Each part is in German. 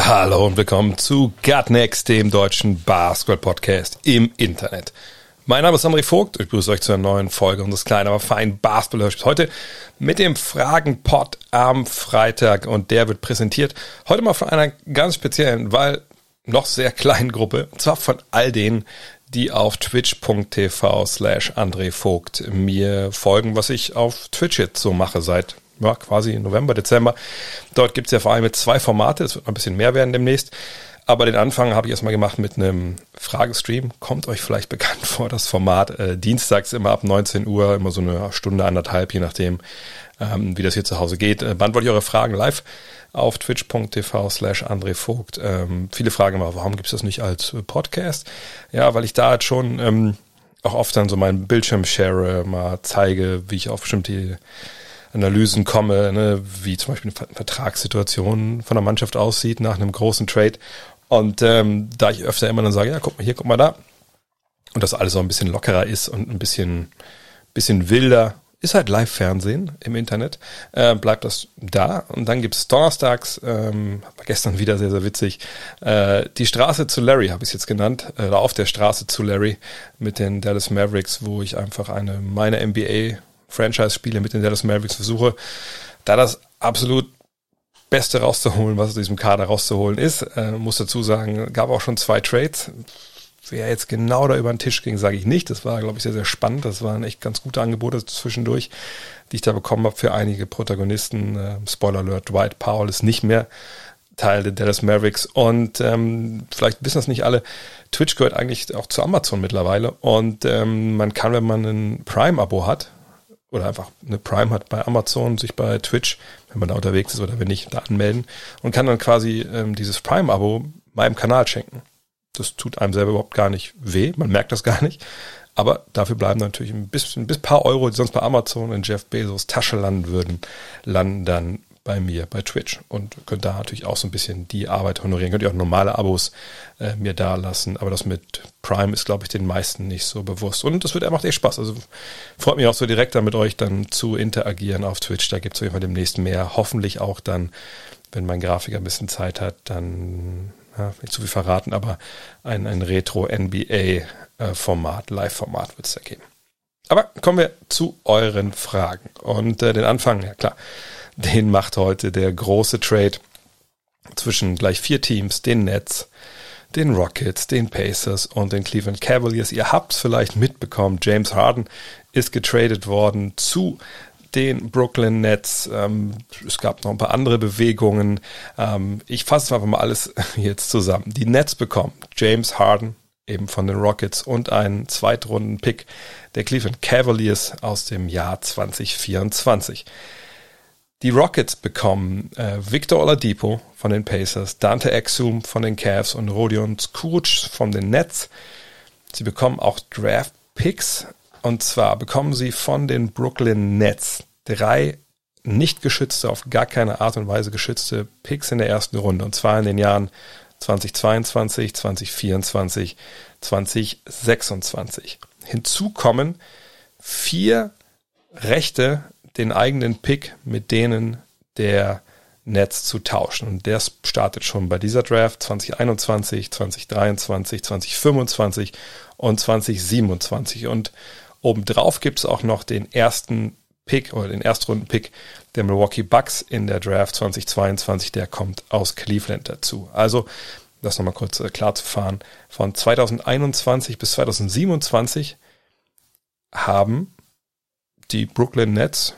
Hallo und willkommen zu Gutnext, dem deutschen Basketball-Podcast im Internet. Mein Name ist André Vogt, ich begrüße euch zu einer neuen Folge unseres kleinen, aber feinen Basketball-Hörspiels. Heute mit dem Fragenpot am Freitag und der wird präsentiert heute mal von einer ganz speziellen, weil noch sehr kleinen Gruppe, und zwar von all denen, die auf twitch.tv slash André Vogt mir folgen, was ich auf Twitch jetzt so mache seit ja, quasi November, Dezember. Dort gibt's ja vor allem zwei Formate, es wird noch ein bisschen mehr werden demnächst. Aber den Anfang habe ich erstmal gemacht mit einem Fragestream. Kommt euch vielleicht bekannt vor, das Format. Äh, dienstags immer ab 19 Uhr, immer so eine Stunde, anderthalb, je nachdem, ähm, wie das hier zu Hause geht. Äh, beantworte ich eure Fragen live auf twitch.tv slash André Vogt. Ähm, viele fragen immer, warum gibt's das nicht als äh, Podcast? Ja, weil ich da halt schon ähm, auch oft dann so meinen Bildschirm share, mal zeige, wie ich auf bestimmte Analysen komme, ne, wie zum Beispiel eine Vertragssituation von der Mannschaft aussieht nach einem großen Trade. Und ähm, da ich öfter immer dann sage, ja, guck mal hier, guck mal da. Und das alles so ein bisschen lockerer ist und ein bisschen, bisschen wilder, ist halt Live-Fernsehen im Internet, äh, bleibt das da. Und dann gibt's donnerstags, ähm, war gestern wieder sehr, sehr witzig, äh, die Straße zu Larry, habe ich jetzt genannt, äh, oder auf der Straße zu Larry mit den Dallas Mavericks, wo ich einfach eine meine NBA Franchise-Spiele mit den Dallas Mavericks versuche, da das absolut Beste rauszuholen, was aus diesem Kader rauszuholen ist. Äh, muss dazu sagen, gab auch schon zwei Trades. Wer jetzt genau da über den Tisch ging, sage ich nicht. Das war, glaube ich, sehr, sehr spannend. Das waren echt ganz gute Angebote zwischendurch, die ich da bekommen habe für einige Protagonisten. Äh, Spoiler Alert, Dwight Powell ist nicht mehr Teil der Dallas Mavericks. Und ähm, vielleicht wissen das nicht alle, Twitch gehört eigentlich auch zu Amazon mittlerweile. Und ähm, man kann, wenn man ein Prime-Abo hat, oder einfach eine Prime hat bei Amazon, sich bei Twitch, wenn man da unterwegs ist oder wenn nicht, da anmelden und kann dann quasi ähm, dieses Prime-Abo meinem Kanal schenken. Das tut einem selber überhaupt gar nicht weh, man merkt das gar nicht. Aber dafür bleiben natürlich ein bisschen, bis paar Euro, die sonst bei Amazon in Jeff Bezos Tasche landen würden, landen dann bei mir bei Twitch und könnt da natürlich auch so ein bisschen die Arbeit honorieren. Könnt ihr auch normale Abos äh, mir da lassen, aber das mit Prime ist, glaube ich, den meisten nicht so bewusst. Und das wird einfach echt Spaß. Also freut mich auch so direkt da mit euch dann zu interagieren auf Twitch. Da gibt es auf jeden Fall demnächst mehr. Hoffentlich auch dann, wenn mein Grafiker ein bisschen Zeit hat, dann ja, nicht zu viel verraten, aber ein, ein Retro-NBA-Format, Live-Format wird es da geben. Aber kommen wir zu euren Fragen. Und äh, den Anfang, ja klar, den macht heute der große Trade zwischen gleich vier Teams, den Nets, den Rockets, den Pacers und den Cleveland Cavaliers. Ihr habt es vielleicht mitbekommen, James Harden ist getradet worden zu den Brooklyn Nets. Ähm, es gab noch ein paar andere Bewegungen. Ähm, ich fasse einfach mal alles jetzt zusammen. Die Nets bekommen James Harden eben von den Rockets und einen Zweitrunden-Pick der Cleveland Cavaliers aus dem Jahr 2024. Die Rockets bekommen äh, Victor Oladipo von den Pacers, Dante Exum von den Cavs und Rodion Skuruc von den Nets. Sie bekommen auch Draft Picks und zwar bekommen sie von den Brooklyn Nets drei nicht geschützte, auf gar keine Art und Weise geschützte Picks in der ersten Runde und zwar in den Jahren 2022, 2024, 2026. Hinzu kommen vier Rechte den eigenen Pick mit denen der Nets zu tauschen. Und der startet schon bei dieser Draft 2021, 2023, 2025 und 2027. Und obendrauf gibt es auch noch den ersten Pick oder den Erstrunden-Pick der Milwaukee Bucks in der Draft 2022. Der kommt aus Cleveland dazu. Also, das nochmal kurz äh, klar zu fahren. Von 2021 bis 2027 haben die Brooklyn Nets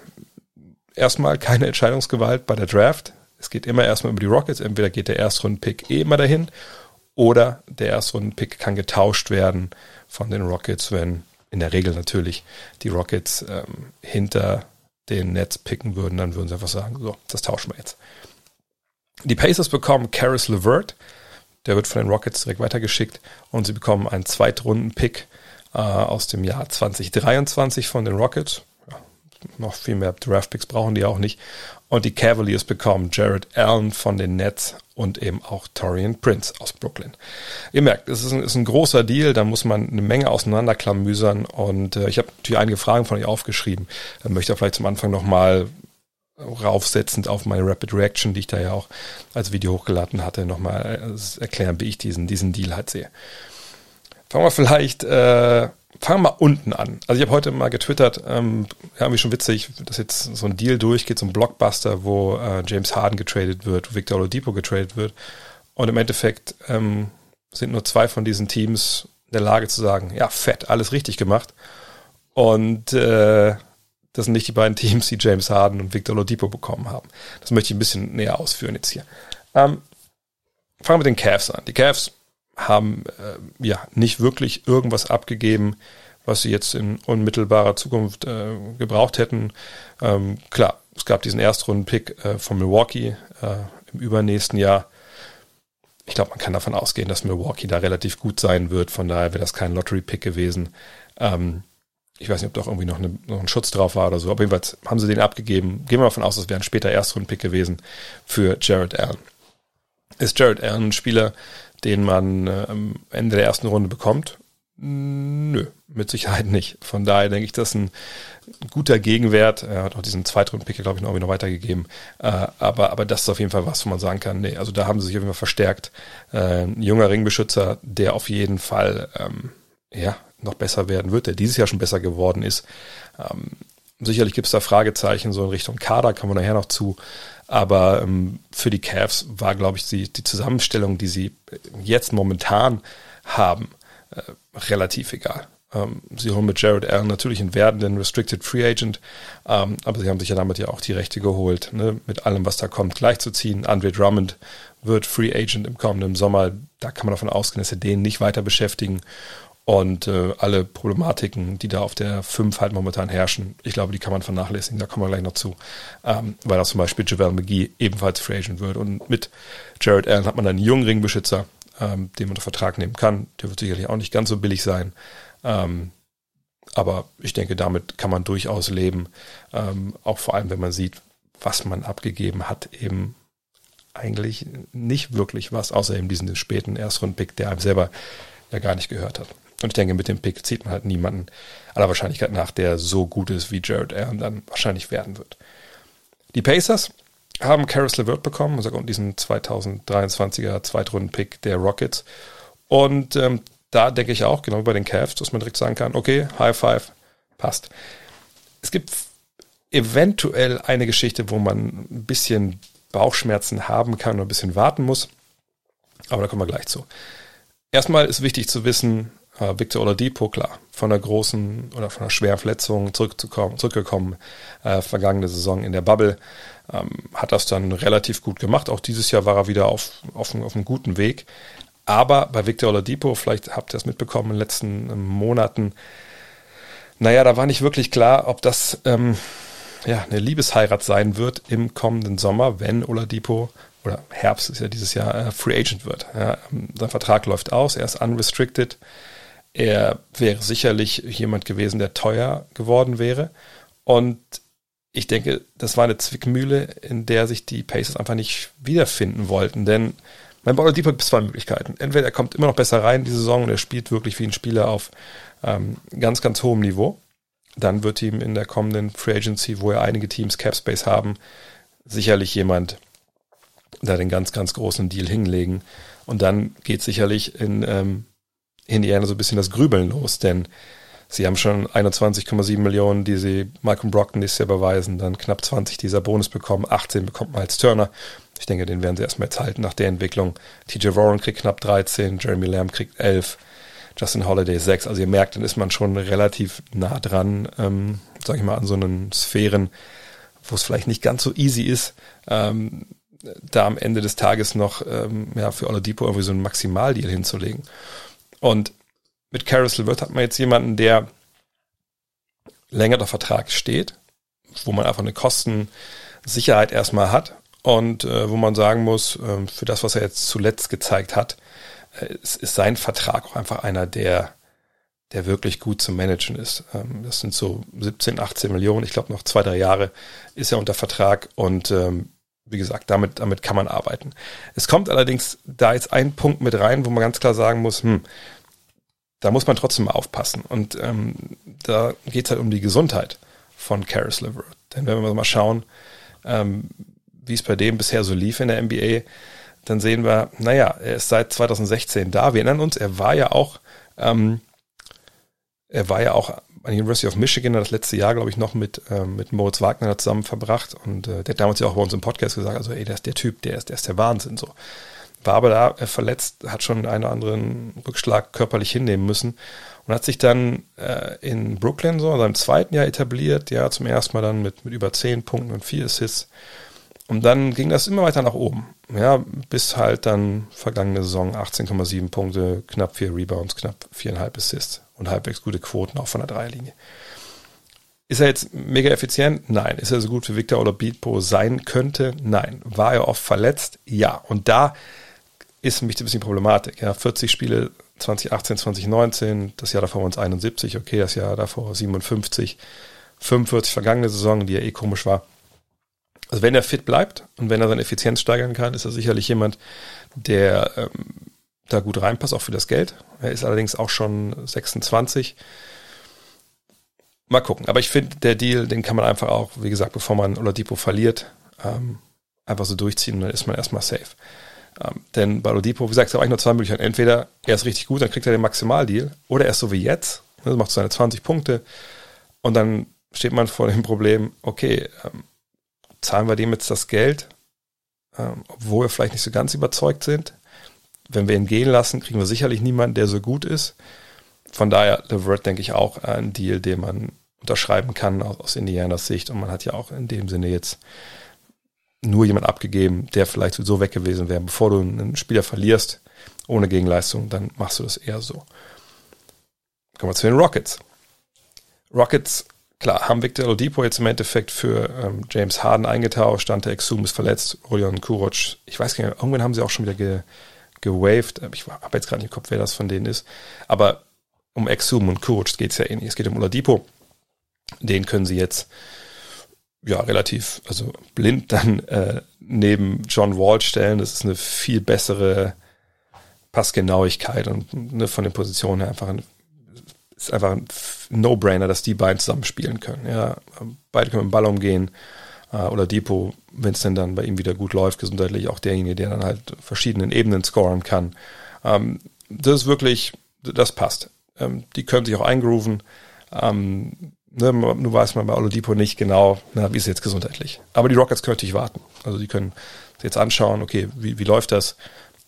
erstmal keine Entscheidungsgewalt bei der Draft. Es geht immer erstmal über die Rockets. Entweder geht der Erstrunden-Pick eh immer dahin oder der Erstrunden-Pick kann getauscht werden von den Rockets, wenn in der Regel natürlich die Rockets ähm, hinter den Nets picken würden, dann würden sie einfach sagen, so, das tauschen wir jetzt. Die Pacers bekommen Karis LeVert, Der wird von den Rockets direkt weitergeschickt und sie bekommen einen Zweitrunden-Pick äh, aus dem Jahr 2023 von den Rockets. Noch viel mehr Draft-Picks brauchen die auch nicht. Und die Cavaliers bekommen Jared Allen von den Nets und eben auch Torian Prince aus Brooklyn. Ihr merkt, es ist ein, ist ein großer Deal, da muss man eine Menge auseinanderklamüsern und äh, ich habe natürlich einige Fragen von euch aufgeschrieben. Äh, möchte vielleicht zum Anfang nochmal raufsetzend auf meine Rapid Reaction, die ich da ja auch als Video hochgeladen hatte, nochmal äh, erklären, wie ich diesen, diesen Deal halt sehe. Fangen wir vielleicht, äh, fangen wir mal unten an. Also ich habe heute mal getwittert, ähm, ja, irgendwie schon witzig, dass jetzt so ein Deal durchgeht, so ein Blockbuster, wo äh, James Harden getradet wird, wo Victor Oladipo getradet wird. Und im Endeffekt ähm, sind nur zwei von diesen Teams in der Lage zu sagen, ja, fett, alles richtig gemacht. Und äh, das sind nicht die beiden Teams, die James Harden und Victor Oladipo bekommen haben. Das möchte ich ein bisschen näher ausführen jetzt hier. Ähm, fangen wir mit den Cavs an. Die Cavs haben äh, ja nicht wirklich irgendwas abgegeben, was sie jetzt in unmittelbarer Zukunft äh, gebraucht hätten. Ähm, klar, es gab diesen Erstrunden-Pick äh, von Milwaukee äh, im übernächsten Jahr. Ich glaube, man kann davon ausgehen, dass Milwaukee da relativ gut sein wird. Von daher wäre das kein Lottery-Pick gewesen. Ähm, ich weiß nicht, ob doch irgendwie noch, eine, noch, ein Schutz drauf war oder so. Aber jedenfalls haben sie den abgegeben. Gehen wir davon aus, das wäre ein später Erstrunden-Pick gewesen für Jared Allen. Ist Jared Allen ein Spieler, den man am Ende der ersten Runde bekommt? Nö, mit Sicherheit nicht. Von daher denke ich, das ist ein guter Gegenwert. Er hat auch diesen Zweitrunden-Pick, glaube ich, noch irgendwie noch weitergegeben. Äh, aber, aber das ist auf jeden Fall was, wo man sagen kann, nee, also da haben sie sich auf jeden Fall verstärkt. Äh, ein junger Ringbeschützer, der auf jeden Fall, ähm, ja, noch besser werden wird, der dieses Jahr schon besser geworden ist. Ähm, sicherlich gibt es da Fragezeichen so in Richtung Kader, kommen wir nachher noch zu. Aber ähm, für die Cavs war, glaube ich, die, die Zusammenstellung, die sie jetzt momentan haben, äh, relativ egal. Ähm, sie holen mit Jared Allen natürlich einen werdenden Restricted Free Agent, ähm, aber sie haben sich ja damit ja auch die Rechte geholt, ne, mit allem, was da kommt, gleichzuziehen. Andre Drummond wird Free Agent im kommenden Sommer. Da kann man davon ausgehen, dass sie den nicht weiter beschäftigen. Und äh, alle Problematiken, die da auf der 5 halt momentan herrschen, ich glaube, die kann man vernachlässigen, da kommen wir gleich noch zu. Ähm, weil auch zum Beispiel Javel McGee ebenfalls Free Agent wird. Und mit Jared Allen hat man einen jungen Ringbeschützer, ähm, den man unter Vertrag nehmen kann. Der wird sicherlich auch nicht ganz so billig sein. Ähm, aber ich denke, damit kann man durchaus leben. Ähm, auch vor allem, wenn man sieht, was man abgegeben hat, eben eigentlich nicht wirklich was, außer eben diesen späten Erstrunden-Pick, der einem selber ja gar nicht gehört hat. Und ich denke, mit dem Pick zieht man halt niemanden aller Wahrscheinlichkeit nach, der so gut ist, wie Jared Allen dann wahrscheinlich werden wird. Die Pacers haben Karis LeVert bekommen, also diesen 2023er Zweitrunden-Pick der Rockets. Und ähm, da denke ich auch, genau wie bei den Cavs, dass man direkt sagen kann, okay, High Five, passt. Es gibt eventuell eine Geschichte, wo man ein bisschen Bauchschmerzen haben kann und ein bisschen warten muss. Aber da kommen wir gleich zu. Erstmal ist wichtig zu wissen, äh, Victor Oladipo, klar, von einer großen oder von einer schweren Verletzung zurückzukommen, zurückgekommen, äh, vergangene Saison in der Bubble, ähm, hat das dann relativ gut gemacht. Auch dieses Jahr war er wieder auf, auf, auf einem guten Weg. Aber bei Victor Oladipo, vielleicht habt ihr es mitbekommen in den letzten ähm, Monaten, naja, da war nicht wirklich klar, ob das ähm, ja, eine Liebesheirat sein wird im kommenden Sommer, wenn Oladipo oder Herbst ist ja dieses Jahr äh, Free Agent wird. Ja, ähm, sein Vertrag läuft aus, er ist unrestricted. Er wäre sicherlich jemand gewesen, der teuer geworden wäre. Und ich denke, das war eine Zwickmühle, in der sich die Pacers einfach nicht wiederfinden wollten. Denn mein Bauer Deep hat zwei Möglichkeiten. Entweder er kommt immer noch besser rein in die Saison und er spielt wirklich wie ein Spieler auf ähm, ganz, ganz hohem Niveau. Dann wird ihm in der kommenden Free Agency, wo ja einige Teams Cap Space haben, sicherlich jemand da den ganz, ganz großen Deal hinlegen. Und dann geht sicherlich in ähm, Indiana so ein bisschen das Grübeln los, denn sie haben schon 21,7 Millionen, die sie Malcolm Brockton nächstes Jahr überweisen, dann knapp 20 dieser Bonus bekommen, 18 bekommt Miles Turner. Ich denke, den werden sie erstmal jetzt halten nach der Entwicklung. TJ Warren kriegt knapp 13, Jeremy Lamb kriegt 11, Justin Holiday 6. Also ihr merkt, dann ist man schon relativ nah dran, ähm, sag ich mal, an so einen Sphären, wo es vielleicht nicht ganz so easy ist, ähm, da am Ende des Tages noch ähm, ja, für Oladipo irgendwie so einen Maximaldeal hinzulegen. Und mit Carousel LeVert hat man jetzt jemanden, der länger der Vertrag steht, wo man einfach eine Kostensicherheit erstmal hat und äh, wo man sagen muss, äh, für das, was er jetzt zuletzt gezeigt hat, äh, ist, ist sein Vertrag auch einfach einer, der, der wirklich gut zu managen ist. Ähm, das sind so 17, 18 Millionen, ich glaube noch zwei, drei Jahre ist er unter Vertrag und ähm, wie gesagt, damit, damit kann man arbeiten. Es kommt allerdings da jetzt ein Punkt mit rein, wo man ganz klar sagen muss, hm, da muss man trotzdem mal aufpassen. Und ähm, da geht es halt um die Gesundheit von Karis LeVert. Denn wenn wir mal schauen, ähm, wie es bei dem bisher so lief in der NBA, dann sehen wir, naja, er ist seit 2016 da. Wir erinnern uns, er war ja auch, ähm, er war ja auch an der University of Michigan das letzte Jahr, glaube ich, noch mit, ähm, mit Moritz Wagner zusammen verbracht. Und äh, der hat damals ja auch bei uns im Podcast gesagt, also ey, der ist der Typ, der ist, der ist der Wahnsinn so war aber da äh, verletzt, hat schon einen oder anderen Rückschlag körperlich hinnehmen müssen und hat sich dann äh, in Brooklyn so in seinem zweiten Jahr etabliert, ja, zum ersten Mal dann mit, mit über zehn Punkten und vier Assists. Und dann ging das immer weiter nach oben, ja, bis halt dann vergangene Saison 18,7 Punkte, knapp vier Rebounds, knapp viereinhalb Assists und halbwegs gute Quoten auch von der Dreierlinie. Ist er jetzt mega effizient? Nein. Ist er so gut wie Victor oder Beatpo sein könnte? Nein. War er oft verletzt? Ja. Und da ist mich ein bisschen Problematik. Ja, 40 Spiele 2018, 2019, das Jahr davor waren es 71, okay, das Jahr davor 57, 45 vergangene Saison, die ja eh komisch war. Also wenn er fit bleibt und wenn er seine Effizienz steigern kann, ist er sicherlich jemand, der ähm, da gut reinpasst, auch für das Geld. Er ist allerdings auch schon 26. Mal gucken. Aber ich finde, der Deal, den kann man einfach auch, wie gesagt, bevor man Oladipo verliert, ähm, einfach so durchziehen und dann ist man erstmal safe. Ähm, denn bei Oladipo, wie gesagt, es gibt eigentlich nur zwei Möglichkeiten. Entweder er ist richtig gut, dann kriegt er den Maximaldeal, oder er ist so wie jetzt, also macht seine 20 Punkte und dann steht man vor dem Problem, okay, ähm, zahlen wir dem jetzt das Geld, ähm, obwohl wir vielleicht nicht so ganz überzeugt sind. Wenn wir ihn gehen lassen, kriegen wir sicherlich niemanden, der so gut ist. Von daher, LeVert, denke ich, auch ein Deal, den man unterschreiben kann aus, Indianas Sicht. Und man hat ja auch in dem Sinne jetzt nur jemand abgegeben, der vielleicht so weg gewesen wäre. Bevor du einen Spieler verlierst ohne Gegenleistung, dann machst du das eher so. Kommen wir zu den Rockets. Rockets, klar, haben Victor Oladipo jetzt im Endeffekt für ähm, James Harden eingetauscht, Dante Exum ist verletzt, Rodion Kuroc, ich weiß gar nicht, irgendwann haben sie auch schon wieder ge, gewaved, ich habe jetzt gerade nicht im Kopf, wer das von denen ist, aber um Exum und Kuroc geht es ja eh nicht, es geht um Oladipo, den können sie jetzt ja, relativ, also blind dann äh, neben John Wall stellen. Das ist eine viel bessere Passgenauigkeit und ne, von den Positionen her einfach ein, ist einfach ein No-Brainer, dass die beiden zusammen spielen können. Ja, beide können mit dem Ball umgehen. Äh, oder Depot, wenn es denn dann bei ihm wieder gut läuft, gesundheitlich auch derjenige, der dann halt verschiedenen Ebenen scoren kann. Ähm, das ist wirklich, das passt. Ähm, die können sich auch eingrooven. Ähm, Ne, nur weiß man bei Oladipo nicht genau, na, wie ist es jetzt gesundheitlich. Aber die Rockets können natürlich warten. Also die können sich jetzt anschauen, okay, wie, wie läuft das?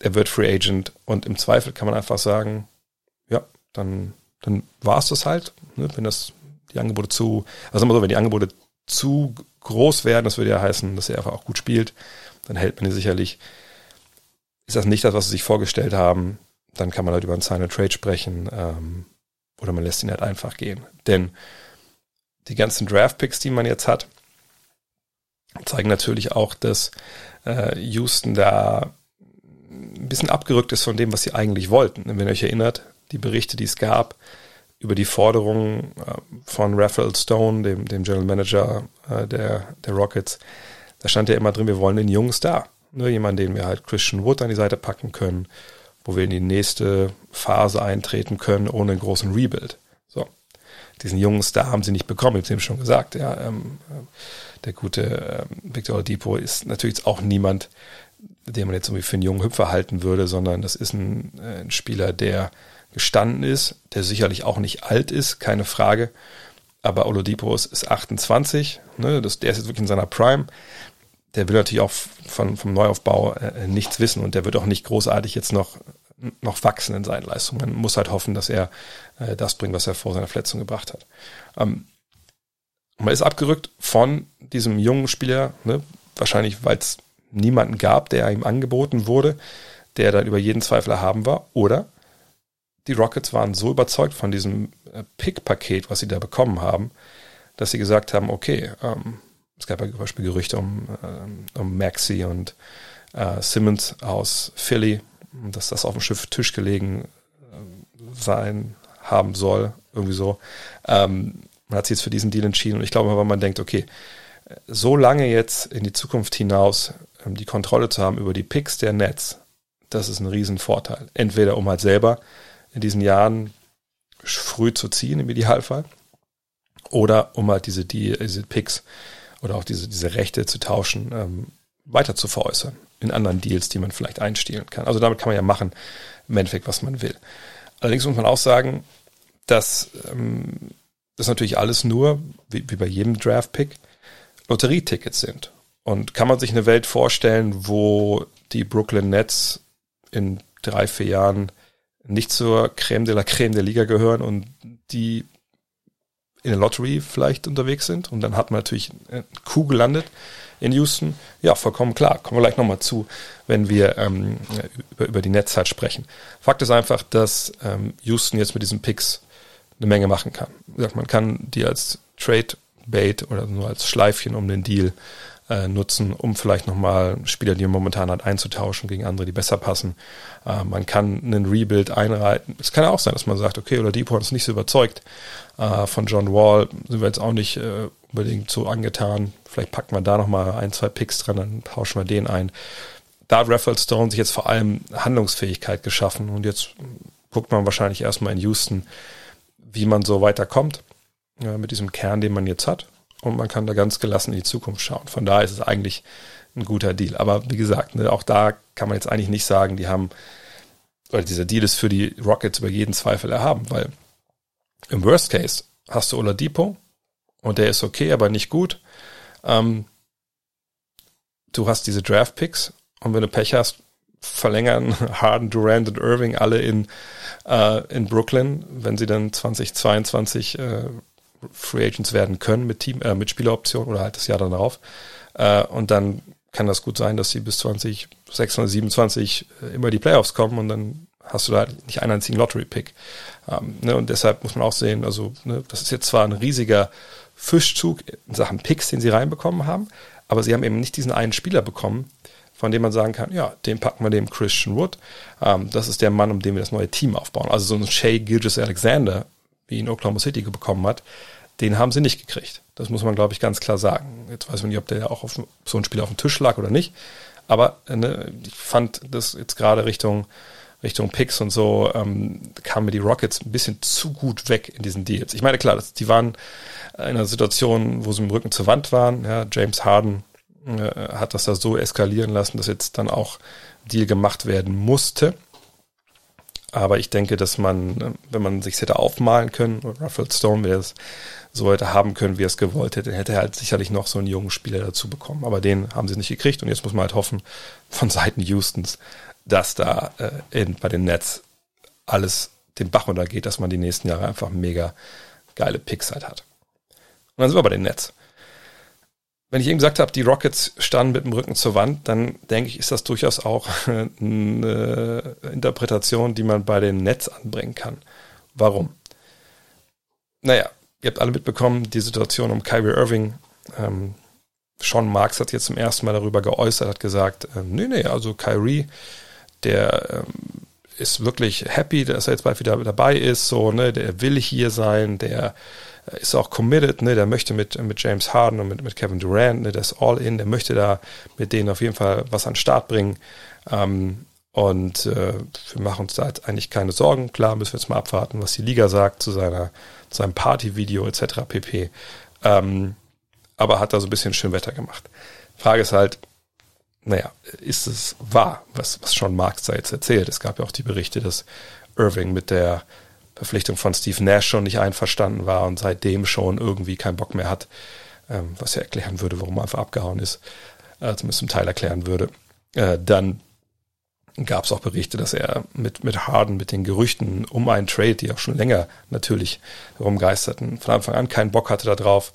Er wird Free Agent und im Zweifel kann man einfach sagen, ja, dann, dann war es das halt. Ne, wenn das die Angebote zu, also immer so, wenn die Angebote zu groß werden, das würde ja heißen, dass er einfach auch gut spielt, dann hält man ihn sicherlich. Ist das nicht das, was sie sich vorgestellt haben, dann kann man halt über einen Sign and Trade sprechen ähm, oder man lässt ihn halt einfach gehen. Denn die ganzen Draft-Picks, die man jetzt hat, zeigen natürlich auch, dass äh, Houston da ein bisschen abgerückt ist von dem, was sie eigentlich wollten. wenn ihr euch erinnert, die Berichte, die es gab über die Forderungen äh, von Raphael Stone, dem, dem General Manager äh, der, der Rockets, da stand ja immer drin, wir wollen den jungen Star. Ne, jemanden, den wir halt Christian Wood an die Seite packen können, wo wir in die nächste Phase eintreten können, ohne einen großen Rebuild diesen jungen Star haben sie nicht bekommen, ich habe es schon gesagt. Ja, ähm, der gute ähm, Victor Oladipo ist natürlich auch niemand, den man jetzt irgendwie für einen jungen Hüpfer halten würde, sondern das ist ein, äh, ein Spieler, der gestanden ist, der sicherlich auch nicht alt ist, keine Frage. Aber Oladipo ist 28, ne, das, der ist jetzt wirklich in seiner Prime. Der will natürlich auch von, vom Neuaufbau äh, nichts wissen und der wird auch nicht großartig jetzt noch noch wachsen in seinen Leistungen. Man muss halt hoffen, dass er äh, das bringt, was er vor seiner Verletzung gebracht hat. Ähm, man ist abgerückt von diesem jungen Spieler, ne? wahrscheinlich weil es niemanden gab, der ihm angeboten wurde, der dann über jeden Zweifel erhaben war, oder die Rockets waren so überzeugt von diesem äh, Pick-Paket, was sie da bekommen haben, dass sie gesagt haben, okay, ähm, es gab ja zum Beispiel Gerüchte um, äh, um Maxi und äh, Simmons aus Philly, dass das auf dem Schiff Tisch gelegen äh, sein haben soll, irgendwie so. Ähm, man hat sich jetzt für diesen Deal entschieden und ich glaube, wenn man denkt, okay, so lange jetzt in die Zukunft hinaus ähm, die Kontrolle zu haben über die Picks der Nets, das ist ein Riesenvorteil. Entweder um halt selber in diesen Jahren früh zu ziehen im Idealfall oder um halt diese, die, diese Picks oder auch diese, diese Rechte zu tauschen, ähm, weiter zu veräußern in anderen Deals, die man vielleicht einstehlen kann. Also damit kann man ja machen, im Endeffekt, was man will. Allerdings muss man auch sagen, dass ähm, das natürlich alles nur, wie, wie bei jedem Draft-Pick, Lotterietickets sind. Und kann man sich eine Welt vorstellen, wo die Brooklyn Nets in drei, vier Jahren nicht zur Creme de la Creme der Liga gehören und die in der Lottery vielleicht unterwegs sind und dann hat man natürlich eine Kuh gelandet in Houston. Ja, vollkommen klar. Kommen wir gleich nochmal zu, wenn wir ähm, über, über die Netzzeit sprechen. Fakt ist einfach, dass ähm, Houston jetzt mit diesen Picks eine Menge machen kann. Man kann die als Trade Bait oder nur als Schleifchen um den Deal äh, nutzen, um vielleicht nochmal Spieler, die man momentan hat, einzutauschen gegen andere, die besser passen. Äh, man kann einen Rebuild einreiten. Es kann auch sein, dass man sagt, okay, oder Deep ist nicht so überzeugt äh, von John Wall, sind wir jetzt auch nicht äh, unbedingt so angetan. Vielleicht packen wir da nochmal ein, zwei Picks dran, dann tauschen wir den ein. Da hat Rafael Stone sich jetzt vor allem Handlungsfähigkeit geschaffen und jetzt guckt man wahrscheinlich erstmal in Houston, wie man so weiterkommt äh, mit diesem Kern, den man jetzt hat und man kann da ganz gelassen in die Zukunft schauen. Von daher ist es eigentlich ein guter Deal. Aber wie gesagt, ne, auch da kann man jetzt eigentlich nicht sagen, die haben, oder dieser Deal ist für die Rockets über jeden Zweifel erhaben, weil im Worst Case hast du Oladipo und der ist okay, aber nicht gut. Ähm, du hast diese Draft Picks und wenn du Pech hast, verlängern Harden, Durant und Irving alle in, äh, in Brooklyn, wenn sie dann 2022 äh, Free Agents werden können mit Team, äh, mit Spieleroption oder halt das Jahr darauf. Äh, und dann kann das gut sein, dass sie bis 2026 oder 27 äh, immer die Playoffs kommen und dann hast du da nicht einen einzigen Lottery-Pick. Ähm, ne, und deshalb muss man auch sehen, also ne, das ist jetzt zwar ein riesiger Fischzug in Sachen Picks, den sie reinbekommen haben, aber sie haben eben nicht diesen einen Spieler bekommen, von dem man sagen kann, ja, den packen wir dem Christian Wood. Ähm, das ist der Mann, um den wir das neue Team aufbauen. Also so ein Shea Gilgis Alexander, wie ihn Oklahoma City bekommen hat, den haben sie nicht gekriegt. Das muss man, glaube ich, ganz klar sagen. Jetzt weiß man nicht, ob der auch auf so ein Spiel auf dem Tisch lag oder nicht. Aber ne, ich fand das jetzt gerade Richtung, Richtung Picks und so, ähm, kamen mir die Rockets ein bisschen zu gut weg in diesen Deals. Ich meine, klar, das, die waren in einer Situation, wo sie mit dem Rücken zur Wand waren. Ja, James Harden äh, hat das da so eskalieren lassen, dass jetzt dann auch Deal gemacht werden musste. Aber ich denke, dass man, wenn man sich hätte aufmalen können, Ruffled Stone wäre es so hätte haben können, wie er es gewollt hätte, hätte er halt sicherlich noch so einen jungen Spieler dazu bekommen. Aber den haben sie nicht gekriegt und jetzt muss man halt hoffen von Seiten Houstons, dass da äh, in, bei den Nets alles den Bach runtergeht, dass man die nächsten Jahre einfach mega geile Picks halt hat. Und dann sind wir bei den Nets. Wenn ich eben gesagt habe, die Rockets standen mit dem Rücken zur Wand, dann denke ich, ist das durchaus auch eine Interpretation, die man bei den Nets anbringen kann. Warum? Naja, ihr habt alle mitbekommen, die Situation um Kyrie Irving. Ähm, Sean Marks hat jetzt zum ersten Mal darüber geäußert, hat gesagt, äh, nee, nee, also Kyrie, der ähm, ist wirklich happy, dass er jetzt bald wieder dabei ist, so, ne, der will hier sein, der ist auch committed, ne, der möchte mit, mit James Harden und mit, mit Kevin Durant, ne, der ist all in, der möchte da mit denen auf jeden Fall was an den Start bringen. Ähm, und äh, wir machen uns da jetzt eigentlich keine Sorgen. Klar müssen wir jetzt mal abwarten, was die Liga sagt zu seiner seinem Partyvideo etc. pp. Ähm, aber hat da so ein bisschen schön Wetter gemacht. Frage ist halt, naja, ist es wahr, was, was schon Marx da jetzt erzählt? Es gab ja auch die Berichte, dass Irving mit der Verpflichtung von Steve Nash schon nicht einverstanden war und seitdem schon irgendwie keinen Bock mehr hat, ähm, was ja erklären würde, warum er einfach abgehauen ist, äh, zumindest zum Teil erklären würde. Äh, dann gab es auch Berichte, dass er mit, mit Harden, mit den Gerüchten um einen Trade, die auch schon länger natürlich herumgeisterten, von Anfang an keinen Bock hatte darauf.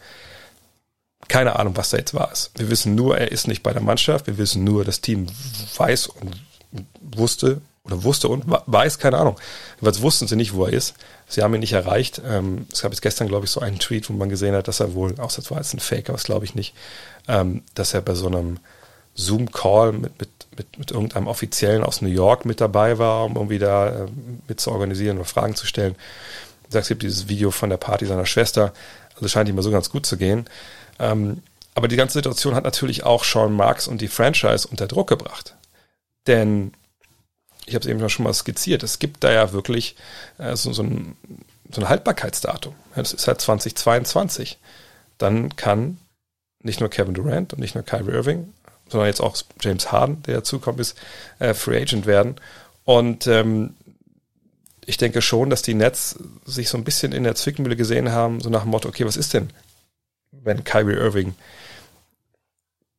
Keine Ahnung, was da jetzt war. Wir wissen nur, er ist nicht bei der Mannschaft. Wir wissen nur, das Team weiß und wusste oder wusste und weiß, keine Ahnung. Jedenfalls wussten sie nicht, wo er ist. Sie haben ihn nicht erreicht. Ähm, es gab jetzt gestern, glaube ich, so einen Tweet, wo man gesehen hat, dass er wohl, auch das war jetzt ein Fake, aber das glaube ich nicht, ähm, dass er bei so einem Zoom-Call mit, mit, mit, mit irgendeinem Offiziellen aus New York mit dabei war, um irgendwie da äh, mit zu organisieren oder Fragen zu stellen. Du sagst, es gibt dieses Video von der Party seiner Schwester, also scheint ihm mal so ganz gut zu gehen. Ähm, aber die ganze Situation hat natürlich auch Sean Marks und die Franchise unter Druck gebracht. Denn ich habe es eben schon mal skizziert, es gibt da ja wirklich äh, so, so, ein, so ein Haltbarkeitsdatum. Das ist halt 2022. Dann kann nicht nur Kevin Durant und nicht nur Kyrie Irving, sondern jetzt auch James Harden, der dazukommt, ist, äh, Free Agent werden. Und ähm, ich denke schon, dass die Nets sich so ein bisschen in der Zwickmühle gesehen haben, so nach dem Motto, okay, was ist denn, wenn Kyrie Irving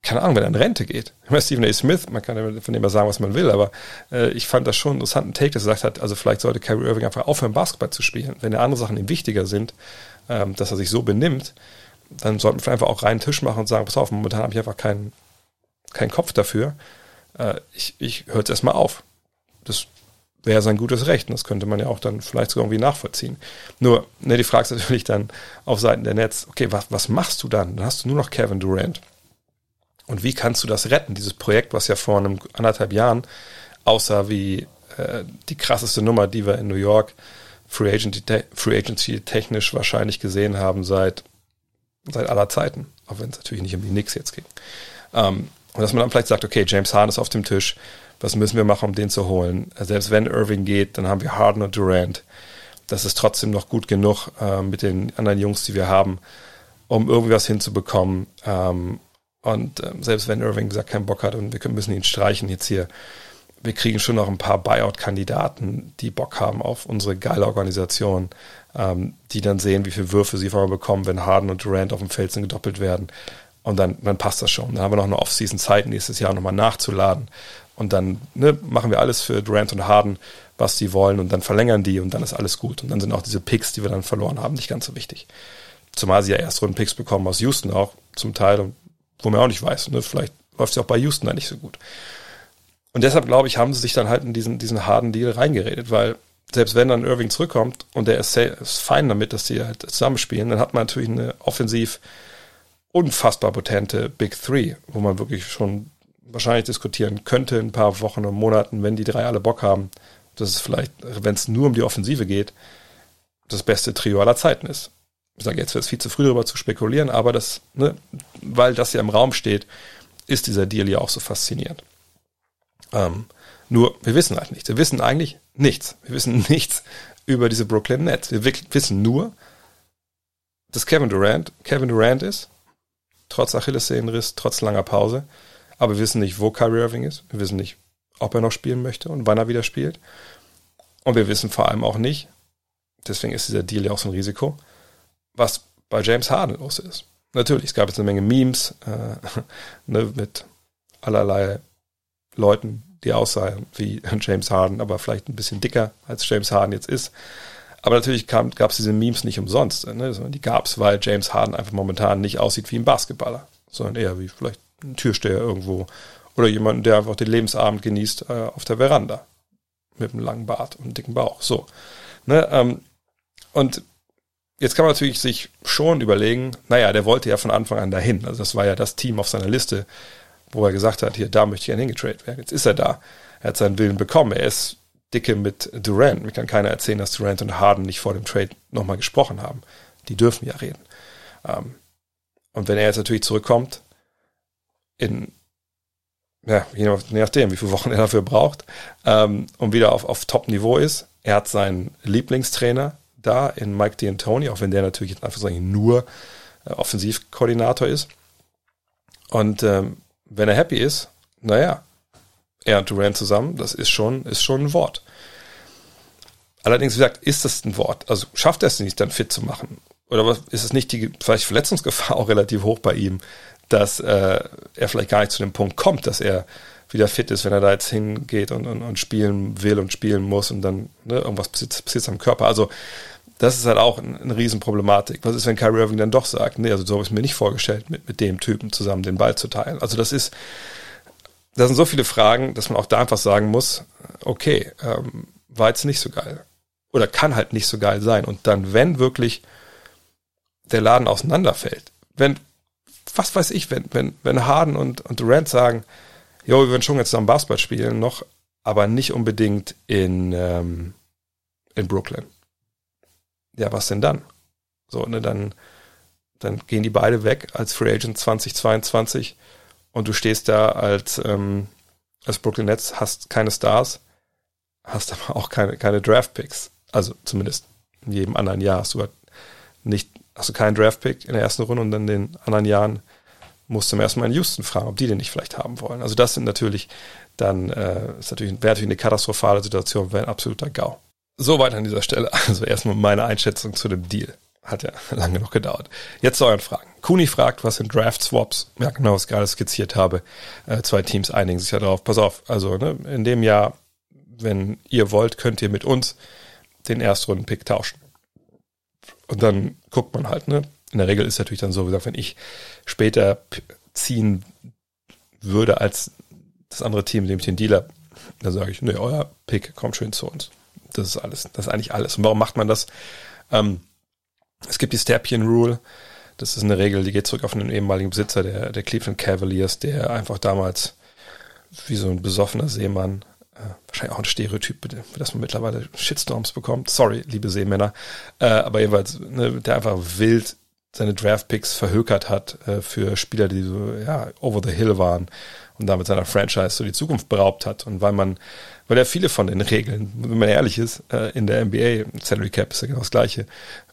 keine Ahnung, wenn er in Rente geht. Ich meine, Stephen A. Smith, man kann von dem mal sagen, was man will, aber äh, ich fand das schon einen interessanten Take, dass er gesagt hat, also vielleicht sollte Kyrie Irving einfach aufhören, Basketball zu spielen. Wenn ja andere Sachen ihm wichtiger sind, ähm, dass er sich so benimmt, dann sollten wir einfach auch reinen Tisch machen und sagen, pass auf, momentan habe ich einfach keinen, keinen Kopf dafür. Äh, ich ich höre jetzt erstmal auf. Das wäre sein gutes Recht und das könnte man ja auch dann vielleicht sogar irgendwie nachvollziehen. Nur, ne, die Frage ist natürlich dann auf Seiten der Netz, okay, was, was machst du dann? Dann hast du nur noch Kevin Durant. Und wie kannst du das retten? Dieses Projekt, was ja vor einem anderthalb Jahren aussah wie äh, die krasseste Nummer, die wir in New York Free Agency, Free Agency technisch wahrscheinlich gesehen haben seit, seit aller Zeiten. Auch wenn es natürlich nicht um die Knicks jetzt ging. Ähm, und dass man dann vielleicht sagt, okay, James Harden ist auf dem Tisch. Was müssen wir machen, um den zu holen? Selbst wenn Irving geht, dann haben wir Harden und Durant. Das ist trotzdem noch gut genug äh, mit den anderen Jungs, die wir haben, um irgendwie was hinzubekommen. Ähm, und äh, selbst wenn Irving gesagt keinen Bock hat und wir müssen ihn streichen jetzt hier, wir kriegen schon noch ein paar Buyout-Kandidaten, die Bock haben auf unsere geile Organisation, ähm, die dann sehen, wie viele Würfe sie vorher bekommen, wenn Harden und Durant auf dem Feld sind, gedoppelt werden. Und dann, dann passt das schon. Dann haben wir noch eine Off-Season-Zeit nächstes Jahr nochmal nachzuladen. Und dann ne, machen wir alles für Durant und Harden, was sie wollen. Und dann verlängern die und dann ist alles gut. Und dann sind auch diese Picks, die wir dann verloren haben, nicht ganz so wichtig. Zumal sie ja erst Runden Picks bekommen aus Houston auch zum Teil. Wo man auch nicht weiß. Ne? Vielleicht läuft es ja auch bei Houston da nicht so gut. Und deshalb, glaube ich, haben sie sich dann halt in diesen, diesen harten Deal reingeredet, weil selbst wenn dann Irving zurückkommt und der ist, ist fein damit, dass die halt zusammenspielen, dann hat man natürlich eine offensiv unfassbar potente Big Three, wo man wirklich schon wahrscheinlich diskutieren könnte in ein paar Wochen und Monaten, wenn die drei alle Bock haben, dass es vielleicht, wenn es nur um die Offensive geht, das beste Trio aller Zeiten ist ich sage jetzt, wäre es viel zu früh darüber zu spekulieren, aber das, ne, weil das ja im Raum steht, ist dieser Deal ja auch so faszinierend. Ähm, nur, wir wissen halt nichts. Wir wissen eigentlich nichts. Wir wissen nichts über diese Brooklyn Nets. Wir wissen nur, dass Kevin Durant Kevin Durant ist, trotz Achillessehnenriss, trotz langer Pause. Aber wir wissen nicht, wo Kyrie Irving ist. Wir wissen nicht, ob er noch spielen möchte und wann er wieder spielt. Und wir wissen vor allem auch nicht, deswegen ist dieser Deal ja auch so ein Risiko, was bei James Harden los ist. Natürlich, es gab jetzt eine Menge Memes äh, ne, mit allerlei Leuten, die aussahen wie James Harden, aber vielleicht ein bisschen dicker als James Harden jetzt ist. Aber natürlich gab es diese Memes nicht umsonst, ne, die gab es, weil James Harden einfach momentan nicht aussieht wie ein Basketballer, sondern eher wie vielleicht ein Türsteher irgendwo oder jemand, der einfach den Lebensabend genießt äh, auf der Veranda mit einem langen Bart und einem dicken Bauch. So. Ne, ähm, und Jetzt kann man natürlich sich schon überlegen, naja, der wollte ja von Anfang an dahin. Also das war ja das Team auf seiner Liste, wo er gesagt hat, hier, da möchte ich gerne hingetradet werden. Jetzt ist er da. Er hat seinen Willen bekommen. Er ist dicke mit Durant. Mir kann keiner erzählen, dass Durant und Harden nicht vor dem Trade nochmal gesprochen haben. Die dürfen ja reden. Ähm, und wenn er jetzt natürlich zurückkommt, in, ja, je nachdem, wie viele Wochen er dafür braucht, ähm, und wieder auf, auf Top-Niveau ist, er hat seinen Lieblingstrainer, da in Mike D'Antoni, auch wenn der natürlich jetzt einfach sagen, nur äh, Offensivkoordinator ist. Und ähm, wenn er happy ist, naja, er und Durant zusammen, das ist schon, ist schon ein Wort. Allerdings, wie gesagt, ist das ein Wort? Also schafft er es nicht, dann fit zu machen? Oder ist es nicht die vielleicht Verletzungsgefahr auch relativ hoch bei ihm, dass äh, er vielleicht gar nicht zu dem Punkt kommt, dass er wieder fit ist, wenn er da jetzt hingeht und, und, und spielen will und spielen muss und dann ne, irgendwas passiert, passiert am Körper. Also das ist halt auch eine, Riesenproblematik. Was ist, wenn Kyrie Irving dann doch sagt, nee, also so habe ich mir nicht vorgestellt, mit, mit dem Typen zusammen den Ball zu teilen. Also das ist, da sind so viele Fragen, dass man auch da einfach sagen muss, okay, ähm, war jetzt nicht so geil. Oder kann halt nicht so geil sein. Und dann, wenn wirklich der Laden auseinanderfällt, wenn, was weiß ich, wenn, wenn, wenn Harden und, und Durant sagen, jo, wir würden schon jetzt zusammen Basketball spielen, noch, aber nicht unbedingt in, ähm, in Brooklyn. Ja, was denn dann? So, ne, dann, dann gehen die beide weg als Free Agent 2022 und du stehst da als, ähm, als Brooklyn Nets, hast keine Stars, hast aber auch keine, keine Draft Picks. Also zumindest in jedem anderen Jahr hast du halt nicht, hast du keinen Draft Pick in der ersten Runde und in den anderen Jahren musst du zum ersten Mal in Houston fragen, ob die den nicht vielleicht haben wollen. Also das sind natürlich dann, äh, ist natürlich, wäre natürlich eine katastrophale Situation, wäre ein absoluter GAU. Soweit an dieser Stelle. Also erstmal meine Einschätzung zu dem Deal. Hat ja lange noch gedauert. Jetzt zu euren Fragen. Kuni fragt, was sind Draft Swaps? Ja, genau, was ich gerade skizziert habe. Äh, zwei Teams einigen sich ja darauf. Pass auf, also ne, in dem Jahr, wenn ihr wollt, könnt ihr mit uns den Erstrunden-Pick tauschen. Und dann guckt man halt, ne? In der Regel ist natürlich dann so, wie gesagt, wenn ich später ziehen würde als das andere Team, dem ich den Dealer, dann sage ich, ne, euer Pick kommt schön zu uns. Das ist alles. Das ist eigentlich alles. Und warum macht man das? Ähm, es gibt die Stapien Rule. Das ist eine Regel, die geht zurück auf einen ehemaligen Besitzer der, der Cleveland Cavaliers, der einfach damals wie so ein besoffener Seemann, äh, wahrscheinlich auch ein Stereotyp, für das man mittlerweile Shitstorms bekommt. Sorry, liebe Seemänner. Äh, aber jedenfalls, ne, der einfach wild seine Draftpicks verhökert hat äh, für Spieler, die so ja over the hill waren und damit seiner Franchise so die Zukunft beraubt hat. Und weil man, weil er viele von den Regeln, wenn man ehrlich ist, äh, in der NBA, Salary Cap ist ja genau das Gleiche,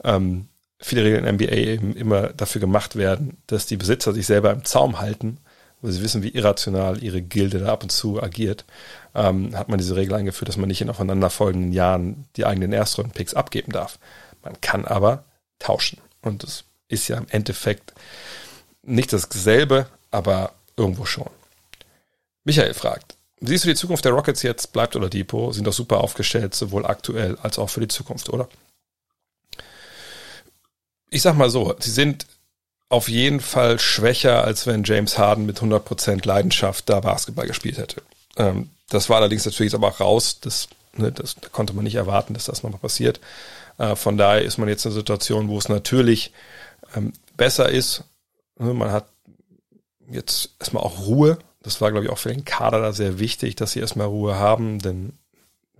ähm, viele Regeln in NBA eben immer dafür gemacht werden, dass die Besitzer sich selber im Zaum halten, weil sie wissen, wie irrational ihre Gilde da ab und zu agiert, ähm, hat man diese Regel eingeführt, dass man nicht in aufeinanderfolgenden Jahren die eigenen Erstrunden-Picks abgeben darf. Man kann aber tauschen. Und das ist ja im Endeffekt nicht dasselbe, aber irgendwo schon. Michael fragt, siehst du die Zukunft der Rockets jetzt, bleibt oder Depot, sind doch super aufgestellt, sowohl aktuell als auch für die Zukunft, oder? Ich sag mal so, sie sind auf jeden Fall schwächer, als wenn James Harden mit 100% Leidenschaft da Basketball gespielt hätte. Ähm, das war allerdings natürlich aber auch raus, das, ne, das da konnte man nicht erwarten, dass das nochmal passiert. Äh, von daher ist man jetzt in einer Situation, wo es natürlich ähm, besser ist. Ne, man hat jetzt erstmal auch Ruhe. Das war, glaube ich, auch für den Kader da sehr wichtig, dass sie erstmal Ruhe haben, denn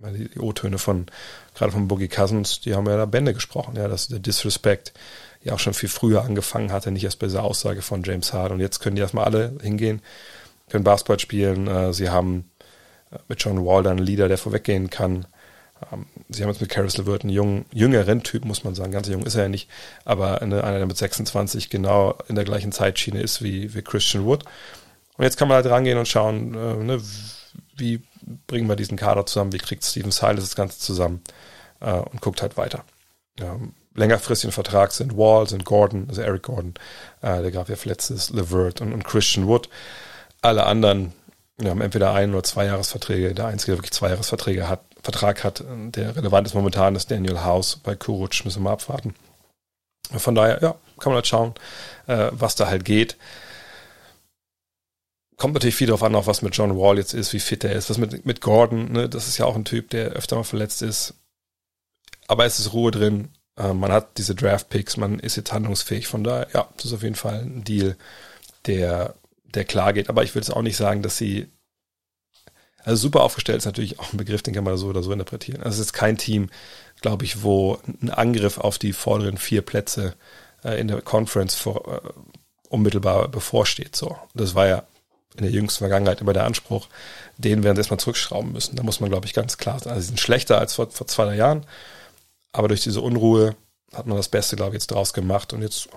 die O-Töne von, gerade von Boogie Cousins, die haben ja da Bände gesprochen, ja, dass der Disrespect ja auch schon viel früher angefangen hatte, nicht erst bei dieser Aussage von James Harden. Und jetzt können die erstmal alle hingehen, können Basketball spielen. Äh, sie haben äh, mit John Wall dann einen Leader, der vorweggehen kann. Ähm, sie haben jetzt mit Caris LeVert einen jungen, jüngeren Typ, muss man sagen. Ganz jung ist er ja nicht, aber eine, einer, der mit 26 genau in der gleichen Zeitschiene ist wie, wie Christian Wood. Und jetzt kann man halt rangehen und schauen, äh, ne, wie bringen wir diesen Kader zusammen, wie kriegt Steven Silas das Ganze zusammen und guckt halt weiter. Ähm, längerfristigen Vertrag sind Wall, sind Gordon, also Eric Gordon, äh, der gerade verletzt ist, LeVert und, und Christian Wood. Alle anderen ja, haben entweder ein- oder zwei Jahresverträge. Der einzige, der wirklich zwei Jahresverträge hat, Vertrag hat, der relevant ist momentan, ist Daniel House. Bei Kuruc müssen wir mal abwarten. Von daher, ja, kann man halt schauen, äh, was da halt geht. Kommt natürlich viel darauf an, auch was mit John Wall jetzt ist, wie fit er ist, was mit, mit Gordon, ne, das ist ja auch ein Typ, der öfter mal verletzt ist. Aber es ist Ruhe drin. Äh, man hat diese Draft-Picks, man ist jetzt handlungsfähig. Von daher, ja, das ist auf jeden Fall ein Deal, der, der klar geht. Aber ich würde jetzt auch nicht sagen, dass sie also super aufgestellt ist natürlich auch ein Begriff, den kann man so oder so interpretieren. Also es ist kein Team, glaube ich, wo ein Angriff auf die vorderen vier Plätze äh, in der Conference vor, äh, unmittelbar bevorsteht. So, das war ja in der jüngsten Vergangenheit immer der Anspruch, den werden sie erstmal zurückschrauben müssen. Da muss man, glaube ich, ganz klar sein. Also sie sind schlechter als vor, vor zwei, drei Jahren, aber durch diese Unruhe hat man das Beste, glaube ich, jetzt draus gemacht. Und jetzt,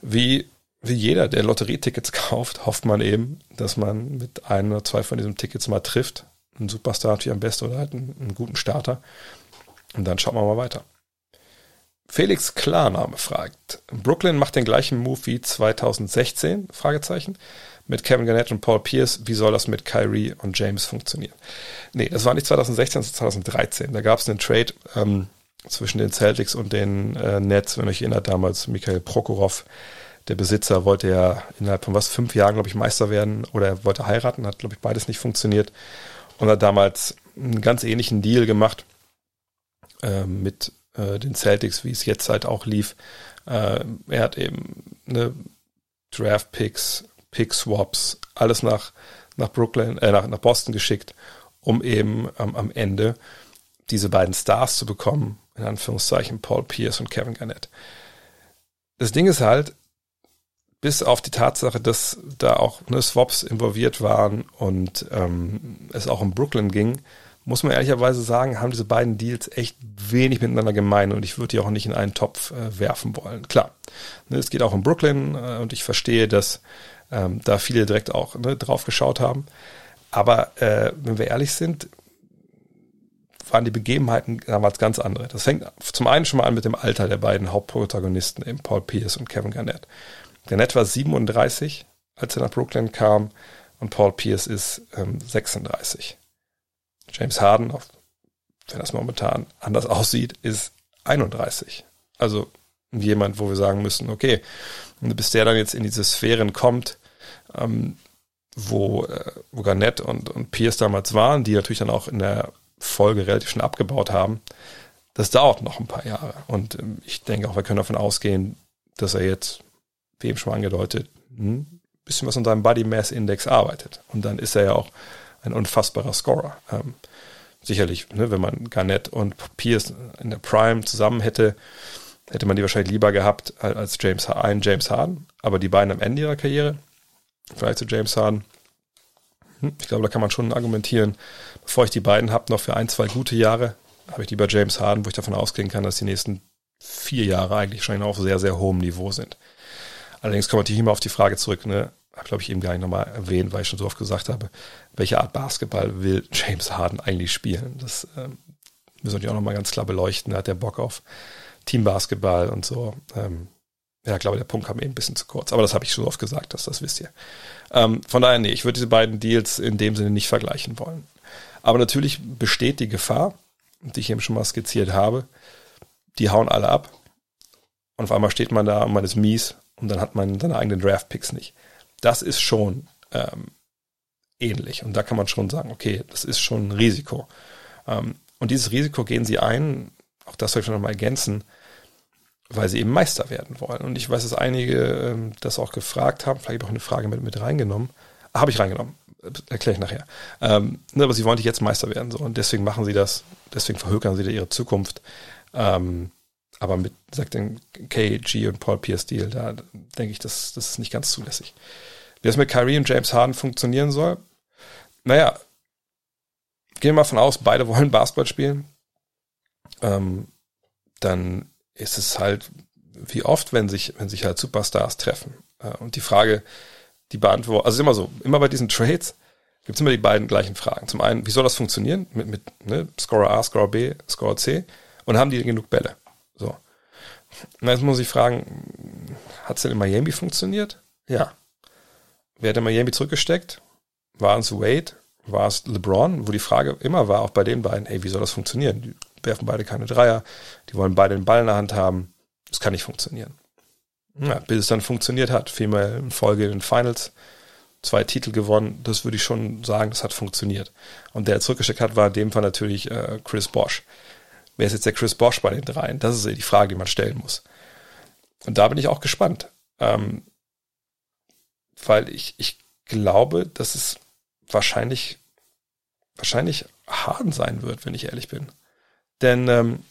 wie wie jeder, der Lotterietickets kauft, hofft man eben, dass man mit ein oder zwei von diesen Tickets mal trifft. Ein Superstar natürlich am besten oder halt einen, einen guten Starter. Und dann schauen wir mal weiter. Felix Klarname fragt, Brooklyn macht den gleichen Move wie 2016? Fragezeichen. Mit Kevin Garnett und Paul Pierce. Wie soll das mit Kyrie und James funktionieren? Nee, das war nicht 2016, das war 2013. Da gab es einen Trade ähm, zwischen den Celtics und den äh, Nets, wenn euch erinnert, damals Michael Prokhorov Der Besitzer wollte ja innerhalb von was, fünf Jahren, glaube ich, Meister werden oder er wollte heiraten, hat, glaube ich, beides nicht funktioniert und hat damals einen ganz ähnlichen Deal gemacht äh, mit äh, den Celtics, wie es jetzt halt auch lief. Äh, er hat eben eine Draft Picks, Pick Swaps, alles nach, nach Brooklyn, äh, nach, nach Boston geschickt, um eben ähm, am Ende diese beiden Stars zu bekommen, in Anführungszeichen Paul Pierce und Kevin Garnett. Das Ding ist halt, bis auf die Tatsache, dass da auch ne, Swaps involviert waren und ähm, es auch um Brooklyn ging, muss man ehrlicherweise sagen, haben diese beiden Deals echt wenig miteinander gemein und ich würde die auch nicht in einen Topf äh, werfen wollen. Klar, ne, es geht auch um Brooklyn äh, und ich verstehe, dass ähm, da viele direkt auch ne, drauf geschaut haben. Aber äh, wenn wir ehrlich sind, waren die Begebenheiten damals ganz andere. Das fängt zum einen schon mal an mit dem Alter der beiden Hauptprotagonisten, eben Paul Pierce und Kevin Garnett. Garnett war 37, als er nach Brooklyn kam, und Paul Pierce ist ähm, 36. James Harden, auch wenn das momentan anders aussieht, ist 31. Also jemand, wo wir sagen müssen, okay, bis der dann jetzt in diese Sphären kommt, ähm, wo, äh, wo Garnett und, und Pierce damals waren, die natürlich dann auch in der Folge relativ schon abgebaut haben, das dauert noch ein paar Jahre. Und ähm, ich denke auch, wir können davon ausgehen, dass er jetzt, wie eben schon angedeutet, ein hm, bisschen was an seinem Body Mass Index arbeitet. Und dann ist er ja auch ein unfassbarer Scorer. Ähm, sicherlich, ne, wenn man Garnett und Pierce in der Prime zusammen hätte, hätte man die wahrscheinlich lieber gehabt als James, ein James Harden. Aber die beiden am Ende ihrer Karriere, vielleicht zu James Harden, hm, ich glaube, da kann man schon argumentieren, bevor ich die beiden habe, noch für ein, zwei gute Jahre, habe ich lieber James Harden, wo ich davon ausgehen kann, dass die nächsten vier Jahre eigentlich schon auf sehr, sehr hohem Niveau sind. Allerdings man hier immer auf die Frage zurück, ne, habe glaube ich eben gar nicht nochmal erwähnt, weil ich schon so oft gesagt habe, welche Art Basketball will James Harden eigentlich spielen? Das ähm, müssen wir natürlich auch nochmal ganz klar beleuchten. Hat der Bock auf Teambasketball und so? Ähm, ja, ich glaube, der Punkt kam eben ein bisschen zu kurz. Aber das habe ich schon so oft gesagt, dass das wisst ihr. Ähm, von daher, nee, ich würde diese beiden Deals in dem Sinne nicht vergleichen wollen. Aber natürlich besteht die Gefahr, die ich eben schon mal skizziert habe, die hauen alle ab. Und auf einmal steht man da und man ist mies und dann hat man seine eigenen Draft-Picks nicht das ist schon ähm, ähnlich. Und da kann man schon sagen, okay, das ist schon ein Risiko. Ähm, und dieses Risiko gehen sie ein, auch das soll ich noch mal ergänzen, weil sie eben Meister werden wollen. Und ich weiß, dass einige ähm, das auch gefragt haben, vielleicht auch eine Frage mit, mit reingenommen. Habe ich reingenommen, erkläre ich nachher. Ähm, ne, aber sie wollen nicht jetzt Meister werden. So. Und deswegen machen sie das, deswegen verhökern sie da ihre Zukunft. Ähm, aber mit, sagt den KG und Paul Pierce Deal, da denke ich, das, das ist nicht ganz zulässig. Wie das mit Kyrie und James Harden funktionieren soll, naja, gehen wir mal von aus, beide wollen Basketball spielen. Ähm, dann ist es halt wie oft, wenn sich, wenn sich halt Superstars treffen. Äh, und die Frage, die beantwortet, also immer so, immer bei diesen Trades gibt es immer die beiden gleichen Fragen. Zum einen, wie soll das funktionieren mit, mit ne, Scorer A, Scorer B, Scorer C? Und haben die genug Bälle? So. Und jetzt muss ich fragen, hat es denn in Miami funktioniert? Ja. Wer hat in Miami zurückgesteckt? War es Wade? War es LeBron? Wo die Frage immer war, auch bei den beiden, hey, wie soll das funktionieren? Die werfen beide keine Dreier, die wollen beide den Ball in der Hand haben. Das kann nicht funktionieren. Ja, bis es dann funktioniert hat. Viermal in Folge in den Finals, zwei Titel gewonnen. Das würde ich schon sagen, das hat funktioniert. Und der zurückgesteckt hat, war in dem Fall natürlich äh, Chris Bosch. Wer ist jetzt der Chris Bosch bei den dreien? Das ist die Frage, die man stellen muss. Und da bin ich auch gespannt. Ähm, weil ich, ich glaube, dass es wahrscheinlich, wahrscheinlich Harden sein wird, wenn ich ehrlich bin. Denn ähm,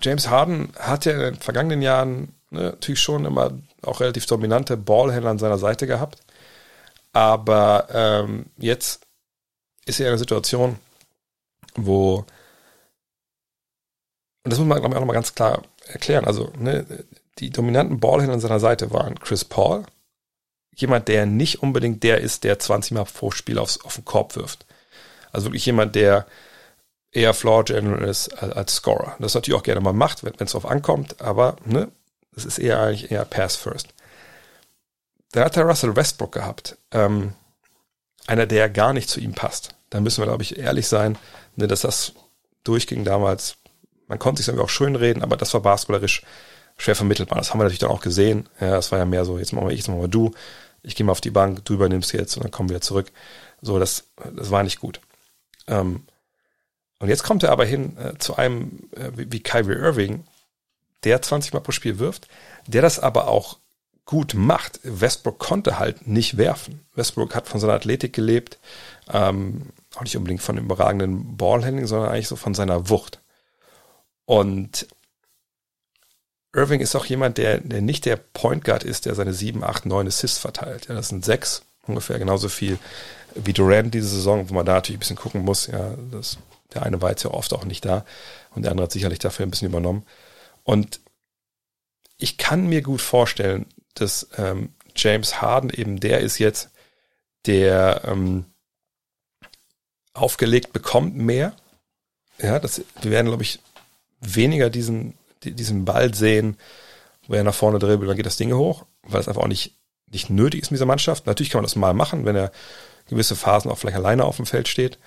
James Harden hat ja in den vergangenen Jahren ne, natürlich schon immer auch relativ dominante Ballhändler an seiner Seite gehabt. Aber ähm, jetzt ist er in einer Situation, wo, und das muss man, glaube ich, auch nochmal ganz klar erklären. Also, ne, die dominanten Ballhändler an seiner Seite waren Chris Paul, jemand, der nicht unbedingt der ist, der 20 Mal pro Spiel aufs, auf den Korb wirft. Also wirklich jemand, der eher Floor General ist als Scorer. Das natürlich auch gerne mal macht, wenn es drauf ankommt, aber ne, es ist eher eigentlich eher Pass First. Da hat er Russell Westbrook gehabt. Ähm, einer, der gar nicht zu ihm passt. Da müssen wir, glaube ich, ehrlich sein, ne, dass das durchging damals. Man konnte sich irgendwie auch schön reden, aber das war basketballerisch schwer vermittelbar. Das haben wir natürlich dann auch gesehen. Ja, das war ja mehr so, jetzt machen wir ich, jetzt machen wir du. Ich gehe mal auf die Bank, du übernimmst jetzt und dann kommen wir zurück. So, das, das war nicht gut. Ähm, und jetzt kommt er aber hin äh, zu einem äh, wie, wie Kyrie Irving, der 20 Mal pro Spiel wirft, der das aber auch gut macht. Westbrook konnte halt nicht werfen. Westbrook hat von seiner Athletik gelebt, ähm, auch nicht unbedingt von dem überragenden Ballhandling, sondern eigentlich so von seiner Wucht. Und Irving ist auch jemand, der, der nicht der Point Guard ist, der seine 7, 8, 9 Assists verteilt. Ja, das sind sechs, ungefähr genauso viel wie Durant diese Saison, wo man da natürlich ein bisschen gucken muss. Ja, das, der eine war jetzt ja oft auch nicht da und der andere hat sicherlich dafür ein bisschen übernommen. Und ich kann mir gut vorstellen, dass ähm, James Harden eben der ist jetzt, der ähm, aufgelegt bekommt mehr. Ja, das, wir werden, glaube ich, weniger diesen, diesen Ball sehen, wo er nach vorne dribbelt, dann geht das Ding hoch, weil es einfach auch nicht, nicht nötig ist in dieser Mannschaft. Natürlich kann man das mal machen, wenn er gewisse Phasen auch vielleicht alleine auf dem Feld steht.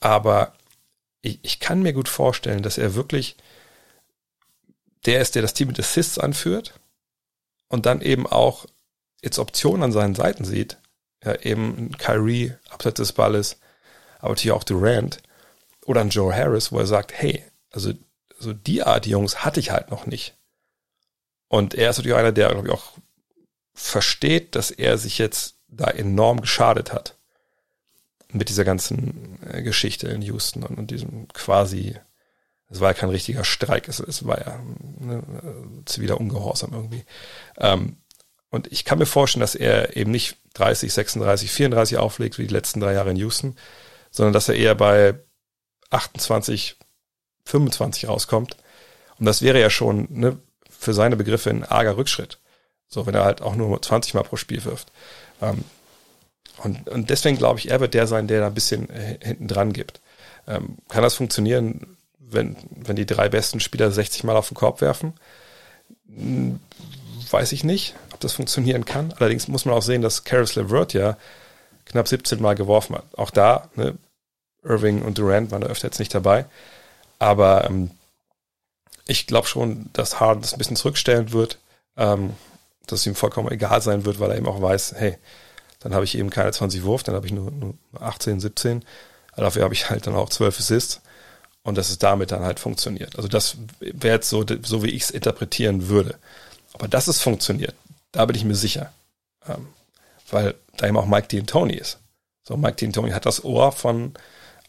Aber ich, ich kann mir gut vorstellen, dass er wirklich der ist, der das Team mit Assists anführt und dann eben auch jetzt Optionen an seinen Seiten sieht. Ja, eben Kyrie abseits des Balles, aber natürlich auch Durant oder ein Joe Harris, wo er sagt, hey, also so die Art Jungs hatte ich halt noch nicht. Und er ist natürlich einer, der, glaube ich, auch versteht, dass er sich jetzt da enorm geschadet hat. Mit dieser ganzen äh, Geschichte in Houston und, und diesem quasi, es war ja kein richtiger Streik, es, es war ja ne, ziviler Ungehorsam irgendwie. Ähm, und ich kann mir vorstellen, dass er eben nicht 30, 36, 34 auflegt wie die letzten drei Jahre in Houston, sondern dass er eher bei 28, 25 rauskommt. Und das wäre ja schon ne, für seine Begriffe ein arger Rückschritt. So, wenn er halt auch nur 20 Mal pro Spiel wirft. Ähm, und, und deswegen glaube ich, er wird der sein, der da ein bisschen äh, hinten dran gibt. Ähm, kann das funktionieren, wenn, wenn die drei besten Spieler 60 Mal auf den Korb werfen? Hm, weiß ich nicht, ob das funktionieren kann. Allerdings muss man auch sehen, dass Karis LeVert ja knapp 17 Mal geworfen hat. Auch da, ne, Irving und Durant waren da öfter jetzt nicht dabei. Aber ähm, ich glaube schon, dass Harden das ein bisschen zurückstellen wird, ähm, dass es ihm vollkommen egal sein wird, weil er eben auch weiß, hey, dann habe ich eben keine 20 Wurf, dann habe ich nur, nur 18, 17. Dafür habe ich halt dann auch 12 Assists und dass es damit dann halt funktioniert. Also das wäre jetzt so, so wie ich es interpretieren würde. Aber dass es funktioniert, da bin ich mir sicher. Ähm, weil da eben auch Mike D'Antoni ist. So, Mike D'Antoni hat das Ohr von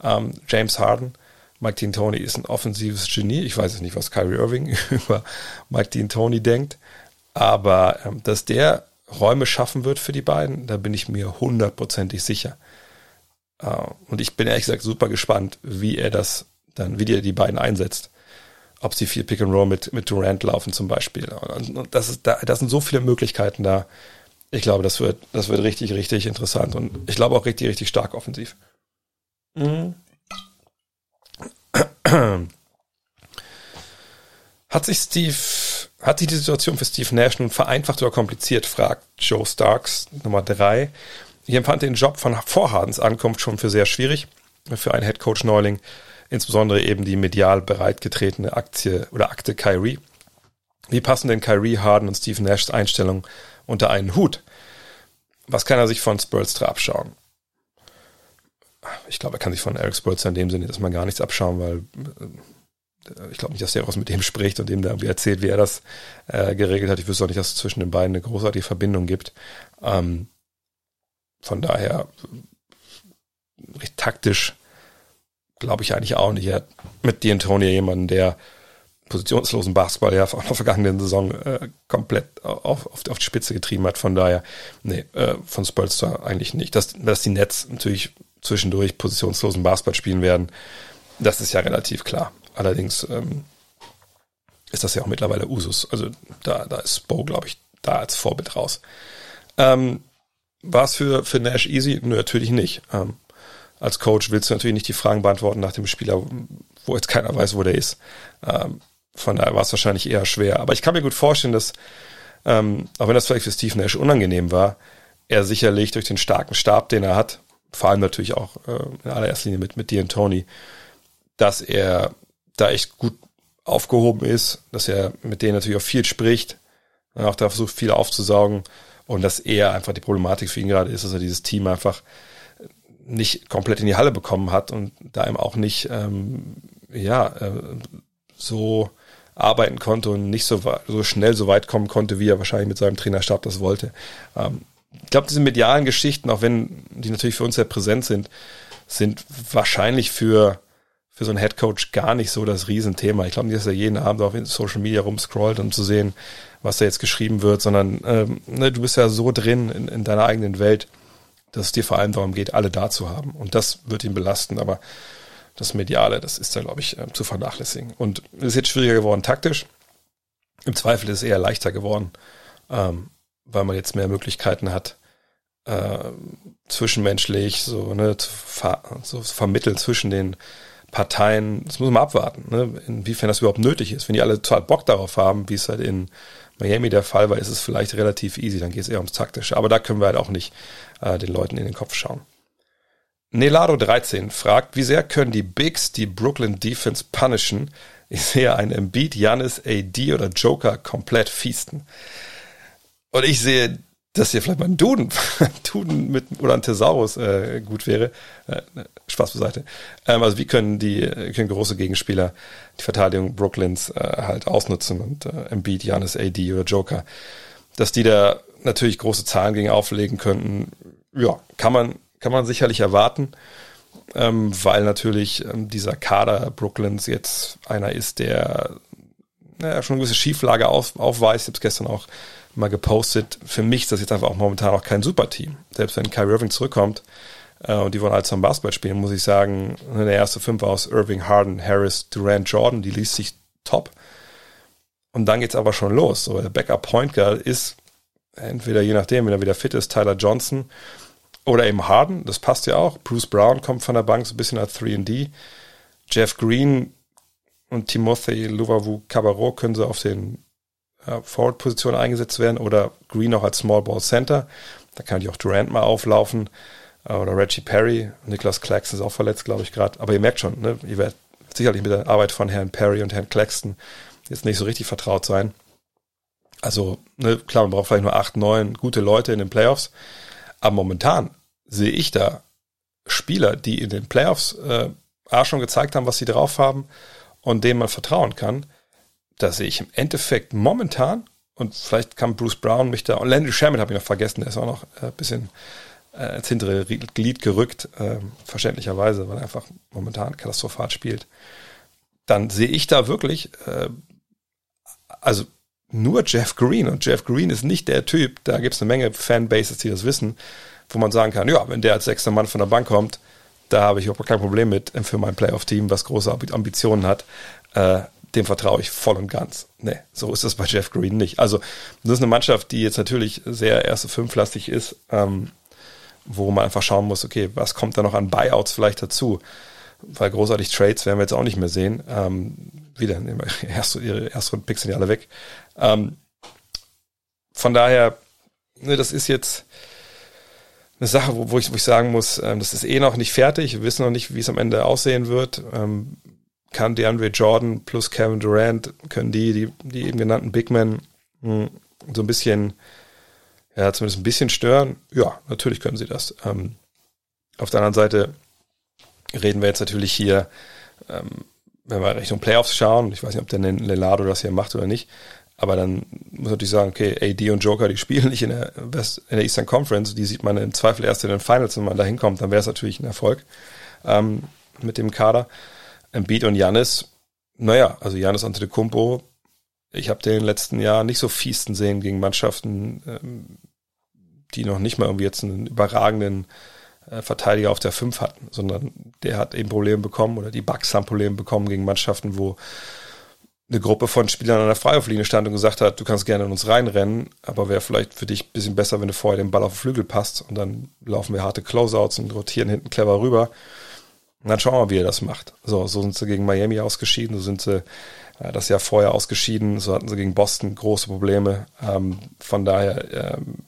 ähm, James Harden. Mike D'Antoni ist ein offensives Genie. Ich weiß jetzt nicht, was Kyrie Irving über Mike D'Antoni denkt. Aber ähm, dass der Räume schaffen wird für die beiden, da bin ich mir hundertprozentig sicher. Äh, und ich bin ehrlich gesagt super gespannt, wie er das dann, wie er die beiden einsetzt. Ob sie viel Pick and Roll mit, mit Durant laufen zum Beispiel. Und das, ist, da, das sind so viele Möglichkeiten da. Ich glaube, das wird, das wird richtig, richtig interessant und ich glaube auch richtig, richtig stark offensiv. Mhm. Hat sich Steve hat sich die Situation für Steve Nash nun vereinfacht oder kompliziert, fragt Joe Starks Nummer drei. Ich empfand den Job von Vorhadens Ankunft schon für sehr schwierig für einen Headcoach Neuling, insbesondere eben die medial bereitgetretene Aktie oder Akte Kyrie. Wie passen denn Kyrie, Harden und Steve Nashs Einstellung unter einen Hut? Was kann er sich von Spolstra abschauen? Ich glaube, er kann sich von Eric Spolstra in dem Sinne man gar nichts abschauen, weil äh, ich glaube nicht, dass der was mit dem spricht und dem da irgendwie erzählt, wie er das äh, geregelt hat. Ich wüsste auch nicht, dass es zwischen den beiden eine großartige Verbindung gibt. Ähm, von daher recht taktisch glaube ich eigentlich auch nicht. Er hat mit D'Antonio jemanden, der positionslosen Basketball ja auch in der vergangenen Saison äh, komplett auf, auf, auf die Spitze getrieben hat. Von daher, nee, äh, von Spolster eigentlich nicht. Dass, dass die Nets natürlich zwischendurch positionslosen Basketball spielen werden, das ist ja relativ klar. Allerdings ähm, ist das ja auch mittlerweile Usus. Also da, da ist Bo, glaube ich, da als Vorbild raus. Ähm, War es für, für Nash easy? Nö, natürlich nicht. Ähm, als Coach willst du natürlich nicht die Fragen beantworten nach dem Spieler, wo jetzt keiner weiß, wo der ist. Ähm, von daher war es wahrscheinlich eher schwer. Aber ich kann mir gut vorstellen, dass, ähm, auch wenn das vielleicht für Steve Nash unangenehm war, er sicherlich durch den starken Stab, den er hat, vor allem natürlich auch äh, in allererster Linie mit, mit D'Antoni, dass er da echt gut aufgehoben ist, dass er mit denen natürlich auch viel spricht, und auch da versucht, viel aufzusaugen und dass er einfach die Problematik für ihn gerade ist, dass er dieses Team einfach nicht komplett in die Halle bekommen hat und da ihm auch nicht ähm, ja äh, so arbeiten konnte und nicht so, so schnell so weit kommen konnte, wie er wahrscheinlich mit seinem Trainerstab das wollte. Ähm, ich glaube, diese medialen Geschichten, auch wenn die natürlich für uns sehr präsent sind, sind wahrscheinlich für, für so einen Headcoach gar nicht so das Riesenthema. Ich glaube nicht, dass er jeden Abend auf Social Media rumscrollt, um zu sehen, was da jetzt geschrieben wird, sondern ähm, ne, du bist ja so drin in, in deiner eigenen Welt, dass es dir vor allem darum geht, alle da zu haben. Und das wird ihn belasten, aber das Mediale, das ist da, glaube ich, äh, zu vernachlässigen. Und es ist jetzt schwieriger geworden taktisch. Im Zweifel ist es eher leichter geworden, ähm, weil man jetzt mehr Möglichkeiten hat, äh, zwischenmenschlich so, ne, zu, ver so zu vermitteln zwischen den Parteien. Das muss man abwarten, ne, inwiefern das überhaupt nötig ist. Wenn die alle total Bock darauf haben, wie es halt in Miami der Fall war, ist es vielleicht relativ easy, dann geht es eher ums Taktische. Aber da können wir halt auch nicht äh, den Leuten in den Kopf schauen. Nelado 13 fragt, wie sehr können die Bigs die Brooklyn Defense punishen? Ich sehe einen Embiid, Janis, AD oder Joker komplett fiesten. Und ich sehe, dass hier vielleicht mal ein Duden, Duden mit, oder ein Thesaurus äh, gut wäre. Äh, Spaß beiseite. Ähm, also wie können die, können große Gegenspieler die Verteidigung Brooklyns äh, halt ausnutzen und äh, Embiid, Janis, AD oder Joker, dass die da natürlich große Zahlen gegen auflegen könnten, ja, kann man kann man sicherlich erwarten, ähm, weil natürlich ähm, dieser Kader Brooklyns jetzt einer ist, der naja, schon eine gewisse Schieflage auf, aufweist. Ich habe es gestern auch mal gepostet. Für mich ist das jetzt einfach auch momentan auch kein Superteam. Selbst wenn Kyrie Irving zurückkommt äh, und die wollen alle zum Basketball spielen, muss ich sagen, der erste Fünf aus Irving, Harden, Harris, Durant, Jordan, die liest sich top. Und dann geht's aber schon los. So, der Backup Point Guard ist entweder je nachdem, wenn er wieder fit ist, Tyler Johnson oder eben Harden, das passt ja auch. Bruce Brown kommt von der Bank so ein bisschen als 3D. Jeff Green und Timothy Luvavu Cabarro können so auf den äh, Forward-Positionen eingesetzt werden oder Green auch als Small Ball Center. Da kann die auch Durant mal auflaufen äh, oder Reggie Perry. Niklas Claxton ist auch verletzt, glaube ich, gerade. Aber ihr merkt schon, ne, ihr werdet sicherlich mit der Arbeit von Herrn Perry und Herrn Claxton jetzt nicht so richtig vertraut sein. Also, ne, klar, man braucht vielleicht nur acht, neun gute Leute in den Playoffs. Aber momentan sehe ich da Spieler, die in den Playoffs äh, A schon gezeigt haben, was sie drauf haben und denen man vertrauen kann. Da sehe ich im Endeffekt momentan, und vielleicht kann Bruce Brown mich da, und Landry Sherman habe ich noch vergessen, der ist auch noch ein äh, bisschen äh, ins hintere Glied gerückt, äh, verständlicherweise, weil er einfach momentan katastrophal spielt. Dann sehe ich da wirklich, äh, also nur Jeff Green. Und Jeff Green ist nicht der Typ, da gibt es eine Menge Fanbases, die das wissen, wo man sagen kann, ja, wenn der als sechster Mann von der Bank kommt, da habe ich überhaupt kein Problem mit für mein Playoff-Team, was große Ambitionen hat. Dem vertraue ich voll und ganz. Nee, so ist es bei Jeff Green nicht. Also, das ist eine Mannschaft, die jetzt natürlich sehr erste fünflastig ist, ähm, wo man einfach schauen muss, okay, was kommt da noch an Buyouts vielleicht dazu? Weil großartig Trades werden wir jetzt auch nicht mehr sehen. Ähm, wieder, erste, ihre ersten Picks sind ja alle weg. Ähm, von daher, ne, das ist jetzt eine Sache, wo, wo, ich, wo ich sagen muss, ähm, das ist eh noch nicht fertig. Wir wissen noch nicht, wie es am Ende aussehen wird. Ähm, kann DeAndre Jordan plus Kevin Durant, können die, die, die eben genannten Big Men mh, hm, so ein bisschen, ja, zumindest ein bisschen stören? Ja, natürlich können sie das. Ähm, auf der anderen Seite reden wir jetzt natürlich hier, ähm, wenn wir Richtung Playoffs schauen, ich weiß nicht, ob der Lelado das hier macht oder nicht, aber dann muss man natürlich sagen, okay, AD und Joker, die spielen nicht in der, West, in der Eastern Conference, die sieht man im Zweifel erst in den Finals, wenn man da hinkommt, dann wäre es natürlich ein Erfolg ähm, mit dem Kader. Embiid und Janis, naja, also Janis Antetokounmpo, ich habe den letzten Jahren nicht so fiesten sehen gegen Mannschaften, ähm, die noch nicht mal irgendwie jetzt einen überragenden äh, Verteidiger auf der 5 hatten, sondern der hat eben Probleme bekommen oder die Bucks haben Probleme bekommen gegen Mannschaften, wo eine Gruppe von Spielern an der Freiwurflinie stand und gesagt hat, du kannst gerne in uns reinrennen, aber wäre vielleicht für dich ein bisschen besser, wenn du vorher den Ball auf den Flügel passt und dann laufen wir harte Closeouts und rotieren hinten clever rüber. Und dann schauen wir, wie er das macht. So, so sind sie gegen Miami ausgeschieden, so sind sie äh, das Jahr vorher ausgeschieden, so hatten sie gegen Boston große Probleme. Ähm, von daher, ähm,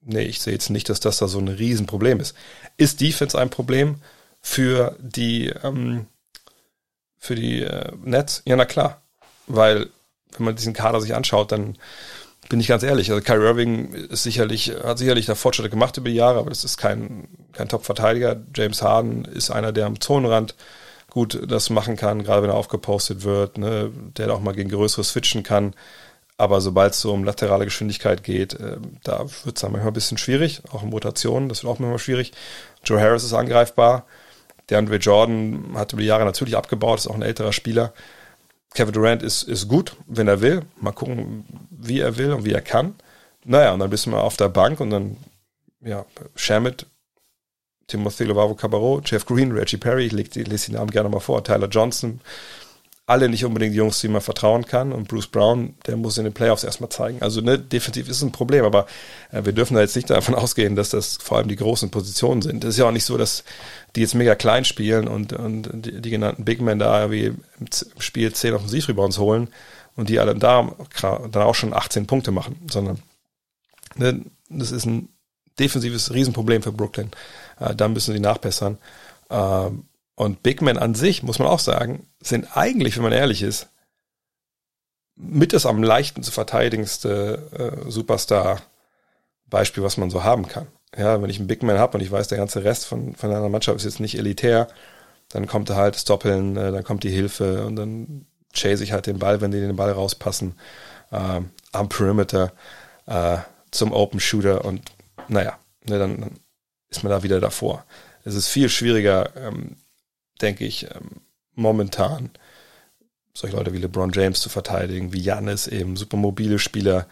nee, ich sehe jetzt nicht, dass das da so ein Riesenproblem ist. Ist Defense ein Problem für die, ähm, für die äh, Nets? Ja, na klar. weil wenn man diesen Kader sich anschaut, dann bin ich ganz ehrlich, also Kyrie Irving ist sicherlich, hat sicherlich da Fortschritte gemacht über die Jahre, aber das ist kein, kein Top-Verteidiger. James Harden ist einer, der am Zonenrand gut das machen kann, gerade wenn er aufgepostet wird, ne, der auch mal gegen größere switchen kann. Aber sobald es so um laterale Geschwindigkeit geht, äh, da wird es dann manchmal ein bisschen schwierig, auch in Rotationen, das wird auch manchmal schwierig. Joe Harris ist angreifbar. Der Andre Jordan hat über die Jahre natürlich abgebaut, ist auch ein älterer Spieler. Kevin Durant ist, ist gut, wenn er will. Mal gucken, wie er will und wie er kann. Naja, und dann bist du mal auf der Bank und dann, ja, Shamit, Timothy Lovavo Cabarro, Jeff Green, Reggie Perry, ich lese die Namen gerne mal vor, Tyler Johnson, alle nicht unbedingt Jungs, die man vertrauen kann. Und Bruce Brown, der muss in den Playoffs erstmal zeigen. Also ne, definitiv ist ein Problem, aber äh, wir dürfen da jetzt nicht davon ausgehen, dass das vor allem die großen Positionen sind. Es ist ja auch nicht so, dass die jetzt mega klein spielen und, und die, die genannten Big Men da wie im Spiel 10 Offensivrebounds holen und die alle da dann auch schon 18 Punkte machen, sondern ne, das ist ein defensives Riesenproblem für Brooklyn. Äh, da müssen sie nachbessern. Ähm, und Big Men an sich, muss man auch sagen, sind eigentlich, wenn man ehrlich ist, mit das am leichten zu verteidigendste äh, Superstar-Beispiel, was man so haben kann. Ja, wenn ich einen Big Man habe und ich weiß, der ganze Rest von, von einer Mannschaft ist jetzt nicht elitär, dann kommt da halt Stoppeln, äh, dann kommt die Hilfe und dann chase ich halt den Ball, wenn die den Ball rauspassen, äh, am Perimeter äh, zum Open Shooter und naja, ne, dann, dann ist man da wieder davor. Es ist viel schwieriger, ähm, denke ich, ähm, momentan solche Leute wie LeBron James zu verteidigen, wie Janis eben, super mobile Spieler,